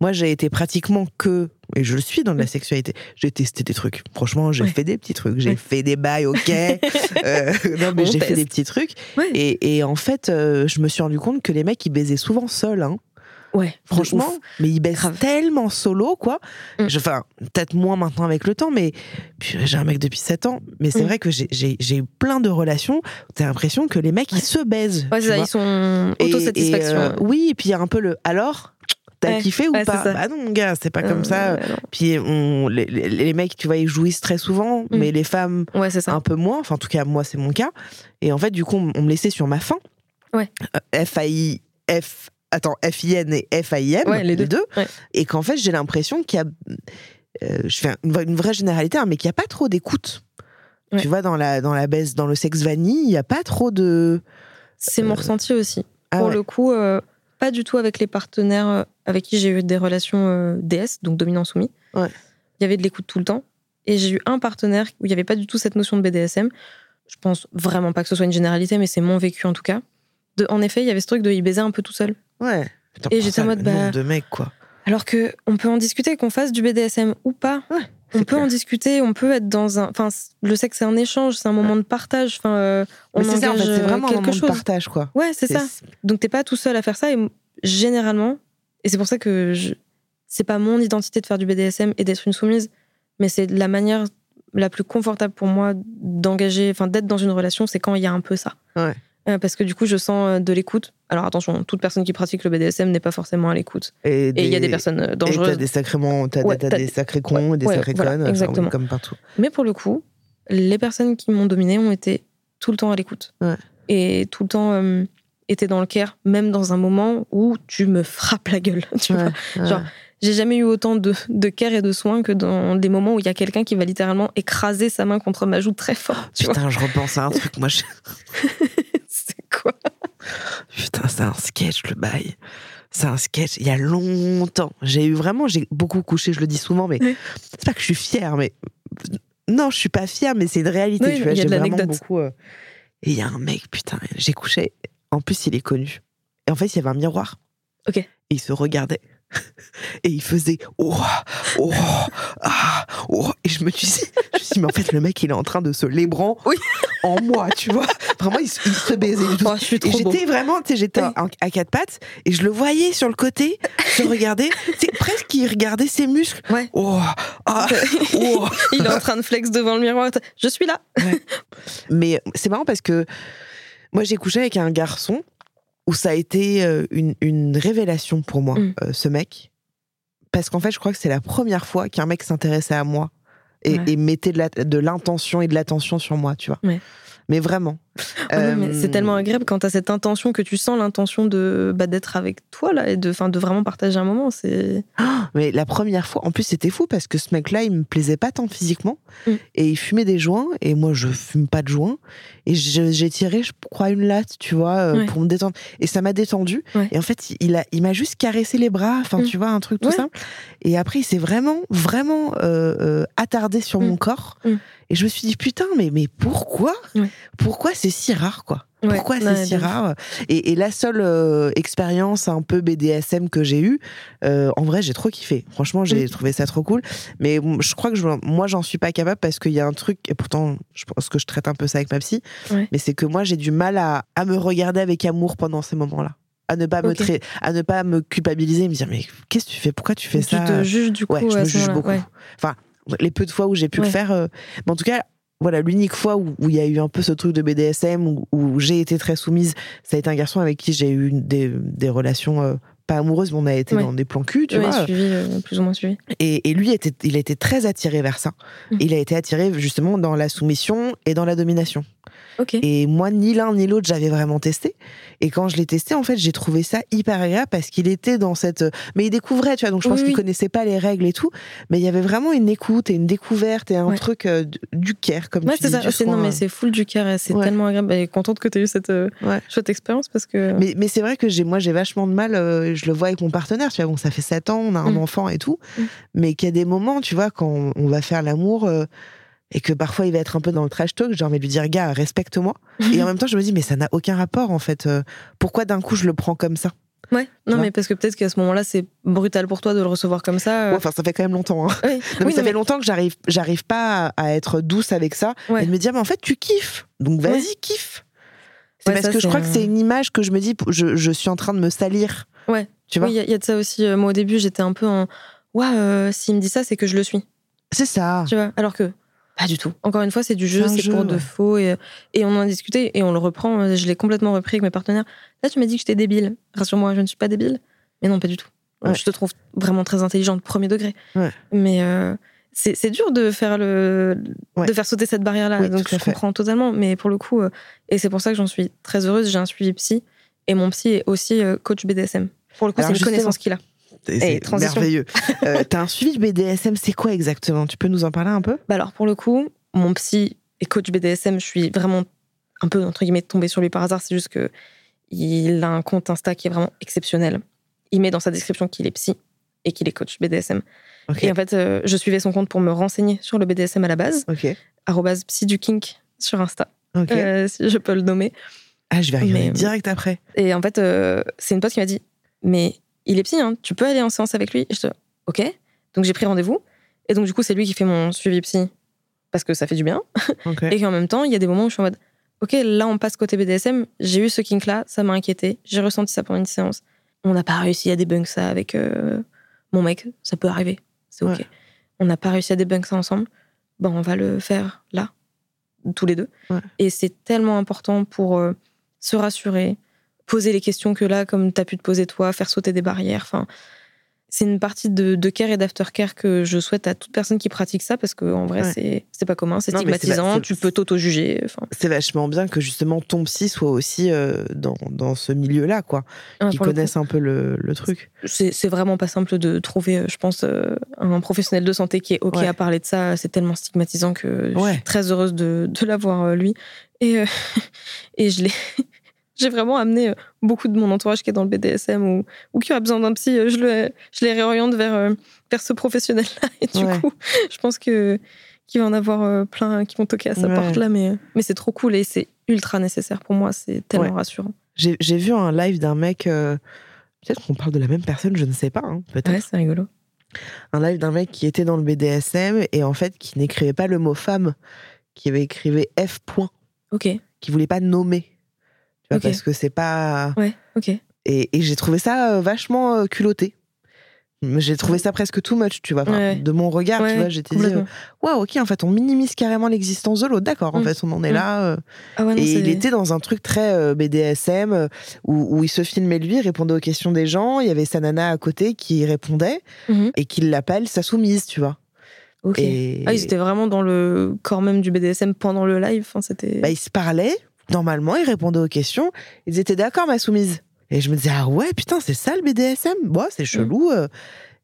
[SPEAKER 2] Moi, j'ai été pratiquement que, et je le suis dans la sexualité, j'ai testé des trucs. Franchement, j'ai fait des petits trucs. J'ai fait des bails, ok. euh, non, mais j'ai fait des petits trucs. Et, et, en fait, euh, je me suis rendu compte que les mecs, ils baisaient souvent seuls. Hein.
[SPEAKER 3] Ouais.
[SPEAKER 2] Franchement, mais ils baissent tellement solo, quoi. Mm. Enfin, peut-être moins maintenant avec le temps, mais j'ai un mec depuis 7 ans. Mais c'est mm. vrai que j'ai eu plein de relations. T'as l'impression que les mecs, ils se baisent.
[SPEAKER 3] Ouais, ça, ils sont autosatisfaction. Euh,
[SPEAKER 2] oui, et puis il y a un peu le alors. T'as kiffé ou pas? Bah non, mon gars, c'est pas comme ça. Puis on, les, les, mecs, tu vois, ils jouissent très souvent, mm. mais les femmes,
[SPEAKER 3] ça.
[SPEAKER 2] un peu moins. Enfin, en tout cas, moi, c'est mon cas. Et en fait, du coup, on me laissait sur ma faim.
[SPEAKER 3] Ouais.
[SPEAKER 2] Euh, F-A-I, F attends, FIN et FIM,
[SPEAKER 3] les deux,
[SPEAKER 2] et qu'en fait j'ai l'impression qu'il y a, euh, je fais une, vraie généralité, hein, mais qu'il n'y a pas trop d'écoute. Tu vois, dans la, dans la baisse, dans le sexe vanille, il n'y a pas trop de.
[SPEAKER 3] C'est mon euh, ressenti aussi. Ah Pour le coup, euh, pas du tout avec les partenaires avec qui j'ai eu des relations DS, donc dominant-soumis. Il y avait de l'écoute tout le temps. Et j'ai eu un partenaire où il n'y avait pas du tout cette notion de BDSM. Je pense vraiment pas que ce soit une généralité, mais c'est mon vécu en tout cas. De, en effet, il y avait ce truc de il baisait un peu tout seul.
[SPEAKER 2] Ouais.
[SPEAKER 3] et j'étais en mode bah.
[SPEAKER 2] de mecs, quoi.
[SPEAKER 3] Alors que on peut en discuter, qu'on fasse du BDSM ou pas.
[SPEAKER 2] Ouais,
[SPEAKER 3] on peut en discuter, on peut être dans un. Enfin, le sexe, c'est un échange, c'est un moment de partage. Enfin, euh, on
[SPEAKER 2] engage
[SPEAKER 3] ça, en fait,
[SPEAKER 2] c'est vraiment quelque un moment chose. de partage, quoi.
[SPEAKER 3] Ouais, c'est ça. Donc t'es pas tout seul à faire ça. Et généralement, et c'est pour ça que je... c'est pas mon identité de faire du BDSM et d'être une soumise, mais c'est la manière la plus confortable pour moi d'engager, enfin d'être dans une relation, c'est quand il y a un peu ça.
[SPEAKER 2] Ouais.
[SPEAKER 3] Euh, parce que du coup, je sens euh, de l'écoute. Alors attention, toute personne qui pratique le BDSM n'est pas forcément à l'écoute. Et il y a des personnes euh, dangereuses.
[SPEAKER 2] Et t'as des sacrément, t'as, des sacrés cons, des sacrés connes, exactement. comme partout.
[SPEAKER 3] Mais pour le coup, les personnes qui m'ont dominé ont été tout le temps à l'écoute. Et tout le temps étaient dans le care, même dans un moment où tu me frappes la gueule. Tu vois Genre, j'ai jamais eu autant de, de care et de soins que dans des moments où il y a quelqu'un qui va littéralement écraser sa main contre ma joue très fort.
[SPEAKER 2] Putain, je repense à un truc, moi. Je...
[SPEAKER 3] quoi
[SPEAKER 2] Putain, c'est un sketch, le bail. C'est un sketch. Il y a longtemps. J'ai eu vraiment, j'ai beaucoup couché, je le dis souvent, mais c'est pas que je suis fière, mais. Non, je suis pas fière, mais c'est une réalité. tu vois, j'ai vraiment beaucoup. Euh, et il y a un mec, putain, j'ai couché. En plus, il est connu. Et en fait, il y avait un miroir.
[SPEAKER 3] Ok. Et
[SPEAKER 2] il se regardait. et il faisait oh, oh, ah, oh. Et je me suis dit, je me suis dit, mais en fait, le mec, il est en train de se lébran
[SPEAKER 3] oui.
[SPEAKER 2] en moi, tu vois. Vraiment, il, se baisait.
[SPEAKER 3] Oh, je suis
[SPEAKER 2] et j'étais vraiment, tu sais, j'étais à quatre pattes et je le voyais sur le côté se regarder. C'est presque il regardait ses muscles.
[SPEAKER 3] Ouais.
[SPEAKER 2] Oh, ah,
[SPEAKER 3] oh. il est en train de flex devant le miroir. Je suis là.
[SPEAKER 2] Mais c'est marrant parce que moi, j'ai couché avec un garçon où ça a été euh, une, révélation pour moi, mm. euh, ce mec. Parce qu'en fait, je crois que c'est la première fois qu'un mec s'intéressait à moi et, mettait de l'intention et de l'attention sur moi, tu vois. Mais vraiment.
[SPEAKER 3] c'est euh, tellement agréable quand tu as cette intention que tu sens l'intention de bah, d'être avec toi là et de de vraiment partager un moment c'est
[SPEAKER 2] mais la première fois en plus c'était fou parce que ce mec là il me plaisait pas tant physiquement mm. et il fumait des joints et moi je fume pas de joints et j'ai tiré je crois une latte tu vois euh, pour me détendre. Et ça m'a détendu et en fait il a il m'a juste caressé les bras enfin mm. tu vois un truc tout simple. Et après il s'est vraiment vraiment euh, attardé sur mm. mon corps. Et je me suis dit putain mais mais pourquoi? Pourquoi c'est si rare, quoi? Pourquoi c'est si rare? Et, la seule euh, expérience un peu BDSM que j'ai eue, euh, en vrai, j'ai trop kiffé. Franchement, j'ai mm. trouvé ça trop cool. Mais je crois que je, moi, j'en suis pas capable parce qu'il y a un truc, et pourtant, je pense que je traite un peu ça avec ma psy, mais c'est que moi, j'ai du mal à, me regarder avec amour pendant ces moments-là. À ne pas me à ne pas me culpabiliser me dire mais qu'est-ce que tu fais? Pourquoi tu fais ça
[SPEAKER 3] tu te juges du coup
[SPEAKER 2] ouais, je me juge beaucoup. enfin les peu de fois où j'ai pu le faire euh, mais en tout cas voilà, l'unique fois où il y a eu un peu ce truc de BDSM, où, j'ai été très soumise, ça a été un garçon avec qui j'ai eu des, relations euh, pas amoureuses, mais on a été dans des plans cul, tu vois.
[SPEAKER 3] Suivi, euh, plus ou moins suivi.
[SPEAKER 2] Et, lui, était, il a été très attiré vers ça. Mmh. Il a été attiré justement dans la soumission et dans la domination. Et moi, ni l'un ni l'autre, j'avais vraiment testé. Et quand je l'ai testé, en fait, j'ai trouvé ça hyper agréable parce qu'il était dans cette. Mais il découvrait, tu vois. Donc je pense qu'il connaissait pas les règles et tout. Mais il y avait vraiment une écoute et une découverte et un truc euh, du care, comme
[SPEAKER 3] ouais,
[SPEAKER 2] tu dis.
[SPEAKER 3] c'est ça. Non, mais c'est full du care. C'est tellement agréable. Et contente que tu aies eu cette euh, chouette expérience parce que.
[SPEAKER 2] Mais, mais c'est vrai que j'ai, moi, j'ai vachement de mal. Euh, je le vois avec mon partenaire. Tu vois, bon, ça fait 7 ans, on a un mm. enfant et tout. Mm. Mais qu'il y a des moments, tu vois, quand on va faire l'amour et que parfois il va être un peu dans le trash talk, j'ai envie de lui dire gars, respecte-moi. et en même temps, je me dis mais ça n'a aucun rapport en fait. Euh, pourquoi d'un coup je le prends comme ça?
[SPEAKER 3] Ouais, non, mais parce que peut-être qu'à ce moment-là, c'est brutal pour toi de le recevoir comme ça. euh.
[SPEAKER 2] Ouais, Enfin, ça fait quand même longtemps. hein.
[SPEAKER 3] Oui.
[SPEAKER 2] Ça fait longtemps que j'arrive, j'arrive pas à être douce avec ça
[SPEAKER 3] Ouais.
[SPEAKER 2] et de me dire, mais en fait, tu kiffes. Donc vas-y,
[SPEAKER 3] Ouais.
[SPEAKER 2] kiffe. C'est parce
[SPEAKER 3] ça,
[SPEAKER 2] que je crois que c'est une image que je me dis, je, je suis en train de me salir.
[SPEAKER 3] Ouais.
[SPEAKER 2] Tu vois
[SPEAKER 3] Oui, il y, a- il y a de ça aussi. Euh, Moi, au début, j'étais un peu en. Euh, s'il me dit ça, c'est que je le suis.
[SPEAKER 2] C'est ça.
[SPEAKER 3] Tu vois Alors que. Pas du tout. Encore une fois, c'est du jeu,
[SPEAKER 2] C'est
[SPEAKER 3] pour de faux. Et, et on en a discuté et on le reprend. Je l'ai complètement repris avec mes partenaires. Là, tu m'as dit que j'étais débile. Rassure-moi, je ne suis pas débile. Mais non, pas du tout.
[SPEAKER 2] Ouais.
[SPEAKER 3] Je te trouve vraiment très intelligente, premier degré.
[SPEAKER 2] Ouais.
[SPEAKER 3] Mais euh, c'est dur de faire, le, de faire sauter cette barrière-là.
[SPEAKER 2] Oui,
[SPEAKER 3] donc, je
[SPEAKER 2] fait.
[SPEAKER 3] comprends totalement. Mais pour le coup, euh, et c'est pour ça que j'en suis très heureuse, j'ai un suivi psy. Et mon psy est aussi euh, coach BDSM. Pour le coup, c'est une connaissance qu'il a.
[SPEAKER 2] C'est merveilleux. Euh, T'as un suivi de BDSM, c'est quoi exactement? Tu peux nous en parler un peu?
[SPEAKER 3] Bah alors pour le coup, mon psy et coach BDSM, je suis vraiment un peu entre guillemets tombée sur lui par hasard. C'est juste que il a un compte Insta qui est vraiment exceptionnel. Il met dans sa description qu'il est psy et qu'il est coach BDSM. Et en fait, euh, je suivais son compte pour me renseigner sur le BDSM à la base,
[SPEAKER 2] Ok.
[SPEAKER 3] arrobase psy du kink sur Insta,
[SPEAKER 2] Ok.
[SPEAKER 3] euh, si je peux le nommer.
[SPEAKER 2] ah, je vais regarder
[SPEAKER 3] mais-
[SPEAKER 2] direct après.
[SPEAKER 3] Et en fait, euh, c'est une pote qui m'a dit Mais il est psy, hein, tu peux aller en séance avec lui? Et je dis Ok. Donc j'ai pris rendez-vous. Et donc, du coup, c'est lui qui fait mon suivi psy parce que ça fait du bien. Et qu'en même temps, il y a des moments où je suis en mode Ok, là, on passe côté BDSM. J'ai eu ce kink-là, ça m'a inquiété. J'ai ressenti ça pendant une séance. On n'a pas réussi à débunk ça avec euh, mon mec. Ça peut arriver. C'est OK.
[SPEAKER 2] Ouais.
[SPEAKER 3] On n'a pas réussi à débunk ça ensemble. Bon, on va le faire là, tous les deux.
[SPEAKER 2] Ouais.
[SPEAKER 3] Et c'est tellement important pour euh, se rassurer, poser les questions que là, comme tu as pu te poser toi, faire sauter des barrières. Enfin, c'est une partie de, de care et d'aftercare que je souhaite à toute personne qui pratique ça parce qu'en vrai,
[SPEAKER 2] Ouais.
[SPEAKER 3] c'est pas commun, c'est stigmatisant, tu peux t'auto-juger.
[SPEAKER 2] C'est vachement bien que justement ton psy soit aussi euh, dans, dans ce milieu-là, quoi. Qui
[SPEAKER 3] coup,
[SPEAKER 2] connaissent un peu le, le truc.
[SPEAKER 3] c'est vraiment pas simple de trouver, euh, je pense, euh, un professionnel de santé qui est OK
[SPEAKER 2] Ouais.
[SPEAKER 3] à parler de ça. C'est tellement stigmatisant que je
[SPEAKER 2] Ouais.
[SPEAKER 3] suis très heureuse de, de l'avoir, lui. Et, euh, et je l'ai. J'ai vraiment amené euh, beaucoup de mon entourage qui est dans le BDSM ou, ou qui aurait besoin d'un psy. euh, Je, le, je les réoriente vers, euh, vers ce professionnel-là. Et du
[SPEAKER 2] Ouais.
[SPEAKER 3] coup, je pense que qu'il va en avoir plein qui vont toquer à sa
[SPEAKER 2] Ouais.
[SPEAKER 3] porte là. Mais, mais c'est trop cool et c'est ultra nécessaire pour moi. C'est tellement
[SPEAKER 2] Ouais.
[SPEAKER 3] rassurant.
[SPEAKER 2] J'ai j'ai vu un live d'un mec. euh, Peut-être qu'on parle de la même personne, je ne sais pas. hein, Peut-être.
[SPEAKER 3] Ouais, c'est rigolo.
[SPEAKER 2] un live d'un mec qui était dans le BDSM et en fait qui n'écrivait pas le mot femme, qui avait écrivé F point,
[SPEAKER 3] Ok.
[SPEAKER 2] qui voulait pas nommer. Vois,
[SPEAKER 3] Ok.
[SPEAKER 2] parce que c'est pas.
[SPEAKER 3] Ouais, ok.
[SPEAKER 2] Et, et j'ai trouvé ça euh, vachement euh, culotté. J'ai trouvé ça presque too much, tu vois. Enfin,
[SPEAKER 3] Ouais.
[SPEAKER 2] De mon regard, tu vois, j'étais dit, euh, waouh, ok, en fait, on minimise carrément l'existence de l'autre. D'accord, en
[SPEAKER 3] Mm.
[SPEAKER 2] fait, on en est
[SPEAKER 3] Mm.
[SPEAKER 2] là. euh.
[SPEAKER 3] Ah ouais, non,
[SPEAKER 2] et il était dans un truc très euh, BDSM euh, où, où il se filmait lui, répondait aux questions des gens. Il y avait sa nana à côté qui répondait
[SPEAKER 3] Mhm.
[SPEAKER 2] et qui l'appelle sa soumise, tu vois.
[SPEAKER 3] Ok.
[SPEAKER 2] Et
[SPEAKER 3] Ah, ils étaient vraiment dans le corps même du BDSM pendant le live. Enfin, c'était.
[SPEAKER 2] bah, ils se parlaient, normalement, ils répondaient aux questions. Ils étaient d'accord, ma soumise. Et je me disais, ah ouais, putain, c'est ça le BDSM Bon, c'est chelou. euh.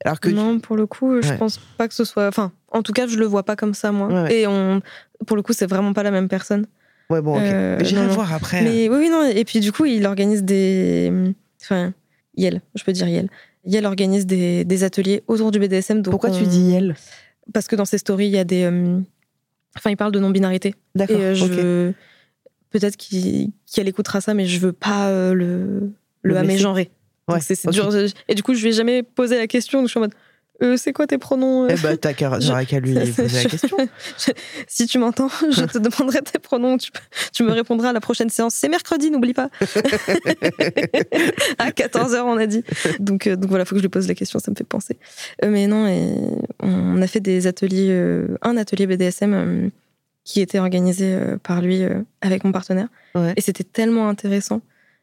[SPEAKER 2] Alors que.
[SPEAKER 3] non, pour le coup, je
[SPEAKER 2] Ouais.
[SPEAKER 3] pense pas que ce soit. Enfin, en tout cas, je le vois pas comme ça, moi.
[SPEAKER 2] Ouais, ouais.
[SPEAKER 3] Et on, pour le coup, c'est vraiment pas la même personne.
[SPEAKER 2] Ouais, bon, ok.
[SPEAKER 3] Euh,
[SPEAKER 2] J'irai voir après.
[SPEAKER 3] Mais oui, oui, non. Et puis, du coup, il organise des. Enfin, Yel, je peux dire Yel. Yel organise des, des ateliers autour du BDSM. Donc
[SPEAKER 2] Pourquoi tu dis elle
[SPEAKER 3] Parce que dans ses stories, il y a des. euh, Enfin, il parle de non-binarité.
[SPEAKER 2] D'accord.
[SPEAKER 3] euh, je. Peut-être qu'il- qu'elle écoutera ça, mais je veux pas euh, le, le,
[SPEAKER 2] Le Ouais,
[SPEAKER 3] c'est dur. Et du coup, je ai jamais posé la question. Donc je suis en mode Euh, C'est quoi tes pronoms euh
[SPEAKER 2] Eh bah, t'as qu'à j'aurais qu'à lui poser la
[SPEAKER 3] je-
[SPEAKER 2] question.
[SPEAKER 3] Si tu m'entends, je te demanderai tes pronoms. Tu, tu me répondras à la prochaine séance. C'est mercredi, n'oublie pas. à 14h, on a dit. Donc, euh, donc voilà, faut que je lui pose la question, ça me fait penser. Euh, mais non, et on a fait des ateliers, un atelier BDSM qui était organisé euh, par lui euh, avec mon partenaire.
[SPEAKER 2] Ouais.
[SPEAKER 3] Et c'était tellement intéressant.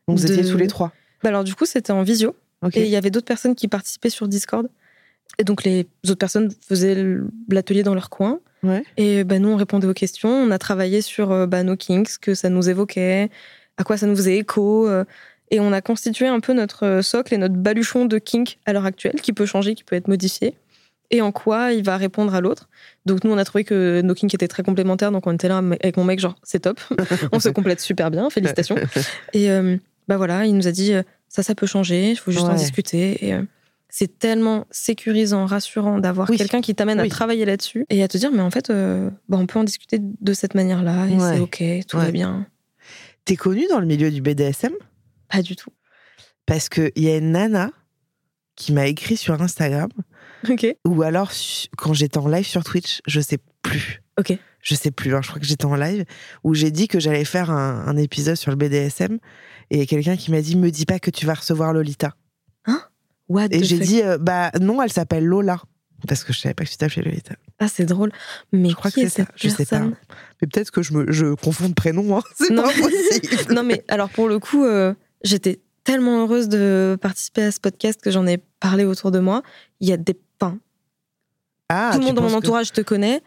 [SPEAKER 2] Donc vous
[SPEAKER 3] de-
[SPEAKER 2] étiez tous les trois.
[SPEAKER 3] Bah alors du coup, c'était en visio. Et il y avait d'autres personnes qui participaient sur Discord. Et donc les autres personnes faisaient l'atelier dans leur coin.
[SPEAKER 2] Ouais.
[SPEAKER 3] Et bah, nous, on répondait aux questions. On a travaillé sur euh, bah, nos kinks, ce que ça nous évoquait, à quoi ça nous faisait écho. et on a constitué un peu notre socle et notre baluchon de kink à l'heure actuelle, qui peut changer, qui peut être modifié. Et en quoi il va répondre à l'autre. Donc nous, on a trouvé que nos kinks étaient très complémentaires. Donc on était là avec mon mec, genre, c'est top. on se complète super bien, félicitations. Et euh, bah voilà, il nous a dit, ça, ça peut changer, il faut juste en discuter. Et euh, c'est tellement sécurisant, rassurant d'avoir
[SPEAKER 2] Oui.
[SPEAKER 3] quelqu'un qui t'amène
[SPEAKER 2] Oui.
[SPEAKER 3] à travailler là-dessus et à te dire, mais en fait, euh, bah, on peut en discuter de cette manière-là et
[SPEAKER 2] Ouais.
[SPEAKER 3] c'est OK, tout
[SPEAKER 2] Ouais.
[SPEAKER 3] va bien.
[SPEAKER 2] T'es connu dans le milieu du BDSM
[SPEAKER 3] Pas du tout.
[SPEAKER 2] Parce qu'il y a une nana qui m'a écrit sur Instagram, Ou alors quand j'étais en live sur Twitch, je sais plus.
[SPEAKER 3] Ok.
[SPEAKER 2] Je sais plus, hein, je crois que j'étais en live, où j'ai dit que j'allais faire un, un épisode sur le BDSM, et quelqu'un qui m'a dit Me dis pas que tu vas recevoir Lolita.
[SPEAKER 3] What
[SPEAKER 2] Et j'ai dit euh, Bah non, elle s'appelle Lola. Parce que je savais pas que tu t'appelais Lolita.
[SPEAKER 3] Ah, c'est drôle. Mais
[SPEAKER 2] Je crois
[SPEAKER 3] qui
[SPEAKER 2] que
[SPEAKER 3] est
[SPEAKER 2] c'est ça.
[SPEAKER 3] cette
[SPEAKER 2] Je sais pas.
[SPEAKER 3] personne?
[SPEAKER 2] Mais peut-être que je, me, je confonds de prénoms, hein. c'est
[SPEAKER 3] Non.
[SPEAKER 2] pas possible.
[SPEAKER 3] Non, mais alors pour le coup, euh, j'étais tellement heureuse de participer à ce podcast que j'en ai parlé autour de moi. Il y a des
[SPEAKER 2] Ah,
[SPEAKER 3] Tout le monde dans mon
[SPEAKER 2] que-
[SPEAKER 3] entourage te connaît.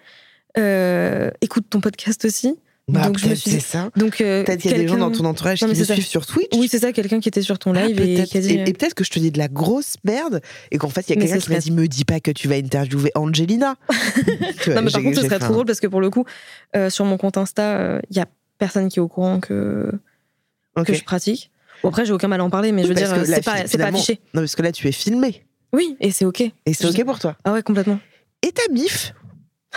[SPEAKER 3] Euh, écoute ton podcast aussi.
[SPEAKER 2] Bah,
[SPEAKER 3] Donc, je me
[SPEAKER 2] peut-être
[SPEAKER 3] suis
[SPEAKER 2] c'est
[SPEAKER 3] dit-
[SPEAKER 2] ça.
[SPEAKER 3] Donc, euh,
[SPEAKER 2] Peut-être qu'il y a des gens
[SPEAKER 3] quelqu'un-
[SPEAKER 2] dans ton entourage
[SPEAKER 3] Non,
[SPEAKER 2] qui me suivent sur Twitch.
[SPEAKER 3] Oui, c'est ça, quelqu'un qui était sur ton
[SPEAKER 2] Ah,
[SPEAKER 3] live et
[SPEAKER 2] peut-être.
[SPEAKER 3] qui a dit. euh,
[SPEAKER 2] Et, et peut-être que je te dis de la grosse merde et qu'en fait, il y a quelqu'un qui m'a dit Me dis pas que tu vas interviewer Angelina. Vois,
[SPEAKER 3] Non, mais par contre, ce serait trop drôle parce que pour le coup, euh, sur mon compte Insta, il y a personne qui est au courant que, que je pratique. Bon, après, j'ai aucun mal à en parler, mais je veux dire, c'est pas, pas affiché.
[SPEAKER 2] Non, parce que là, tu es filmé.
[SPEAKER 3] Oui, et c'est OK.
[SPEAKER 2] Et c'est OK pour toi.
[SPEAKER 3] Ah ouais, complètement.
[SPEAKER 2] Et ta MIF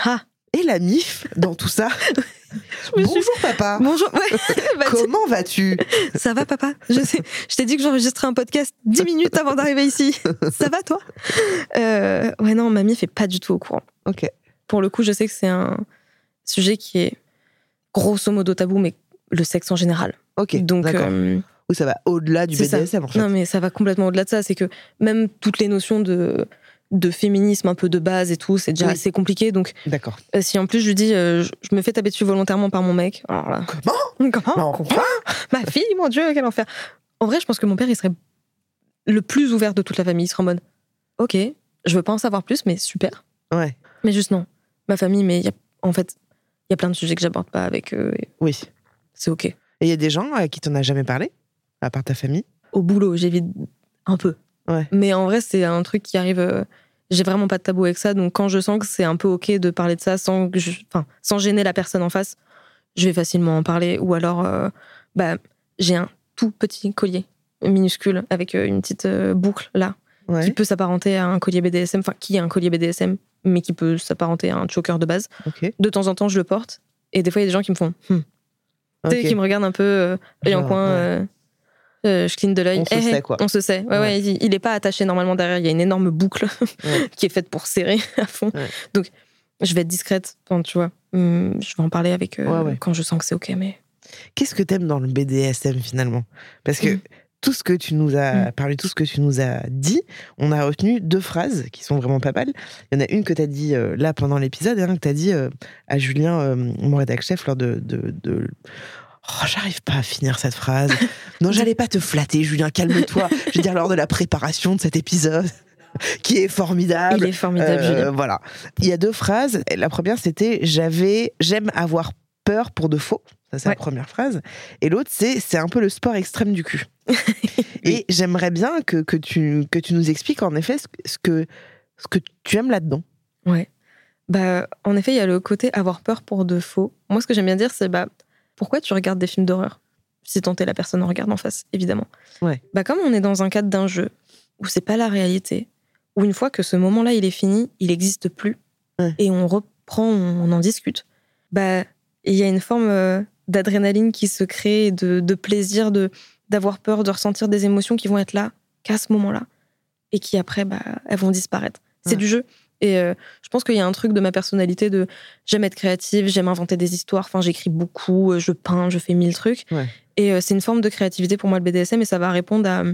[SPEAKER 3] Ah
[SPEAKER 2] Et la MIF dans tout ça
[SPEAKER 3] suis-
[SPEAKER 2] Bonjour, papa.
[SPEAKER 3] Bonjour. Ouais. Bah,
[SPEAKER 2] Comment vas-tu?
[SPEAKER 3] Ça va, papa? Je sais. Je t'ai dit que j'enregistrais un podcast 10 minutes avant d'arriver ici. Ça va, toi? Euh, Ouais, non, mamie fait pas du tout au courant.
[SPEAKER 2] Ok.
[SPEAKER 3] Pour le coup, je sais que c'est un sujet qui est grosso modo tabou, mais le sexe en général.
[SPEAKER 2] Ok.
[SPEAKER 3] Donc,
[SPEAKER 2] d'accord.
[SPEAKER 3] euh,
[SPEAKER 2] Ou ça va au-delà du
[SPEAKER 3] c'est ça.
[SPEAKER 2] BDSM, en fait.
[SPEAKER 3] non, mais ça va complètement au-delà de ça. C'est que même toutes les notions de, de féminisme un peu de base et tout, c'est déjà
[SPEAKER 2] Oui.
[SPEAKER 3] assez compliqué. Donc,
[SPEAKER 2] D'accord.
[SPEAKER 3] euh, si en plus je lui dis, euh, je, me fais taper dessus volontairement par mon mec, alors là.
[SPEAKER 2] Comment?
[SPEAKER 3] Comment?
[SPEAKER 2] Non.
[SPEAKER 3] Ma fille, mon Dieu, quel enfer. En vrai, je pense que mon père, il serait le plus ouvert de toute la famille. Il serait en mode, ok, je veux pas en savoir plus, mais super.
[SPEAKER 2] Ouais.
[SPEAKER 3] Mais juste non. Ma famille, mais il y a, en fait, il y a plein de sujets que j'aborde pas avec eux. et
[SPEAKER 2] Oui.
[SPEAKER 3] C'est ok.
[SPEAKER 2] Et il y a des gens à qui t'en as jamais parlé? À part ta famille
[SPEAKER 3] Au boulot, j'évite un peu.
[SPEAKER 2] Ouais.
[SPEAKER 3] Mais en vrai, c'est un truc qui arrive. euh, J'ai vraiment pas de tabou avec ça. Donc, quand je sens que c'est un peu ok de parler de ça sans, que je- sans gêner la personne en face, je vais facilement en parler. Ou alors, euh, bah, j'ai un tout petit collier minuscule avec euh, une petite boucle là qui peut s'apparenter à un collier BDSM, enfin qui est un collier BDSM, mais qui peut s'apparenter à un choker de base. De temps en temps, je le porte. Et des fois, il y a des gens qui me font, Hmm. Tu sais, qui me regardent un peu, euh, œil en coin.
[SPEAKER 2] ouais.
[SPEAKER 3] Euh, je cligne de l'œil.
[SPEAKER 2] On se
[SPEAKER 3] Eh,
[SPEAKER 2] sait,
[SPEAKER 3] eh,
[SPEAKER 2] quoi.
[SPEAKER 3] On se sait. Ouais,
[SPEAKER 2] Ouais.
[SPEAKER 3] ouais, il, il est pas attaché normalement derrière. Il y a une énorme boucle
[SPEAKER 2] Ouais.
[SPEAKER 3] qui est faite pour serrer à fond. Donc, je vais être discrète. Tu vois, Hum, je vais en parler avec eux quand je sens que c'est ok. Mais
[SPEAKER 2] Qu'est-ce que t'aimes dans le BDSM finalement? Parce que
[SPEAKER 3] Mm.
[SPEAKER 2] tout ce que tu nous as
[SPEAKER 3] Mm.
[SPEAKER 2] parlé, tout ce que tu nous as dit, on a retenu deux phrases qui sont vraiment pas mal. Il y en a une que t'as dit euh, là pendant l'épisode, et un que t'as dit euh, à Julien, euh, mon rédac chef, lors de. de, de- Oh, j'arrive pas à finir cette phrase. Non, j'allais pas te flatter, Julien, calme-toi. Je veux dire, lors de la préparation de cet épisode, qui est formidable.
[SPEAKER 3] il est formidable,
[SPEAKER 2] Euh,
[SPEAKER 3] Julien.
[SPEAKER 2] Voilà. Il y a deux phrases. La première, c'était j'avais, j'aime avoir peur pour de faux. Ça, c'est la première phrase. Et l'autre, c'est c'est un peu le sport extrême du cul. Et j'aimerais bien que, que, tu, que tu nous expliques en effet ce, que- ce que, ce que tu aimes là-dedans.
[SPEAKER 3] Ouais. Bah, en effet, il y a le côté avoir peur pour de faux. Moi, ce que j'aime bien dire, c'est bah, pourquoi tu regardes des films d'horreur Si tant est la personne en regarde en face, évidemment.
[SPEAKER 2] Ouais.
[SPEAKER 3] Bah, comme on est dans un cadre d'un jeu où c'est pas la réalité, où une fois que ce moment-là il est fini, il n'existe plus,
[SPEAKER 2] Ouais.
[SPEAKER 3] et on reprend, on en discute. Bah, il y a une forme euh, d'adrénaline qui se crée, de, de plaisir, de d'avoir peur, de ressentir des émotions qui vont être là qu'à ce moment-là, et qui après, bah, elles vont disparaître. C'est
[SPEAKER 2] Ouais.
[SPEAKER 3] du jeu. Et euh, je pense qu'il y a un truc de ma personnalité de j'aime être créative, j'aime inventer des histoires. Enfin, j'écris beaucoup, euh, je peins, je fais mille trucs.
[SPEAKER 2] Ouais.
[SPEAKER 3] Et euh, c'est une forme de créativité pour moi le BDSM et ça va répondre à euh,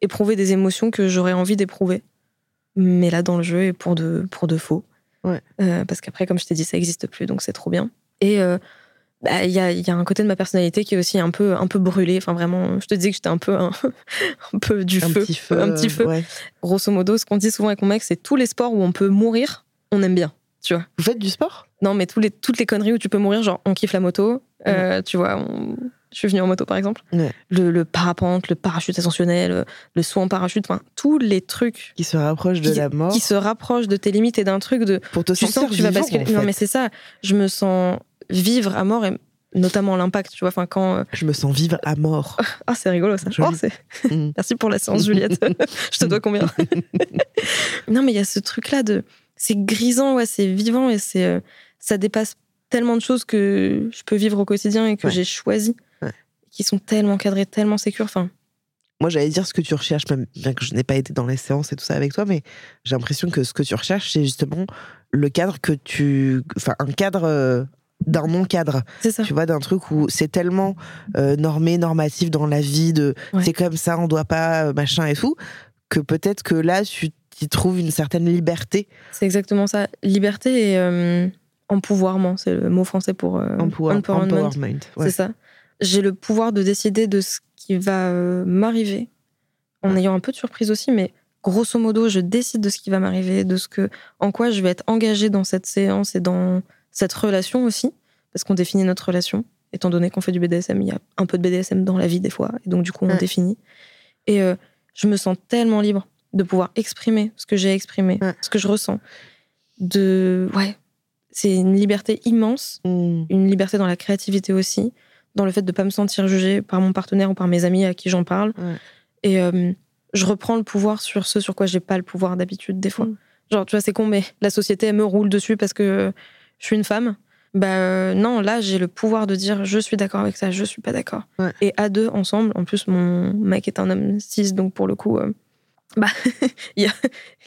[SPEAKER 3] éprouver des émotions que j'aurais envie d'éprouver, mais là dans le jeu et pour de pour de faux.
[SPEAKER 2] Ouais.
[SPEAKER 3] Parce qu'après, comme je t'ai dit, ça n'existe plus, donc c'est trop bien. Et bah, il y, a, y a un côté de ma personnalité qui est aussi un peu un peu brûlé. Enfin vraiment, je te disais que j'étais un peu un, un peu du
[SPEAKER 2] un
[SPEAKER 3] feu,
[SPEAKER 2] petit feu.
[SPEAKER 3] un petit feu
[SPEAKER 2] ouais.
[SPEAKER 3] grosso modo, ce qu'on dit souvent avec mon mec, c'est tous les sports où on peut mourir, on aime bien, tu vois.
[SPEAKER 2] Vous faites du sport?
[SPEAKER 3] Non, mais tous les, toutes les conneries où tu peux mourir, genre on kiffe la moto, euh, tu vois, on- je suis venue en moto par exemple,
[SPEAKER 2] Ouais.
[SPEAKER 3] le, le parapente, le parachute ascensionnel, le, le saut en parachute, enfin tous les trucs
[SPEAKER 2] Qui se rapproche de
[SPEAKER 3] Qui-
[SPEAKER 2] la mort
[SPEAKER 3] qui se rapprochent de tes limites et d'un truc de
[SPEAKER 2] pour te
[SPEAKER 3] tu
[SPEAKER 2] sentir
[SPEAKER 3] sens que tu vas basculer.
[SPEAKER 2] en
[SPEAKER 3] Non,
[SPEAKER 2] fait.
[SPEAKER 3] mais c'est ça, je me sens vivre à mort et notamment l'impact, tu vois, enfin quand. euh,
[SPEAKER 2] Je me sens vivre à mort.
[SPEAKER 3] Ah, c'est rigolo ça. Oh, c'est-
[SPEAKER 2] Mm.
[SPEAKER 3] Merci pour la séance, Juliette. je te dois combien Non, mais il y a ce truc-là de. C'est grisant, ouais, c'est vivant et c'est. euh, ça dépasse tellement de choses que je peux vivre au quotidien et que
[SPEAKER 2] Ouais.
[SPEAKER 3] j'ai choisi,
[SPEAKER 2] Ouais.
[SPEAKER 3] qui sont tellement cadrées, tellement sécures. Enfin,
[SPEAKER 2] moi, j'allais dire ce que tu recherches, même bien que je n'ai pas été dans les séances et tout ça avec toi, mais j'ai l'impression que ce que tu recherches, c'est justement le cadre que tu. Enfin, un cadre. D'un non-cadre,
[SPEAKER 3] C'est ça.
[SPEAKER 2] tu vois, d'un truc où c'est tellement euh, normé, normatif dans la vie, de
[SPEAKER 3] Ouais.
[SPEAKER 2] c'est comme ça, on doit pas, euh, machin et tout, que peut-être que là, tu y trouves une certaine liberté.
[SPEAKER 3] C'est exactement ça. Liberté et euh, empouvoirment, c'est le mot français pour euh,
[SPEAKER 2] Empower-
[SPEAKER 3] empowerment.
[SPEAKER 2] empowerment, ouais.
[SPEAKER 3] C'est ça. J'ai le pouvoir de décider de ce qui va euh, m'arriver, en ayant un peu de surprise aussi, mais grosso modo, je décide de ce qui va m'arriver, de ce que, en quoi je vais être engagée dans cette séance et dans cette relation aussi, parce qu'on définit notre relation. Étant donné qu'on fait du BDSM, il y a un peu de BDSM dans la vie des fois, et donc du coup, on
[SPEAKER 2] Ouais.
[SPEAKER 3] définit. Et euh, je me sens tellement libre de pouvoir exprimer ce que j'ai exprimé,
[SPEAKER 2] Ouais.
[SPEAKER 3] ce que je ressens. De, ouais, c'est une liberté immense
[SPEAKER 2] Mm.
[SPEAKER 3] une liberté dans la créativité aussi, dans le fait de ne pas me sentir jugée par mon partenaire ou par mes amis à qui j'en parle.
[SPEAKER 2] Ouais.
[SPEAKER 3] Et euh, je reprends le pouvoir sur ce sur quoi j'ai pas le pouvoir d'habitude des fois.
[SPEAKER 2] Mm.
[SPEAKER 3] Genre, tu vois, c'est con, mais la société, elle me roule dessus parce que je suis une femme. Bah euh, non, là, j'ai le pouvoir de dire je suis d'accord avec ça, je suis pas d'accord.
[SPEAKER 2] Ouais.
[SPEAKER 3] Et à deux, ensemble, en plus, mon mec est un homme cis, donc pour le coup, euh, bah, il y a...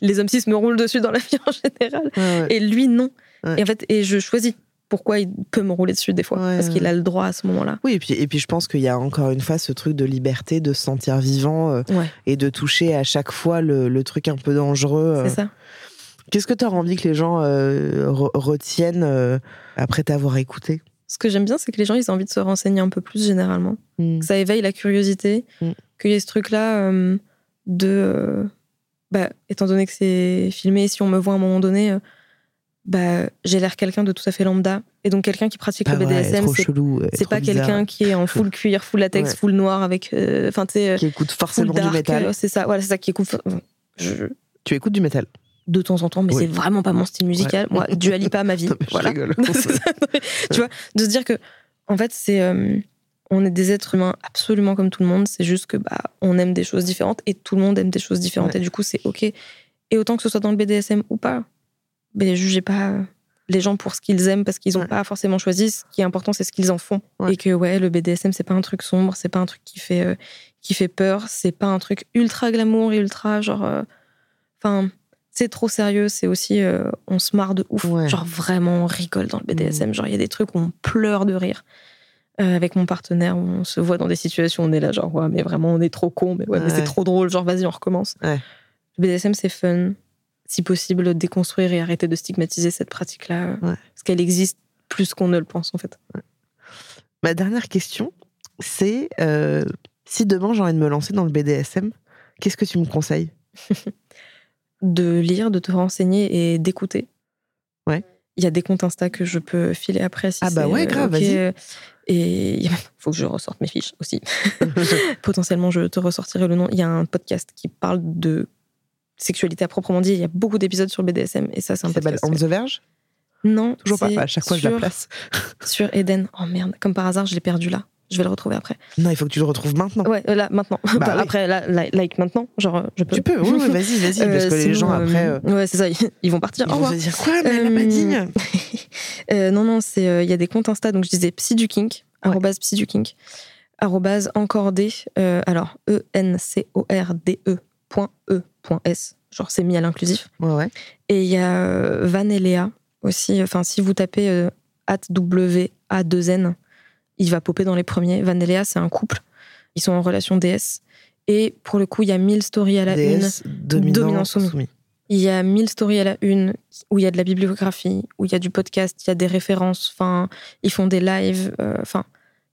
[SPEAKER 3] les hommes cis me roulent dessus dans la vie en général.
[SPEAKER 2] Ouais, ouais.
[SPEAKER 3] Et lui, non. Et en fait, et je choisis pourquoi il peut me rouler dessus des fois.
[SPEAKER 2] Ouais,
[SPEAKER 3] parce qu'il a le droit à ce moment-là.
[SPEAKER 2] Oui, et puis, et puis je pense qu'il y a encore une fois ce truc de liberté, de se sentir vivant euh,
[SPEAKER 3] Ouais,
[SPEAKER 2] et de toucher à chaque fois le, le truc un peu dangereux. euh.
[SPEAKER 3] c'est ça.
[SPEAKER 2] Qu'est-ce que tu as envie que les gens euh, re- retiennent euh, après t'avoir écouté?
[SPEAKER 3] Ce que j'aime bien, c'est que les gens, ils ont envie de se renseigner un peu plus généralement.
[SPEAKER 2] Mm.
[SPEAKER 3] Que ça éveille la curiosité.
[SPEAKER 2] Mm.
[SPEAKER 3] Qu'il y ait ce truc-là euh, de. bah, étant donné que c'est filmé, si on me voit à un moment donné, bah, j'ai l'air quelqu'un de tout à fait lambda. Et donc, quelqu'un qui pratique
[SPEAKER 2] Pas
[SPEAKER 3] le BDSM, c'est pas quelqu'un qui est en full cuir, full latex,
[SPEAKER 2] Ouais.
[SPEAKER 3] full noir avec. Enfin, tu
[SPEAKER 2] qui écoute forcément du métal.
[SPEAKER 3] c'est ça, voilà, c'est ça qui écoute. Je,
[SPEAKER 2] Tu écoutes du métal?
[SPEAKER 3] De temps en temps, mais
[SPEAKER 2] Oui.
[SPEAKER 3] c'est vraiment pas mon style musical. Moi, Dua Lipa, ma vie.
[SPEAKER 2] Non,
[SPEAKER 3] voilà. tu vois, de se dire que, en fait, c'est. euh, on est des êtres humains absolument comme tout le monde. C'est juste que, bah, on aime des choses différentes et tout le monde aime des choses différentes.
[SPEAKER 2] Ouais.
[SPEAKER 3] Et du coup, c'est OK. Et autant que ce soit dans le BDSM ou pas, ben, jugez pas les gens pour ce qu'ils aiment parce qu'ils n'ont
[SPEAKER 2] Ouais.
[SPEAKER 3] pas forcément choisi. Ce qui est important, c'est ce qu'ils en font.
[SPEAKER 2] Ouais.
[SPEAKER 3] Et que, ouais, le BDSM, c'est pas un truc sombre, c'est pas un truc qui fait, euh, qui fait peur, c'est pas un truc ultra glamour et ultra genre. euh, Enfin, c'est trop sérieux, c'est aussi. euh, on se marre de ouf.
[SPEAKER 2] Ouais.
[SPEAKER 3] Genre vraiment, on rigole dans le BDSM. Genre, il y a des trucs où on pleure de rire. Euh, avec mon partenaire, on se voit dans des situations où on est là, genre, ouais, mais vraiment, on est trop con, mais ouais, mais c'est trop drôle, genre, vas-y, on recommence.
[SPEAKER 2] Ouais.
[SPEAKER 3] Le BDSM, c'est fun. Si possible, déconstruire et arrêter de stigmatiser cette pratique-là. euh. Parce qu'elle existe plus qu'on ne le pense, en fait.
[SPEAKER 2] Ma dernière question, c'est euh, si demain j'ai envie de me lancer dans le BDSM, qu'est-ce que tu me conseilles?
[SPEAKER 3] De lire, de te renseigner et d'écouter.
[SPEAKER 2] Ouais.
[SPEAKER 3] Il y a des comptes Insta que je peux filer après si
[SPEAKER 2] Ah bah ouais,
[SPEAKER 3] euh,
[SPEAKER 2] grave, vas-y.
[SPEAKER 3] Et il faut que je ressorte mes fiches aussi. Potentiellement, je te ressortirai le nom. Il y a un podcast qui parle de sexualité à proprement dit. Il y a beaucoup d'épisodes sur le BDSM et ça, c'est un podcast.
[SPEAKER 2] On the Verge?
[SPEAKER 3] Non,
[SPEAKER 2] Toujours pas. À chaque fois, je la place.
[SPEAKER 3] Sur Eden. Oh merde, comme par hasard, je l'ai perdu là. Je vais le retrouver après.
[SPEAKER 2] Non, il faut que tu le retrouves maintenant.
[SPEAKER 3] Ouais, euh, là, maintenant.
[SPEAKER 2] Bah oui.
[SPEAKER 3] Après, là, like maintenant. Genre, euh, je peux.
[SPEAKER 2] Tu peux, oui, oui, vas-y, vas-y, parce
[SPEAKER 3] Euh,
[SPEAKER 2] que les
[SPEAKER 3] sinon,
[SPEAKER 2] gens
[SPEAKER 3] euh,
[SPEAKER 2] après. euh,
[SPEAKER 3] Ouais, c'est ça, ils ils vont partir.
[SPEAKER 2] ils vont se dire quoi, mais elle m'a pas
[SPEAKER 3] Euh,
[SPEAKER 2] dit
[SPEAKER 3] Euh, non, non, c'est euh, il y a des comptes Insta, donc je disais psy du kink,
[SPEAKER 2] Ouais.
[SPEAKER 3] arrobase psy du kink, arrobase encordé, euh, alors E-N-C-O-R-D-E point E point S, genre c'est mis à l'inclusif.
[SPEAKER 2] Ouais, ouais.
[SPEAKER 3] Et il y a euh, Van et Léa aussi, enfin si vous tapez euh, at W-A-2-N, il va popper dans les premiers. Van et Léa, c'est un couple, ils sont en relation DS. Et pour le coup, il y a 1000 stories à la une.
[SPEAKER 2] Dominant,
[SPEAKER 3] dominant, soumis.
[SPEAKER 2] soumis.
[SPEAKER 3] Il y a 1000 stories à la une, où il y a de la bibliographie, où il y a du podcast, il y a des références, enfin, ils font des lives, euh, enfin,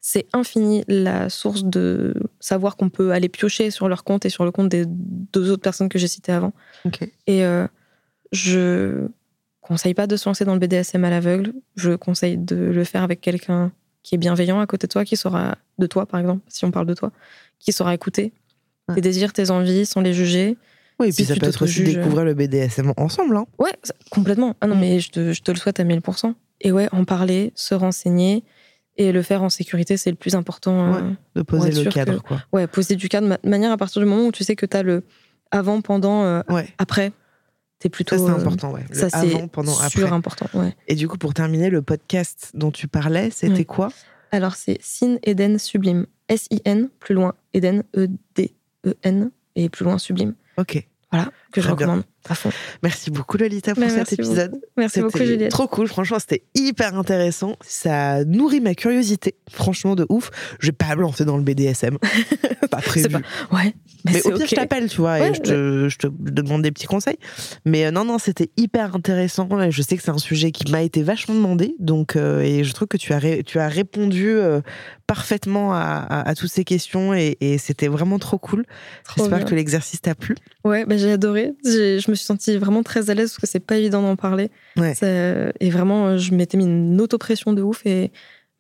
[SPEAKER 3] c'est infini la source de savoir qu'on peut aller piocher sur leur compte et sur le compte des deux autres personnes que j'ai citées avant. Et euh, je conseille pas de se lancer dans le BDSM à l'aveugle, je conseille de le faire avec quelqu'un qui est bienveillant à côté de toi, qui saura, de toi par exemple, si on parle de toi, qui saura écouter
[SPEAKER 2] Ouais.
[SPEAKER 3] tes désirs, tes envies, sans les juger.
[SPEAKER 2] Oui, et
[SPEAKER 3] Si
[SPEAKER 2] puis ça peut être aussi
[SPEAKER 3] t'auto-juges,
[SPEAKER 2] découvrir le BDSM ensemble. Hein.
[SPEAKER 3] Ouais, ça- complètement. Ah non,
[SPEAKER 2] Mm.
[SPEAKER 3] mais je te, je te le souhaite à 1000%. Et ouais, en parler, se renseigner et le faire en sécurité, c'est le plus important. euh,
[SPEAKER 2] De poser le cadre,
[SPEAKER 3] que-
[SPEAKER 2] quoi.
[SPEAKER 3] ouais, poser du cadre de ma- manière à partir du moment où tu sais que tu as le avant, pendant, euh,
[SPEAKER 2] Ouais,
[SPEAKER 3] après. T'es plutôt.
[SPEAKER 2] ça c'est
[SPEAKER 3] euh,
[SPEAKER 2] important, ouais. Le
[SPEAKER 3] Ça, c'est
[SPEAKER 2] pendant,
[SPEAKER 3] super
[SPEAKER 2] après.
[SPEAKER 3] important. Ouais.
[SPEAKER 2] Et du coup, pour terminer, le podcast dont tu parlais, c'était
[SPEAKER 3] Ouais.
[SPEAKER 2] quoi?
[SPEAKER 3] Alors, c'est Sin Eden Sublime. S-I-N, plus loin, Eden, E-D. E-N et plus loin Sublime.
[SPEAKER 2] Ok.
[SPEAKER 3] Voilà, que je
[SPEAKER 2] Très bien.
[SPEAKER 3] recommande à fond.
[SPEAKER 2] Merci beaucoup Lolita pour
[SPEAKER 3] Bah,
[SPEAKER 2] cet
[SPEAKER 3] merci
[SPEAKER 2] épisode.
[SPEAKER 3] Merci beaucoup,
[SPEAKER 2] C'était
[SPEAKER 3] Juliette.
[SPEAKER 2] Trop cool, franchement, c'était hyper intéressant. Ça nourrit ma curiosité, franchement, de ouf. Je vais pas me lancer dans le BDSM. pas prévu.
[SPEAKER 3] pas- Ouais, mais,
[SPEAKER 2] au pire, je t'appelle, tu vois,
[SPEAKER 3] Ouais,
[SPEAKER 2] et je te, je te demande des petits conseils. Mais euh, non, non, c'était hyper intéressant. Je sais que c'est un sujet qui m'a été vachement demandé. Donc, euh, et je trouve que tu as, ré- tu as répondu euh, parfaitement à, à- à toutes ces questions. Et, et c'était vraiment trop cool. J'espère que l'exercice t'a plu.
[SPEAKER 3] Ouais, bah, j'ai adoré. Je me suis sentie vraiment très à l'aise parce que c'est pas évident d'en parler.
[SPEAKER 2] Ouais.
[SPEAKER 3] Et vraiment, euh, je m'étais mis une auto-pression de ouf et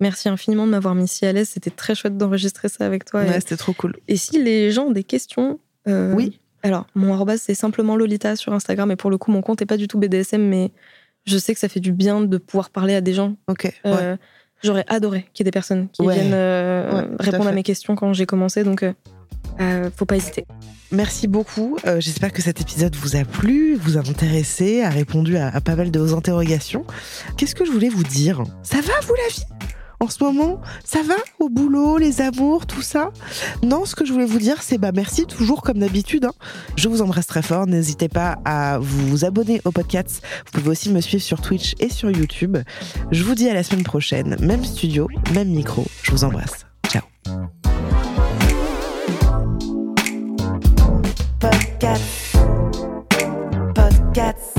[SPEAKER 3] merci infiniment de m'avoir mis si à l'aise. C'était très chouette d'enregistrer ça avec toi.
[SPEAKER 2] Ouais, c'était trop cool.
[SPEAKER 3] Et si les gens ont des questions. euh,
[SPEAKER 2] Oui.
[SPEAKER 3] Alors, mon arrobas, c'est simplement Lolita sur Instagram. Et pour le coup, mon compte est pas du tout BDSM, mais je sais que ça fait du bien de pouvoir parler à des gens.
[SPEAKER 2] Ok. ouais.
[SPEAKER 3] Euh, J'aurais adoré qu'il y ait des personnes qui
[SPEAKER 2] Ouais.
[SPEAKER 3] viennent euh,
[SPEAKER 2] Ouais, à
[SPEAKER 3] répondre à,
[SPEAKER 2] fait.
[SPEAKER 3] mes questions quand j'ai commencé. Donc, euh, faut pas hésiter.
[SPEAKER 2] Merci beaucoup. Euh, J'espère que cet épisode vous a plu, vous a intéressé, a répondu à, pas mal de vos interrogations. Qu'est-ce que je voulais vous dire? Ça va, vous, la vie? En ce moment, ça va? Au boulot, les amours, tout ça? Non, ce que je voulais vous dire, c'est bah merci toujours comme d'habitude. hein. Je vous embrasse très fort. N'hésitez pas à vous abonner au podcast. Vous pouvez aussi me suivre sur Twitch et sur YouTube. Je vous dis à la semaine prochaine, même studio, même micro. Je vous embrasse. Podcast. Podcast.